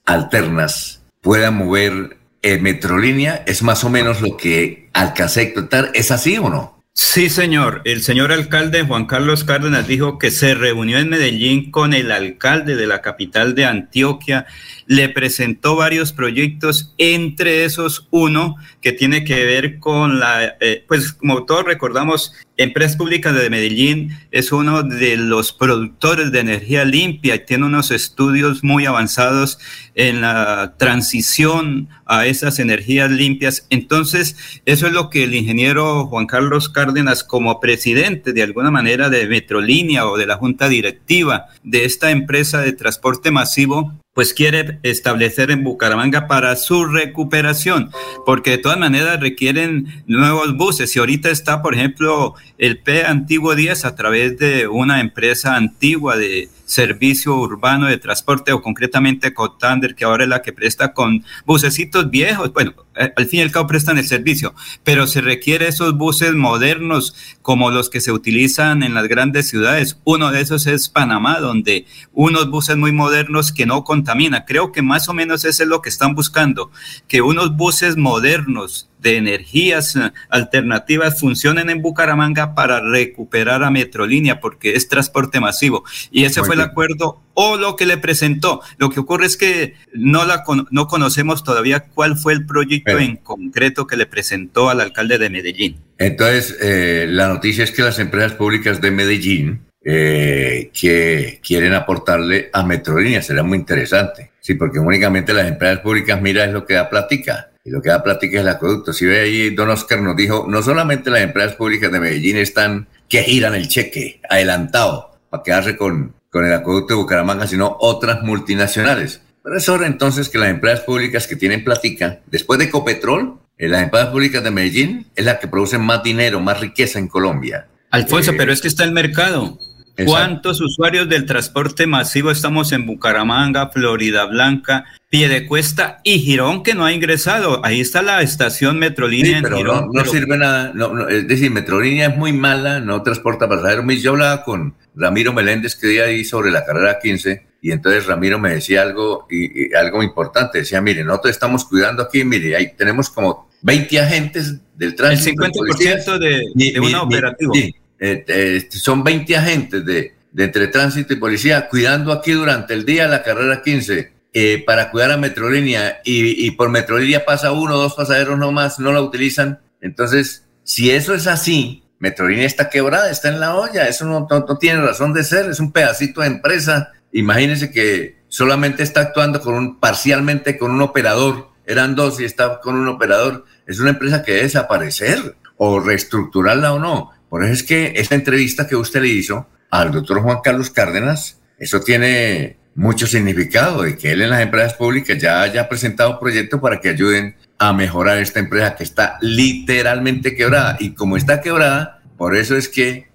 alternas, puedan mover eh, Metrolínea. Es más o menos lo que alcancé a contar. ¿Es así o no? Sí, señor. El señor alcalde Juan Carlos Cárdenas dijo que se reunió en Medellín con el alcalde de la capital de Antioquia, le presentó varios proyectos, entre esos uno que tiene que ver con la, eh, pues como todos recordamos, Empresas Públicas de Medellín es uno de los productores de energía limpia y tiene unos estudios muy avanzados en la transición a esas energías limpias. Entonces, eso es lo que el ingeniero Juan Carlos Cárdenas, como presidente de alguna manera de Metrolínea o de la junta directiva de esta empresa de transporte masivo, pues quiere establecer en Bucaramanga para su recuperación, porque de todas maneras requieren nuevos buses. Y ahorita está, por ejemplo, el P Antiguo 10 a través de una empresa antigua de servicio urbano de transporte o concretamente Cotander, que ahora es la que presta con bucecitos viejos. Bueno, eh, al fin y al cabo prestan el servicio, pero se requiere esos buses modernos como los que se utilizan en las grandes ciudades. Uno de esos es Panamá, donde unos buses muy modernos que no contaminan. Creo que más o menos eso es lo que están buscando, que unos buses modernos de energías eh, alternativas funcionen en Bucaramanga para recuperar a Metrolínea porque es transporte masivo. Y ese fue el acuerdo o lo que le presentó. Lo que ocurre es que no, la no conocemos todavía cuál fue el proyecto en concreto que le presentó al alcalde de Medellín. Entonces, eh, la noticia es que las empresas públicas de Medellín eh, que quieren aportarle a Metrolínea será muy interesante. Sí, porque únicamente las empresas públicas, mira, es lo que da plática y lo que da plática es el acueducto. Si ve ahí, don Oscar nos dijo, no solamente las empresas públicas de Medellín están que giran el cheque adelantado para quedarse con, con el acueducto de Bucaramanga, sino otras multinacionales. Pero es hora entonces que las empresas públicas que tienen plática, después de Ecopetrol, eh, las empresas públicas de Medellín es la que producen más dinero, más riqueza en Colombia. Alfonso, pero es que está el mercado. ¿Cuántos usuarios del transporte masivo estamos en Bucaramanga, Florida Blanca, Piedecuesta y Girón que no ha ingresado? Ahí está la estación Metrolínea pero No, no sirve nada. es decir, Metrolínea es muy mala, no transporta pasajeros. Yo hablaba con Ramiro Meléndez que día ahí sobre la carrera 15 y entonces Ramiro me decía algo y, algo importante. Decía, mire, nosotros estamos cuidando aquí, mire, ahí tenemos como 20 agentes del tránsito. El 50% de, de, una operativa. Sí, eh, eh, son 20 agentes de, de, entre tránsito y policía cuidando aquí durante el día la carrera 15 eh, para cuidar a Metrolínea y, y, por Metrolínea pasa uno o dos pasajeros nomás, no la utilizan. Entonces, si eso es así, Metrolínea está quebrada, está en la olla, eso no, no, tiene razón de ser, es un pedacito de empresa. Imagínense que solamente está actuando con un, parcialmente con un operador, eran dos y está con un operador, es una empresa que debe desaparecer o reestructurarla o no. Por eso es que esta entrevista que usted le hizo al doctor Juan Carlos Cárdenas, eso tiene mucho significado de que él en las empresas públicas ya haya presentado proyectos para que ayuden a mejorar esta empresa que está literalmente quebrada. Y como está quebrada, por eso es que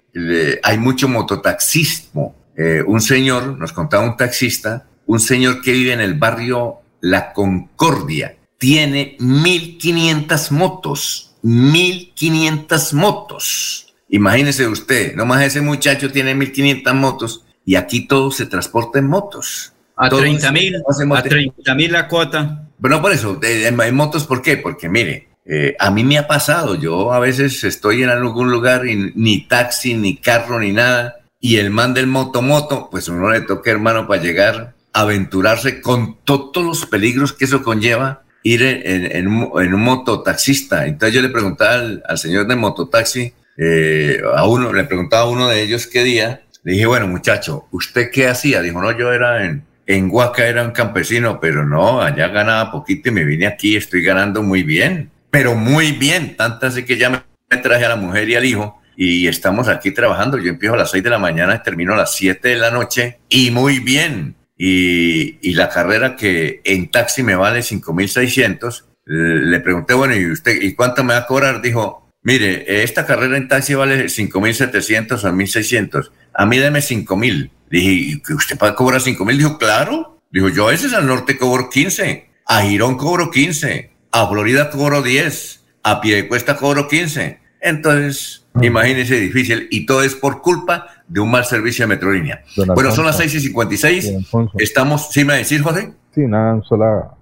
hay mucho mototaxismo. Eh, un señor, nos contaba un taxista, un señor que vive en el barrio La Concordia, tiene 1.500 motos, 1.500 motos. Imagínese usted, nomás ese muchacho tiene 1500 motos y aquí todo se transporta en motos. A 30 mil, a 30 mil la cuota. Bueno, por eso, en, motos, ¿por qué? Porque mire, eh, a mí me ha pasado, yo a veces estoy en algún lugar y ni taxi, ni carro, ni nada, y el man del moto moto, pues uno le toca, hermano, para llegar, aventurarse con todos los peligros que eso conlleva, ir en, un, mototaxista. Entonces yo le preguntaba al, al señor de mototaxi, eh, a uno, le preguntaba a uno de ellos qué día, le dije, bueno, muchacho, ¿usted qué hacía? Dijo, no, yo era en, en Huaca, era un campesino, pero no, allá ganaba poquito y me vine aquí, estoy ganando muy bien, pero muy bien, tanto así que ya me traje a la mujer y al hijo y estamos aquí trabajando. Yo empiezo a las 6 de la mañana y termino a las 7 de la noche y muy bien. Y, y la carrera que en taxi me vale 5.600, le pregunté, bueno, ¿y usted, y cuánto me va a cobrar? Dijo, Mire, esta carrera en taxi vale 5.700 o 1.600. A mí deme 5.000. Dije, ¿y usted paga cobrar 5.000? Dijo, claro. Dijo, yo a veces al norte cobro 15. A Girón cobro 15. A Florida cobro 10. A Piedecuesta cobro 15. Entonces, imagínese difícil. Y todo es por culpa de un mal servicio de Metrolínea. bueno, son las 6 y 56. Estamos, ¿sí me decir, José? Sí, nada, solo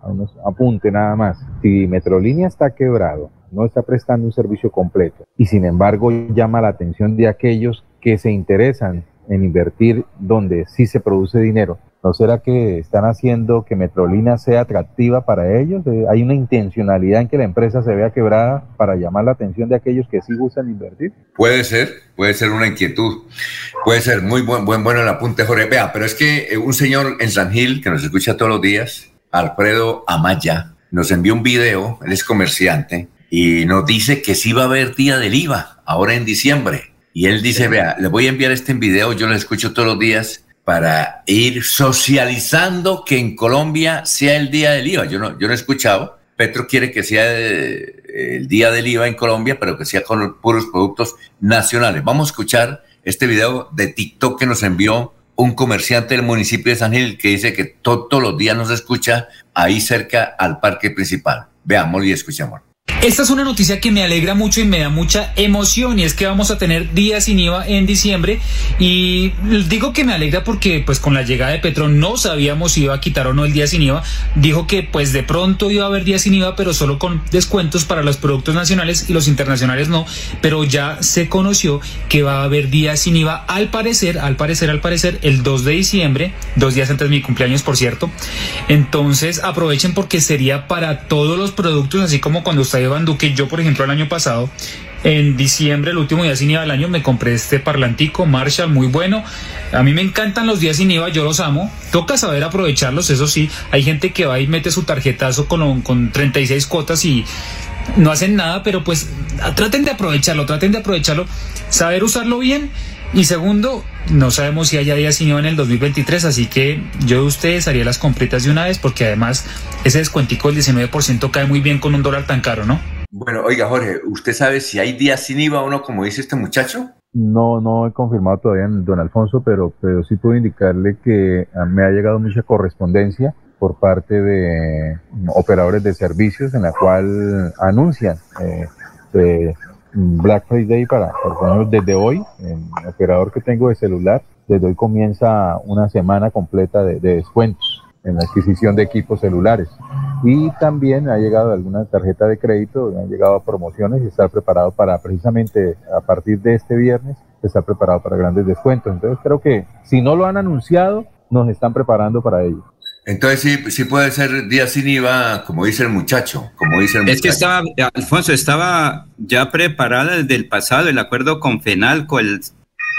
apunte nada más. Si Metrolínea está quebrado, no está prestando un servicio completo y sin embargo llama la atención de aquellos que se interesan en invertir donde sí se produce dinero. ¿No será que están haciendo que Metrolina sea atractiva para ellos? Eh, ¿Hay una intencionalidad en que la empresa se vea quebrada para llamar la atención de aquellos que sí gustan invertir? Puede ser, puede ser una inquietud. Puede ser muy buen, buen bueno el apunte, Jorge. Vea, pero es que eh, un señor en San Gil que nos escucha todos los días, Alfredo Amaya, nos envió un video, él es comerciante, y nos dice que sí va a haber día del IVA ahora en diciembre. Y él dice, vea, le voy a enviar este video, yo lo escucho todos los días para ir socializando que en Colombia sea el día del IVA. Yo no, yo no he escuchado. Petro quiere que sea eh, el día del IVA en Colombia, pero que sea con puros productos nacionales. Vamos a escuchar este video de TikTok que nos envió un comerciante del municipio de San Gil que dice que todos los días nos escucha ahí cerca al parque principal. Veamos y escuchamos. Esta es una noticia que me alegra mucho y me da mucha emoción y es que vamos a tener días sin IVA en diciembre y digo que me alegra porque pues con la llegada de Petro no sabíamos si iba a quitar o no el día sin IVA. Dijo que pues de pronto iba a haber días sin IVA pero solo con descuentos para los productos nacionales y los internacionales no, pero ya se conoció que va a haber días sin IVA al parecer, al parecer, al parecer el 2 de diciembre, dos días antes de mi cumpleaños por cierto. Entonces aprovechen porque sería para todos los productos así como cuando usted Iván Duque. Yo, por ejemplo, el año pasado, en diciembre, el último día sin IVA del año, me compré este parlantico Marshall, muy bueno. A mí me encantan los días sin IVA, yo los amo. Toca saber aprovecharlos, eso sí. Hay gente que va y mete su tarjetazo con, con 36 cuotas y no hacen nada, pero pues traten de aprovecharlo, traten de aprovecharlo, saber usarlo bien. Y segundo, no sabemos si haya días sin IVA en el 2023, así que yo de ustedes haría las completas de una vez, porque además ese descuentico del 19% cae muy bien con un dólar tan caro, ¿no? Bueno, oiga Jorge, ¿usted sabe si hay días sin IVA o no, como dice este muchacho? no, no he confirmado todavía en don Alfonso, pero, pero sí puedo indicarle que ah, me ha llegado mucha correspondencia por parte de operadores de servicios en la cual anuncian eh, de Black Friday para, desde hoy, el operador que tengo de celular, desde hoy comienza una semana completa de, de descuentos en la adquisición de equipos celulares. Y también ha llegado alguna tarjeta de crédito, han llegado promociones y estar preparado para precisamente a partir de este viernes, estar preparado para grandes descuentos. Entonces creo que si no lo han anunciado, nos están preparando para ello. Entonces sí, sí puede ser día sin IVA, como dice el muchacho, como dice el Es que muchacho. estaba, Alfonso, estaba ya preparada desde el pasado el acuerdo con Fenalco, el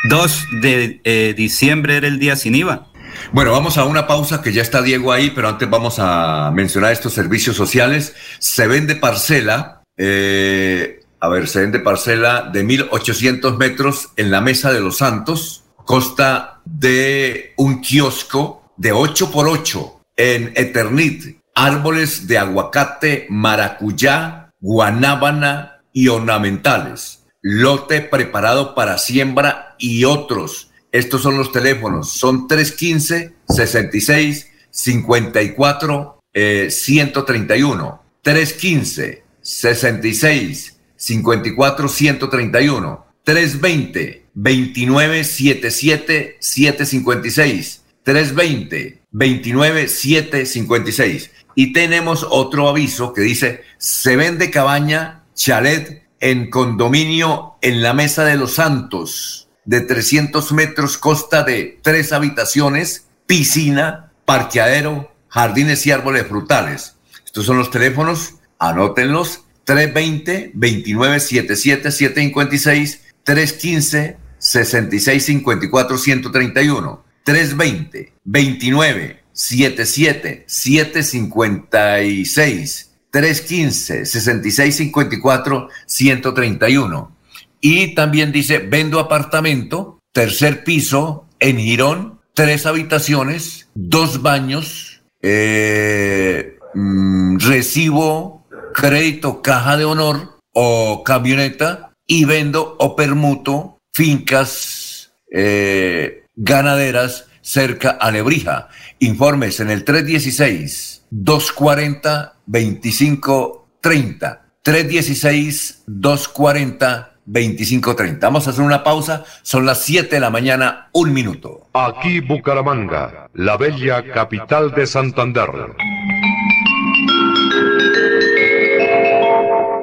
2 de eh, diciembre era el día sin IVA. Bueno, vamos a una pausa que ya está Diego ahí, pero antes vamos a mencionar estos servicios sociales. Se vende parcela, eh, a ver, se vende parcela de 1800 metros en la Mesa de los Santos, costa de un kiosco de 8 por 8 en Eternit, árboles de aguacate, maracuyá, guanábana y ornamentales. Lote preparado para siembra y otros. Estos son los teléfonos. Son 315 66 54 eh, 131. 315 66 54 131. 320 29 77 756. 320-29-756. Y tenemos otro aviso que dice, se vende cabaña, chalet en condominio en la Mesa de los Santos, de 300 metros, costa de tres habitaciones, piscina, parqueadero, jardines y árboles frutales. Estos son los teléfonos, anótenlos, 320-2977-756, 315-6654-131. 320 29 77 756 315 66 54 131 y también dice vendo apartamento tercer piso en Girón tres habitaciones dos baños eh, mm, recibo crédito caja de honor o camioneta y vendo o permuto fincas eh, ganaderas cerca a Lebrija. Informes en el 316-240-2530. 316-240-2530. Vamos a hacer una pausa. Son las 7 de la mañana, un minuto. Aquí Bucaramanga, la bella capital de Santander.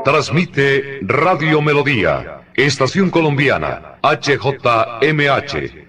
Transmite Radio Melodía, Estación Colombiana, HJMH,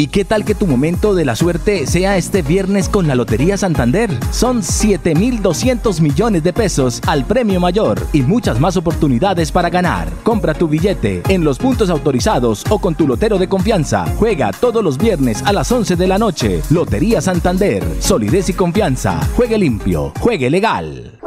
¿Y qué tal que tu momento de la suerte sea este viernes con la Lotería Santander? Son 7.200 millones de pesos al premio mayor y muchas más oportunidades para ganar. Compra tu billete en los puntos autorizados o con tu lotero de confianza. Juega todos los viernes a las 11 de la noche. Lotería Santander. Solidez y confianza. Juegue limpio. Juegue legal.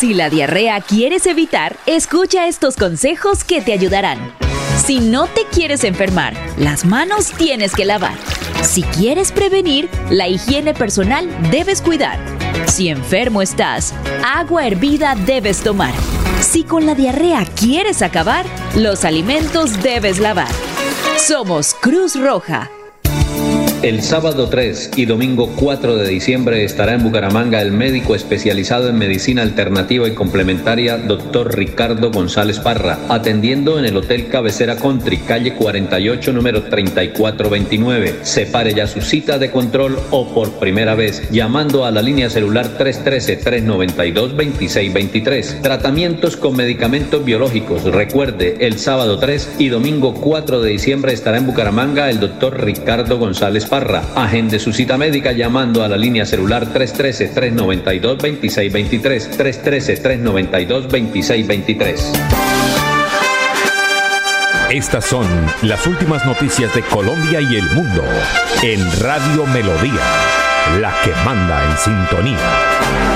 Si la diarrea quieres evitar, escucha estos consejos que te ayudarán. Si no te quieres enfermar, las manos tienes que lavar. Si quieres prevenir, la higiene personal debes cuidar. Si enfermo estás, agua hervida debes tomar. Si con la diarrea quieres acabar, los alimentos debes lavar. Somos Cruz Roja. El sábado 3 y domingo 4 de diciembre estará en Bucaramanga el médico especializado en medicina alternativa y complementaria, doctor Ricardo González Parra, atendiendo en el Hotel Cabecera Country, calle 48, número 3429. Separe ya su cita de control o por primera vez llamando a la línea celular 313-392-2623. Tratamientos con medicamentos biológicos. Recuerde, el sábado 3 y domingo 4 de diciembre estará en Bucaramanga el doctor Ricardo González Parra. Agende su cita médica llamando a la línea celular 313-392-2623. 313-392-2623. Estas son las últimas noticias de Colombia y el mundo en Radio Melodía, la que manda en sintonía.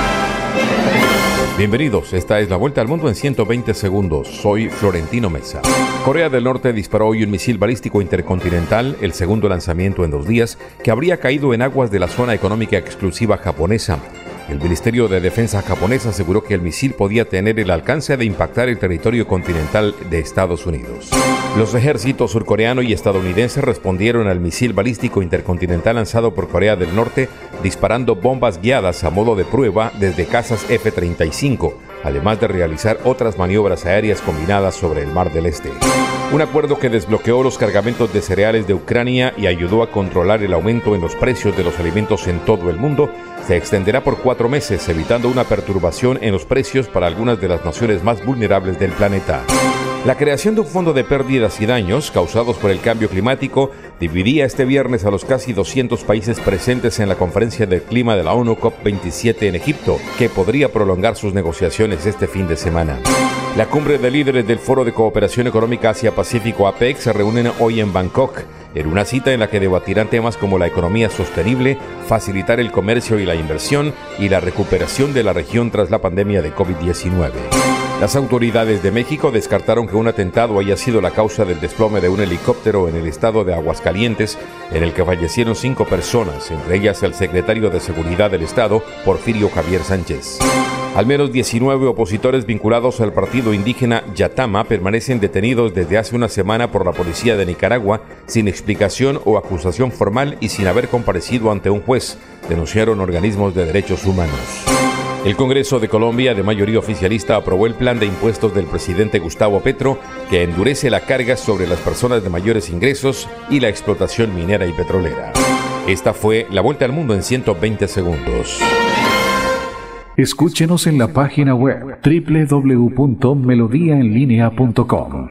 Bienvenidos, esta es la vuelta al mundo en 120 segundos. Soy Florentino Mesa. Corea del Norte disparó hoy un misil balístico intercontinental, el segundo lanzamiento en dos días, que habría caído en aguas de la zona económica exclusiva japonesa. El Ministerio de Defensa japonés aseguró que el misil podía tener el alcance de impactar el territorio continental de Estados Unidos. Los ejércitos surcoreano y estadounidense respondieron al misil balístico intercontinental lanzado por Corea del Norte disparando bombas guiadas a modo de prueba desde casas F-35, además de realizar otras maniobras aéreas combinadas sobre el Mar del Este. Un acuerdo que desbloqueó los cargamentos de cereales de Ucrania y ayudó a controlar el aumento en los precios de los alimentos en todo el mundo se extenderá por cuatro meses, evitando una perturbación en los precios para algunas de las naciones más vulnerables del planeta. La creación de un fondo de pérdidas y daños causados por el cambio climático dividía este viernes a los casi 200 países presentes en la conferencia del clima de la ONU COP27 en Egipto, que podría prolongar sus negociaciones este fin de semana. La cumbre de líderes del Foro de Cooperación Económica Asia-Pacífico APEC se reúnen hoy en Bangkok, en una cita en la que debatirán temas como la economía sostenible, facilitar el comercio y la inversión y la recuperación de la región tras la pandemia de COVID-19. Las autoridades de México descartaron que un atentado haya sido la causa del desplome de un helicóptero en el estado de Aguascalientes, en el que fallecieron cinco personas, entre ellas el secretario de Seguridad del Estado, Porfirio Javier Sánchez. Al menos 19 opositores vinculados al partido indígena Yatama permanecen detenidos desde hace una semana por la policía de Nicaragua sin explicación o acusación formal y sin haber comparecido ante un juez, denunciaron organismos de derechos humanos. El Congreso de Colombia, de mayoría oficialista, aprobó el plan de impuestos del presidente Gustavo Petro, que endurece la carga sobre las personas de mayores ingresos y la explotación minera y petrolera. Esta fue la vuelta al mundo en 120 segundos. Escúchenos en la página web www.melodiaenlinea.com.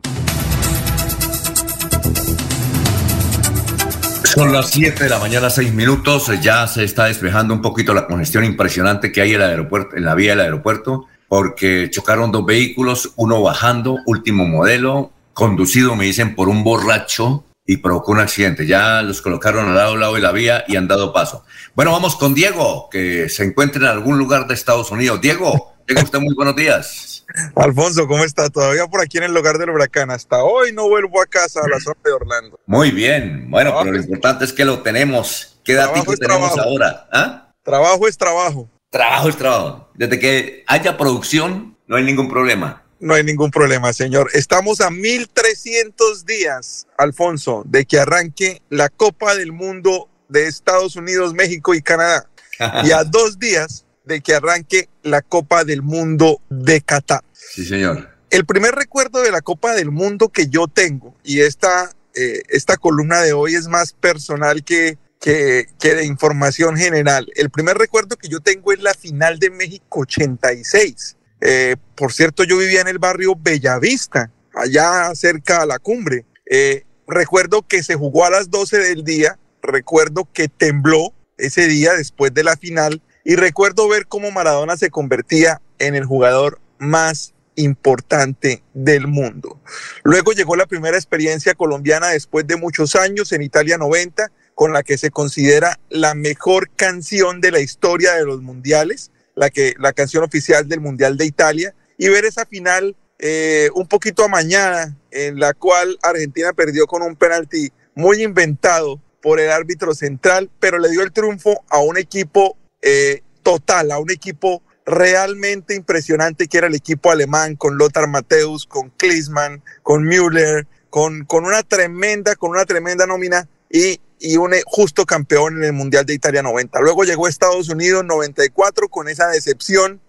Son las 7 de la mañana, 6 minutos. Ya se está despejando un poquito la congestión impresionante que hay en, el aeropuerto, en la vía del aeropuerto, porque chocaron dos vehículos, uno bajando, último modelo, conducido, me dicen, por un borracho y provocó un accidente. Ya los colocaron al lado, lado de la vía y han dado paso. Bueno, vamos con Diego, que se encuentra en algún lugar de Estados Unidos. Diego, Diego, usted muy buenos días. Alfonso, ¿cómo está? Todavía por aquí en el lugar del huracán. Hasta hoy no vuelvo a casa a la zona de Orlando. Muy bien. Bueno, pero lo importante es que lo tenemos. ¿Qué datos tenemos ahora? ¿Ah? Trabajo es trabajo. Trabajo es trabajo. Desde que haya producción, no hay ningún problema. No hay ningún problema, señor. Estamos a 1300 días, Alfonso, de que arranque la Copa del Mundo de Estados Unidos, México y Canadá. y a dos días de que arranque la Copa del Mundo de Qatar. Sí, señor. El primer recuerdo de la Copa del Mundo que yo tengo, y esta, eh, esta columna de hoy es más personal que, que, que, de información general. El primer recuerdo que yo tengo es la final de México 86. Eh, por cierto, yo vivía en el barrio Bellavista, allá cerca a la cumbre. Eh, recuerdo que se jugó a las 12 del día, recuerdo que tembló ese día después de la final y recuerdo ver cómo Maradona se convertía en el jugador más importante del mundo. Luego llegó la primera experiencia colombiana después de muchos años en Italia 90, con la que se considera la mejor canción de la historia de los mundiales, la, que, la canción oficial del Mundial de Italia, y ver esa final eh, un poquito amañada, en la cual Argentina perdió con un penalti muy inventado por el árbitro central, pero le dio el triunfo a un equipo eh, total, a un equipo realmente impresionante que era el equipo alemán con Lothar Matthäus, con Klinsmann, con Müller, con, con una tremenda, con una tremenda nómina y, y un justo campeón en el Mundial de Italia 90. Luego llegó Estados Unidos 94 con esa decepción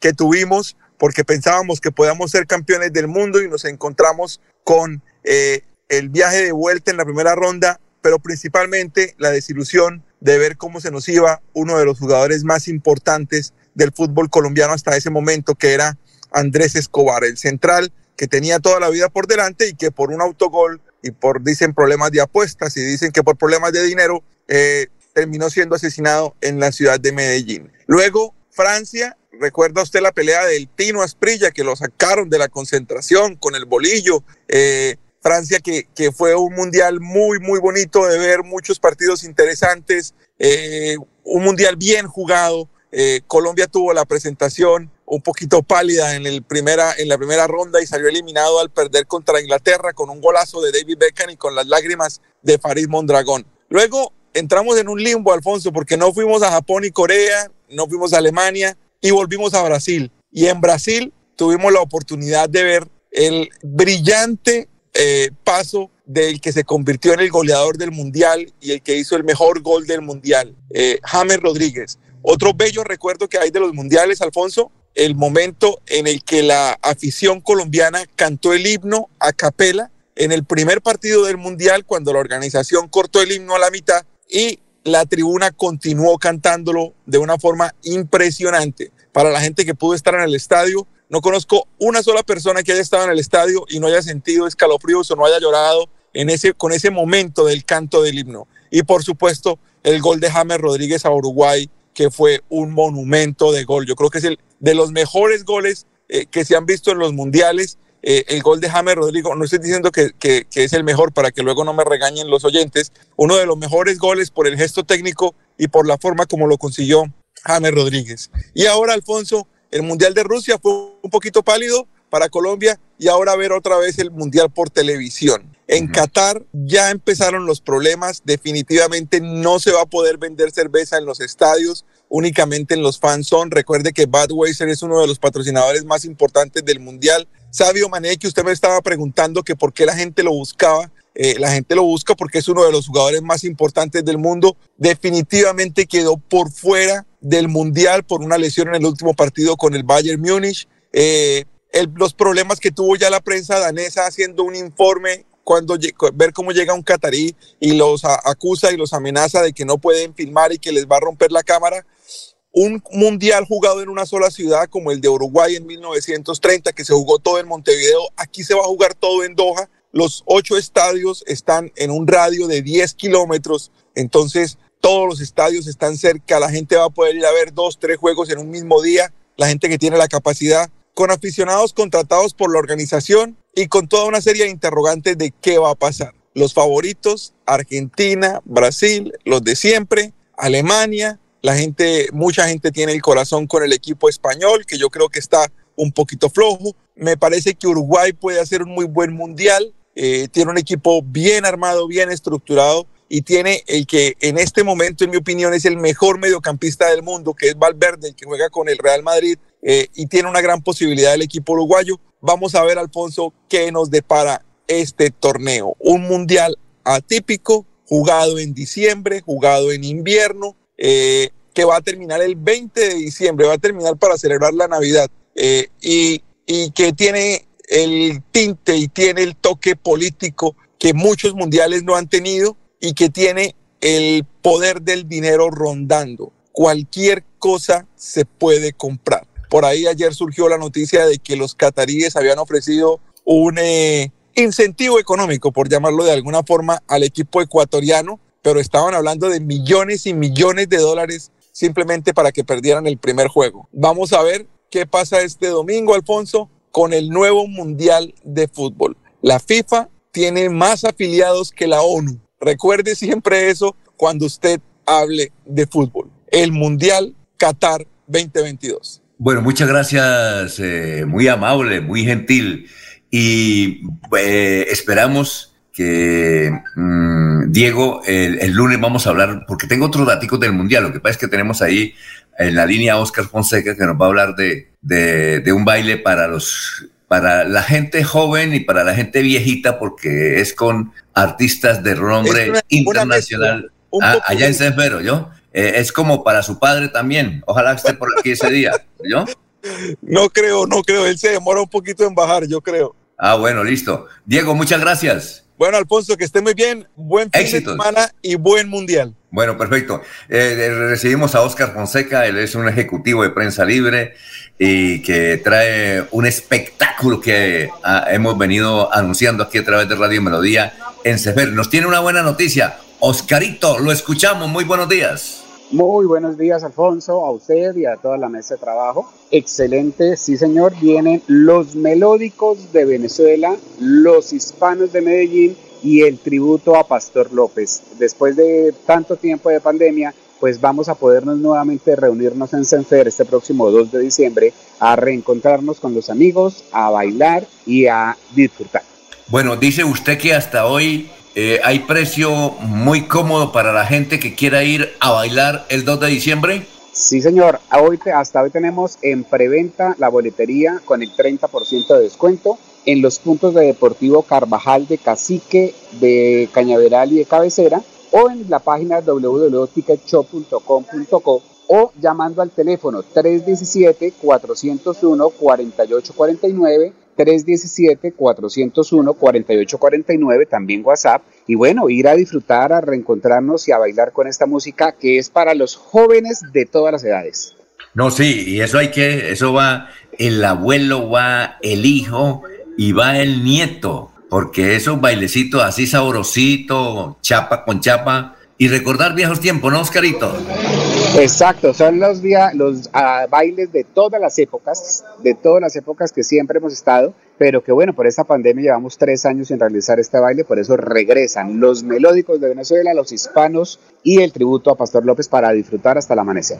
que tuvimos porque pensábamos que podíamos ser campeones del mundo y nos encontramos con eh, el viaje de vuelta en la primera ronda, pero principalmente la desilusión de ver cómo se nos iba uno de los jugadores más importantes del fútbol colombiano hasta ese momento, que era Andrés Escobar, el central que tenía toda la vida por delante y que por un autogol y por, dicen, problemas de apuestas y dicen que por problemas de dinero, eh, terminó siendo asesinado en la ciudad de Medellín. Luego, Francia, recuerda usted la pelea del Tino Asprilla, que lo sacaron de la concentración con el bolillo. Eh, Francia, que, fue un mundial muy, muy bonito de ver, muchos partidos interesantes, eh, un mundial bien jugado. Eh, Colombia tuvo la presentación, un poquito pálida en, el primera, en la primera ronda y salió eliminado al perder contra Inglaterra con un golazo de David Beckham y con las lágrimas de Farid Mondragón. Luego entramos en un limbo, Alfonso, porque no fuimos a Japón y Corea, no fuimos a Alemania y volvimos a Brasil. Y en Brasil tuvimos la oportunidad de ver el brillante eh, paso del que se convirtió en el goleador del mundial y el que hizo el mejor gol del mundial, eh, Rodríguez. Otro bello recuerdo que hay de los mundiales, Alfonso, el momento en el que la afición colombiana cantó el himno a capela en el primer partido del mundial cuando la organización cortó el himno a la mitad y la tribuna continuó cantándolo de una forma impresionante. Para la gente que pudo estar en el estadio, no conozco una sola persona que haya estado en el estadio y no haya sentido escalofríos o no haya llorado en ese, con ese momento del canto del himno. Y por supuesto, el gol de James Rodríguez a Uruguay, que fue un monumento de gol. Yo creo que es el de los mejores goles eh, que se han visto en los mundiales eh, el gol de James Rodrigo, no estoy diciendo que, es el mejor para que luego no me regañen los oyentes, uno de los mejores goles por el gesto técnico y por la forma como lo consiguió James Rodríguez. Y ahora, Alfonso, el Mundial de Rusia fue un poquito pálido para Colombia y ahora ver otra vez el Mundial por televisión. En Qatar ya empezaron los problemas, definitivamente no se va a poder vender cerveza en los estadios, únicamente en los fans son. Recuerde que Budweiser es uno de los patrocinadores más importantes del Mundial. Sabio Mané, que usted me estaba preguntando que por qué la gente lo buscaba. Eh, la gente lo busca porque es uno de los jugadores más importantes del mundo. Definitivamente quedó por fuera del Mundial por una lesión en el último partido con el Bayern Múnich. Eh, los problemas que tuvo ya la prensa danesa haciendo un informe cuando ver cómo llega un catarí y los acusa y los amenaza de que no pueden filmar y que les va a romper la cámara un mundial jugado en una sola ciudad como el de Uruguay en 1930, que se jugó todo en Montevideo, aquí se va a jugar todo en Doha. Los ocho estadios están en un radio de 10 kilómetros, entonces todos los estadios están cerca, la gente va a poder ir a ver dos, tres juegos en un mismo día, la gente que tiene la capacidad, con aficionados contratados por la organización y con toda una serie de interrogantes de qué va a pasar. Los favoritos, Argentina, Brasil, los de siempre, Alemania, la gente, mucha gente tiene el corazón con el equipo español, que yo creo que está un poquito flojo. Me parece que Uruguay puede hacer un muy buen mundial. Eh, tiene un equipo bien armado, bien estructurado y tiene el que en este momento, en mi opinión, es el mejor mediocampista del mundo, que es Valverde, el que juega con el Real Madrid eh, y tiene una gran posibilidad el equipo uruguayo. Vamos a ver, Alfonso, qué nos depara este torneo. Un mundial atípico, jugado en diciembre, jugado en invierno, eh, que va a terminar el 20 de diciembre, va a terminar para celebrar la Navidad eh, y, y que tiene el tinte y tiene el toque político que muchos mundiales no han tenido y que tiene el poder del dinero rondando. Cualquier cosa se puede comprar. Por ahí ayer surgió la noticia de que los cataríes habían ofrecido un eh, incentivo económico, por llamarlo de alguna forma, al equipo ecuatoriano pero estaban hablando de millones y millones de dólares simplemente para que perdieran el primer juego. Vamos a ver qué pasa este domingo, Alfonso, con el nuevo Mundial de Fútbol. La FIFA tiene más afiliados que la ONU. Recuerde siempre eso cuando usted hable de fútbol. El Mundial Qatar 2022. Bueno, muchas gracias, eh, muy amable, muy gentil. Y eh, esperamos que mm, Diego, el, lunes vamos a hablar, porque tengo otros datos del Mundial, lo que pasa es que tenemos ahí en la línea Oscar Fonseca que nos va a hablar de, de, un baile para los para la gente joven y para la gente viejita, porque es con artistas de renombre internacional ah, allá en Cesbero, ¿yo? Eh, es como para su padre también. Ojalá esté por aquí ese día, ¿yo? No creo, no creo. Él se demora un poquito en bajar, yo creo. Ah, bueno, listo. Diego, muchas gracias. Bueno, Alfonso, que esté muy bien. Buen fin de semana y buen mundial. Bueno, perfecto. Eh, recibimos a Oscar Fonseca, él es un ejecutivo de prensa libre y que trae un espectáculo que ah, hemos venido anunciando aquí a través de Radio Melodía en Sefer. Nos tiene una buena noticia. Oscarito, lo escuchamos. Muy buenos días. Muy buenos días, Alfonso, a usted y a toda la mesa de trabajo. Excelente, sí señor, vienen los melódicos de Venezuela, los hispanos de Medellín y el tributo a Pastor López. Después de tanto tiempo de pandemia, pues vamos a podernos nuevamente reunirnos en Senfer este próximo 2 de diciembre a reencontrarnos con los amigos, a bailar y a disfrutar. Bueno, dice usted que hasta hoy eh, hay precio muy cómodo para la gente que quiera ir a bailar el 2 de diciembre. Sí, señor. Hoy, hasta hoy tenemos en preventa la boletería con el 30% de descuento en los puntos de Deportivo Carvajal de Cacique, de Cañaveral y de Cabecera o en la página www.ticketshop.com.co o llamando al teléfono 317-401-4849, 317-401-4849, también WhatsApp. Y bueno, ir a disfrutar, a reencontrarnos y a bailar con esta música que es para los jóvenes de todas las edades. No, sí, y eso hay que, eso va, el abuelo va, el hijo y va el nieto porque esos bailecitos así sabrositos, chapa con chapa, y recordar viejos tiempos, ¿no, Oscarito? Exacto, son los, días, los ah, bailes de todas las épocas, de todas las épocas que siempre hemos estado, pero que bueno, por esta pandemia llevamos tres años sin realizar este baile, por eso regresan los melódicos de Venezuela, los hispanos y el tributo a Pastor López para disfrutar hasta el amanecer.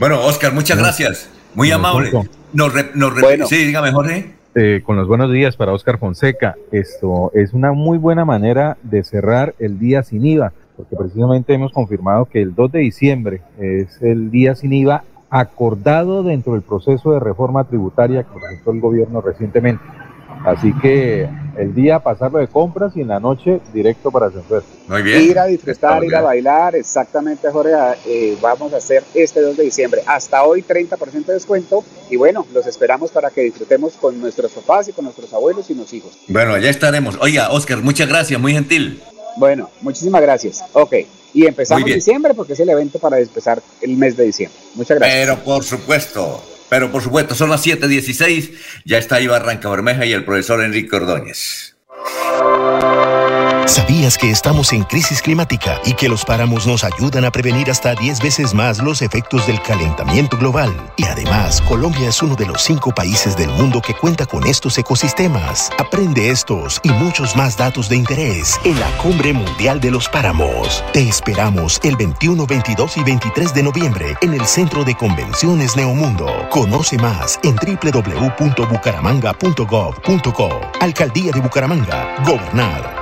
Bueno, Oscar, muchas gracias, muy amable. Nos, nos bueno. Sí, dígame, Jorge. Eh, con los buenos días para Oscar Fonseca. Esto es una muy buena manera de cerrar el día sin IVA, porque precisamente hemos confirmado que el 2 de diciembre es el día sin IVA acordado dentro del proceso de reforma tributaria que presentó el gobierno recientemente. Así que el día pasarlo de compras y en la noche directo para Senfer. Muy bien. Ir a disfrutar, ir a bailar, exactamente, Jorge. Eh, vamos a hacer este 2 de diciembre. Hasta hoy 30% de descuento y bueno, los esperamos para que disfrutemos con nuestros papás y con nuestros abuelos y los hijos. Bueno, allá estaremos. Oiga, Oscar, muchas gracias, muy gentil. Bueno, muchísimas gracias. Ok. Y empezamos diciembre porque es el evento para empezar el mes de diciembre. Muchas gracias. Pero por supuesto. Pero por supuesto, son las 7:16. Ya está ahí Barranca Bermeja y el profesor Enrique Ordóñez. ¿Sabías que estamos en crisis climática y que los páramos nos ayudan a prevenir hasta 10 veces más los efectos del calentamiento global? Y además, Colombia es uno de los cinco países del mundo que cuenta con estos ecosistemas. Aprende estos y muchos más datos de interés en la Cumbre Mundial de los Páramos. Te esperamos el 21, 22 y 23 de noviembre en el Centro de Convenciones Neomundo. Conoce más en www.bucaramanga.gov.co. Alcaldía de Bucaramanga. Gobernar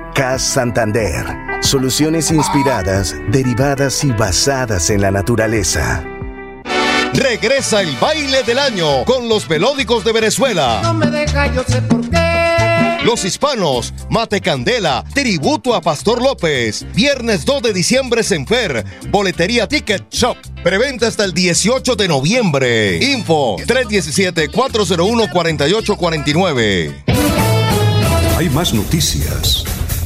CAS Santander. Soluciones inspiradas, derivadas y basadas en la naturaleza. Regresa el baile del año con los melódicos de Venezuela. No me deja, yo sé por qué. Los hispanos, Mate Candela, tributo a Pastor López. Viernes 2 de diciembre en Fer, boletería Ticket Shop. Preventa hasta el 18 de noviembre. Info 317-401-4849. Hay más noticias.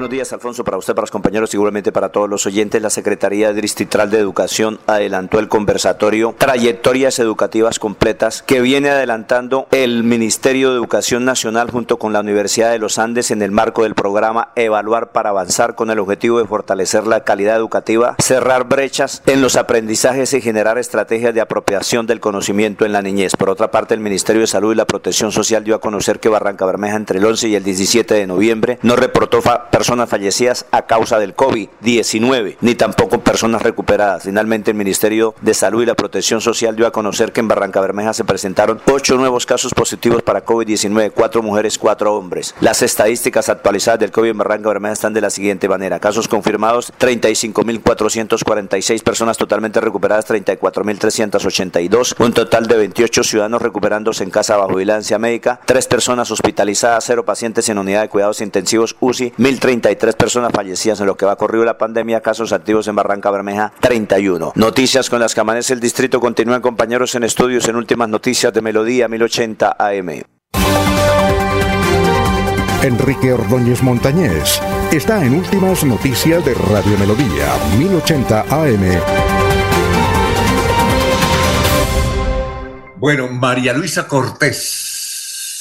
Buenos días, Alfonso, para usted, para los compañeros, seguramente para todos los oyentes. La Secretaría Distrital de Educación adelantó el conversatorio Trayectorias Educativas Completas que viene adelantando el Ministerio de Educación Nacional junto con la Universidad de los Andes en el marco del programa Evaluar para Avanzar con el objetivo de fortalecer la calidad educativa, cerrar brechas en los aprendizajes y generar estrategias de apropiación del conocimiento en la niñez. Por otra parte, el Ministerio de Salud y la Protección Social dio a conocer que Barranca Bermeja entre el 11 y el 17 de noviembre no reportó personas personas fallecidas a causa del COVID-19, ni tampoco personas recuperadas. Finalmente, el Ministerio de Salud y la Protección Social dio a conocer que en Barranca Bermeja se presentaron ocho nuevos casos positivos para COVID-19, cuatro mujeres, cuatro hombres. Las estadísticas actualizadas del COVID en Barranca Bermeja están de la siguiente manera. Casos confirmados, 35.446 personas totalmente recuperadas, 34.382. Un total de 28 ciudadanos recuperándose en casa bajo vigilancia médica, tres personas hospitalizadas, cero pacientes en unidad de cuidados intensivos UCI, 1.030 33 personas fallecidas en lo que va corrido la pandemia, casos activos en Barranca Bermeja 31. Noticias con las que amanece el distrito continúan compañeros en estudios en últimas noticias de Melodía 1080 AM. Enrique Ordóñez Montañés está en Últimas Noticias de Radio Melodía 1080 AM. Bueno, María Luisa Cortés,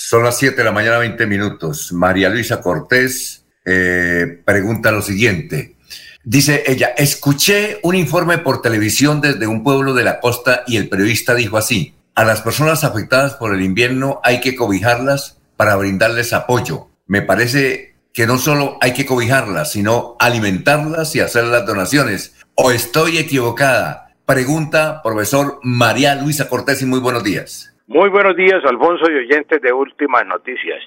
son las 7 de la mañana, 20 minutos. María Luisa Cortés eh, pregunta lo siguiente. Dice ella, escuché un informe por televisión desde un pueblo de la costa y el periodista dijo así, a las personas afectadas por el invierno hay que cobijarlas para brindarles apoyo me parece que no solo hay que cobijarlas, sino alimentarlas y hacer las donaciones. ¿O estoy equivocada? Pregunta profesor María Luisa Cortés y muy buenos días. Muy buenos días, Alfonso y oyentes de Últimas Noticias.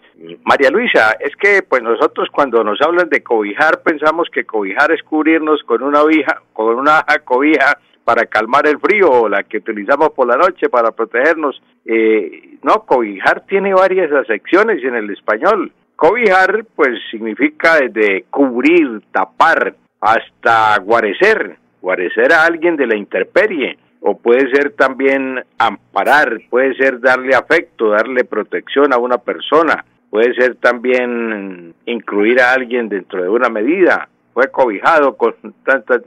María Luisa, es que pues nosotros cuando nos hablan de cobijar pensamos que cobijar es cubrirnos con una vija, con una cobija para calmar el frío o la que utilizamos por la noche para protegernos. Eh, no, cobijar tiene varias acepciones en el español. Cobijar, pues significa desde cubrir, tapar, hasta guarecer, guarecer a alguien de la intemperie, o puede ser también amparar, puede ser darle afecto, darle protección a una persona, puede ser también incluir a alguien dentro de una medida, fue cobijado con tantas,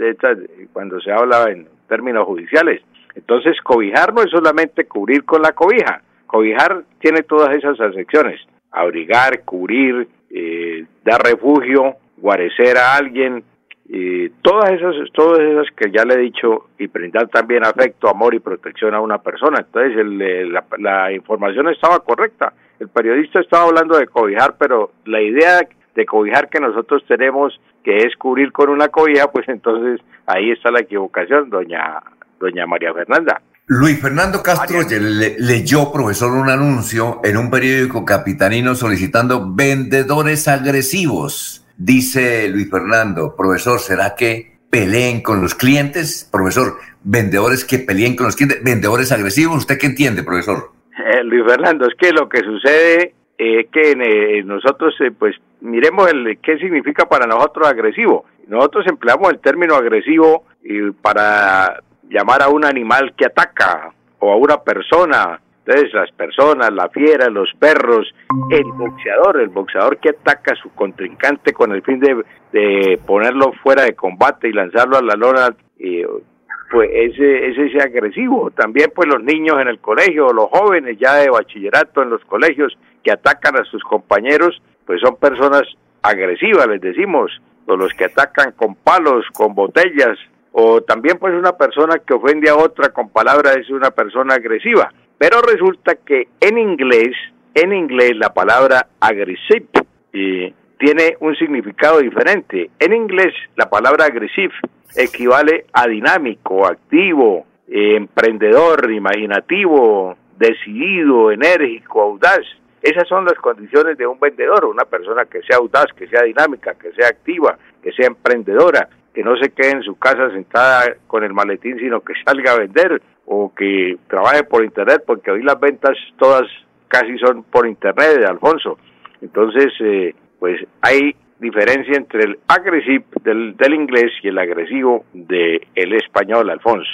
cuando se habla en términos judiciales. Entonces, cobijar no es solamente cubrir con la cobija, cobijar tiene todas esas acepciones. Abrigar, cubrir, eh, dar refugio, guarecer a alguien, eh, todas esas, todas esas que ya le he dicho y brindar también afecto, amor y protección a una persona. Entonces el, la, la, información estaba correcta. El periodista estaba hablando de cobijar, pero la idea de cobijar que nosotros tenemos, que es cubrir con una cobija, pues entonces ahí está la equivocación, doña doña María Fernanda. Luis Fernando Castro leyó, profesor, un anuncio en un periódico capitanino solicitando vendedores agresivos. Dice Luis Fernando, profesor, ¿será que peleen con los clientes? Profesor, vendedores que peleen con los clientes, vendedores agresivos, ¿usted qué entiende, profesor? Eh, Luis Fernando, es que lo que sucede es que eh, nosotros, eh, pues, miremos el qué significa para nosotros agresivo. Nosotros empleamos el término agresivo para llamar a un animal que ataca o a una persona. Entonces las personas, la fiera, los perros, el boxeador, el boxeador que ataca a su contrincante con el fin de, de ponerlo fuera de combate y lanzarlo a la lona, pues ese, ese es agresivo. También pues los niños en el colegio, los jóvenes ya de bachillerato en los colegios que atacan a sus compañeros, pues son personas agresivas, les decimos, o los que atacan con palos, con botellas, o también pues una persona que ofende a otra con palabras es una persona agresiva. Pero resulta que en inglés, en inglés la palabra aggressive eh, tiene un significado diferente. En inglés la palabra aggressive equivale a dinámico, activo, eh, emprendedor, imaginativo, decidido, enérgico, audaz. Esas son las condiciones de un vendedor, una persona que sea audaz, que sea dinámica, que sea activa, que sea emprendedora, que no se quede en su casa sentada con el maletín, sino que salga a vender o que trabaje por internet, porque hoy las ventas todas casi son por internet, de Alfonso. Entonces, eh, pues hay diferencia entre el agresivo del, del, inglés y el agresivo del el español, Alfonso.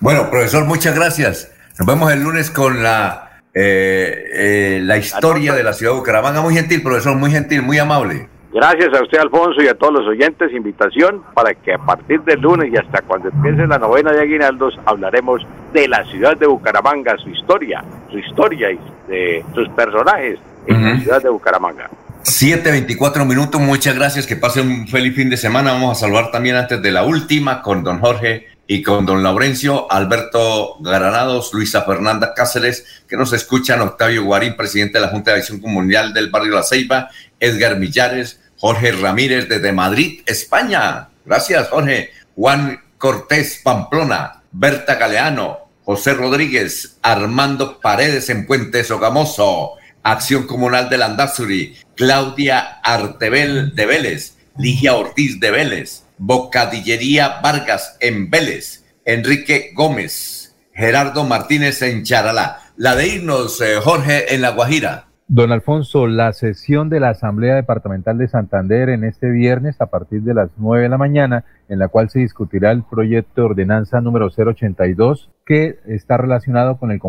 Bueno, profesor, muchas gracias. Nos vemos el lunes con la, eh, eh, la historia de la ciudad de Bucaramanga. Muy gentil, profesor, muy gentil, muy amable. Gracias a usted, Alfonso, y a todos los oyentes. Invitación para que a partir del lunes y hasta cuando empiece la novena de Aguinaldos hablaremos de la ciudad de Bucaramanga, su historia, su historia y de sus personajes en la ciudad de Bucaramanga. 7.24 minutos, muchas gracias, que pasen un feliz fin de semana. Vamos a saludar también antes de la última con don Jorge y con don Laurencio, Alberto Granados, Luisa Fernanda Cáceres, que nos escuchan, Octavio Guarín, presidente de la Junta de Acción Comunal del Barrio La Ceiba, Edgar Millares, Jorge Ramírez desde Madrid, España. Gracias, Jorge. Juan Cortés Pamplona, Berta Galeano, José Rodríguez, Armando Paredes en Puente Sogamoso, Acción Comunal de Landazuri, Claudia Artebel de Vélez, Ligia Ortiz de Vélez, Bocadillería Vargas en Vélez, Enrique Gómez, Gerardo Martínez en Charalá. La de irnos, eh, Jorge, en La Guajira. Don Alfonso, la sesión de la Asamblea Departamental de Santander en este viernes a partir de las 9 de la mañana, en la cual se discutirá el proyecto de ordenanza número 082 que está relacionado con el,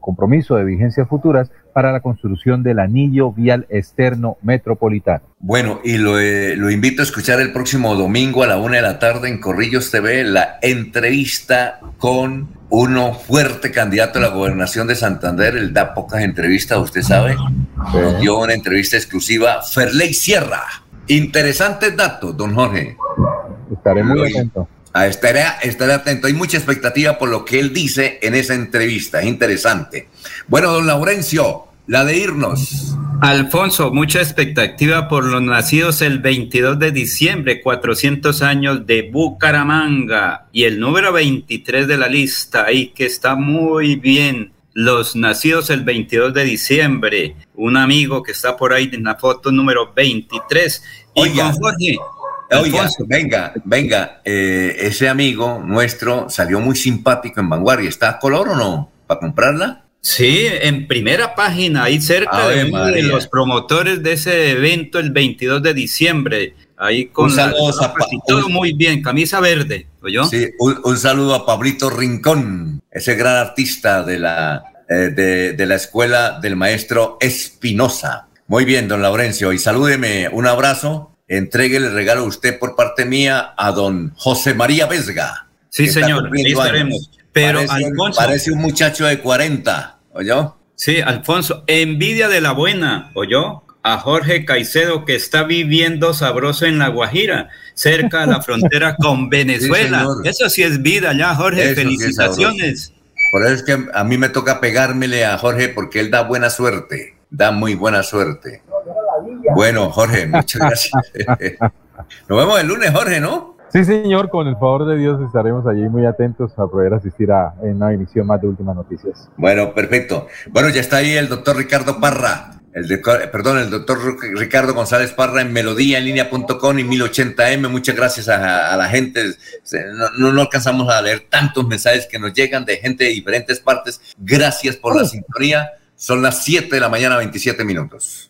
compromiso de vigencias futuras para la construcción del anillo vial externo metropolitano. Bueno, y lo, eh, lo, invito a escuchar el próximo domingo a la una de la tarde en Corrillos TV la entrevista con uno fuerte candidato a la gobernación de Santander. Él da pocas entrevistas, usted sabe. Nos dio una entrevista exclusiva. Ferley Sierra. Interesantes datos, don Jorge. Estaré muy atento. Ah, estaré, estaré, atento. Hay mucha expectativa por lo que él dice en esa entrevista. Es interesante. Bueno, don Laurencio, la de irnos. Alfonso, mucha expectativa por los nacidos el 22 de diciembre, 400 años de Bucaramanga. Y el número 23 de la lista, ahí que está muy bien. Los nacidos el 22 de diciembre. Un amigo que está por ahí en la foto número 23. Y Oiga. Jorge, Venga, venga, eh, ese amigo nuestro salió muy simpático en Vanguardia. ¿Está a color o no? ¿Para comprarla? Sí, en primera página, ahí cerca de, los promotores de ese evento el 22 de diciembre. Ahí con un saludo a todo muy bien, camisa verde, ¿oyó? Sí, un, saludo a Pablito Rincón, ese gran artista de la, eh, de, de la escuela del maestro Espinosa. Muy bien, don Laurencio, y salúdeme, un abrazo entregue el regalo a usted por parte mía a don José María Vesga. Sí, señor, ahí estaremos. Pero parece, Alfonso. Parece un muchacho de 40, ¿oyó? Sí, Alfonso, envidia de la buena, ¿oyó? A Jorge Caicedo que está viviendo sabroso en La Guajira, cerca de la frontera con Venezuela. eso sí es vida ya, Jorge, felicitaciones. por eso es que a mí me toca pegármele a Jorge porque él da buena suerte, da muy buena suerte. Bueno, Jorge, muchas gracias. Nos vemos el lunes, Jorge, ¿no? Sí, señor, con el favor de Dios estaremos allí muy atentos a poder asistir a una emisión más de Últimas Noticias. Bueno, perfecto. Bueno, ya está ahí el doctor Ricardo Parra, el de, perdón, el doctor Ricardo González Parra en melodíaenlínea.com y 1080m. Muchas gracias a, la gente. No, no, alcanzamos a leer tantos mensajes que nos llegan de gente de diferentes partes. Gracias por la sintonía. Son las 7 de la mañana, 27 minutos.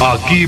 Aquí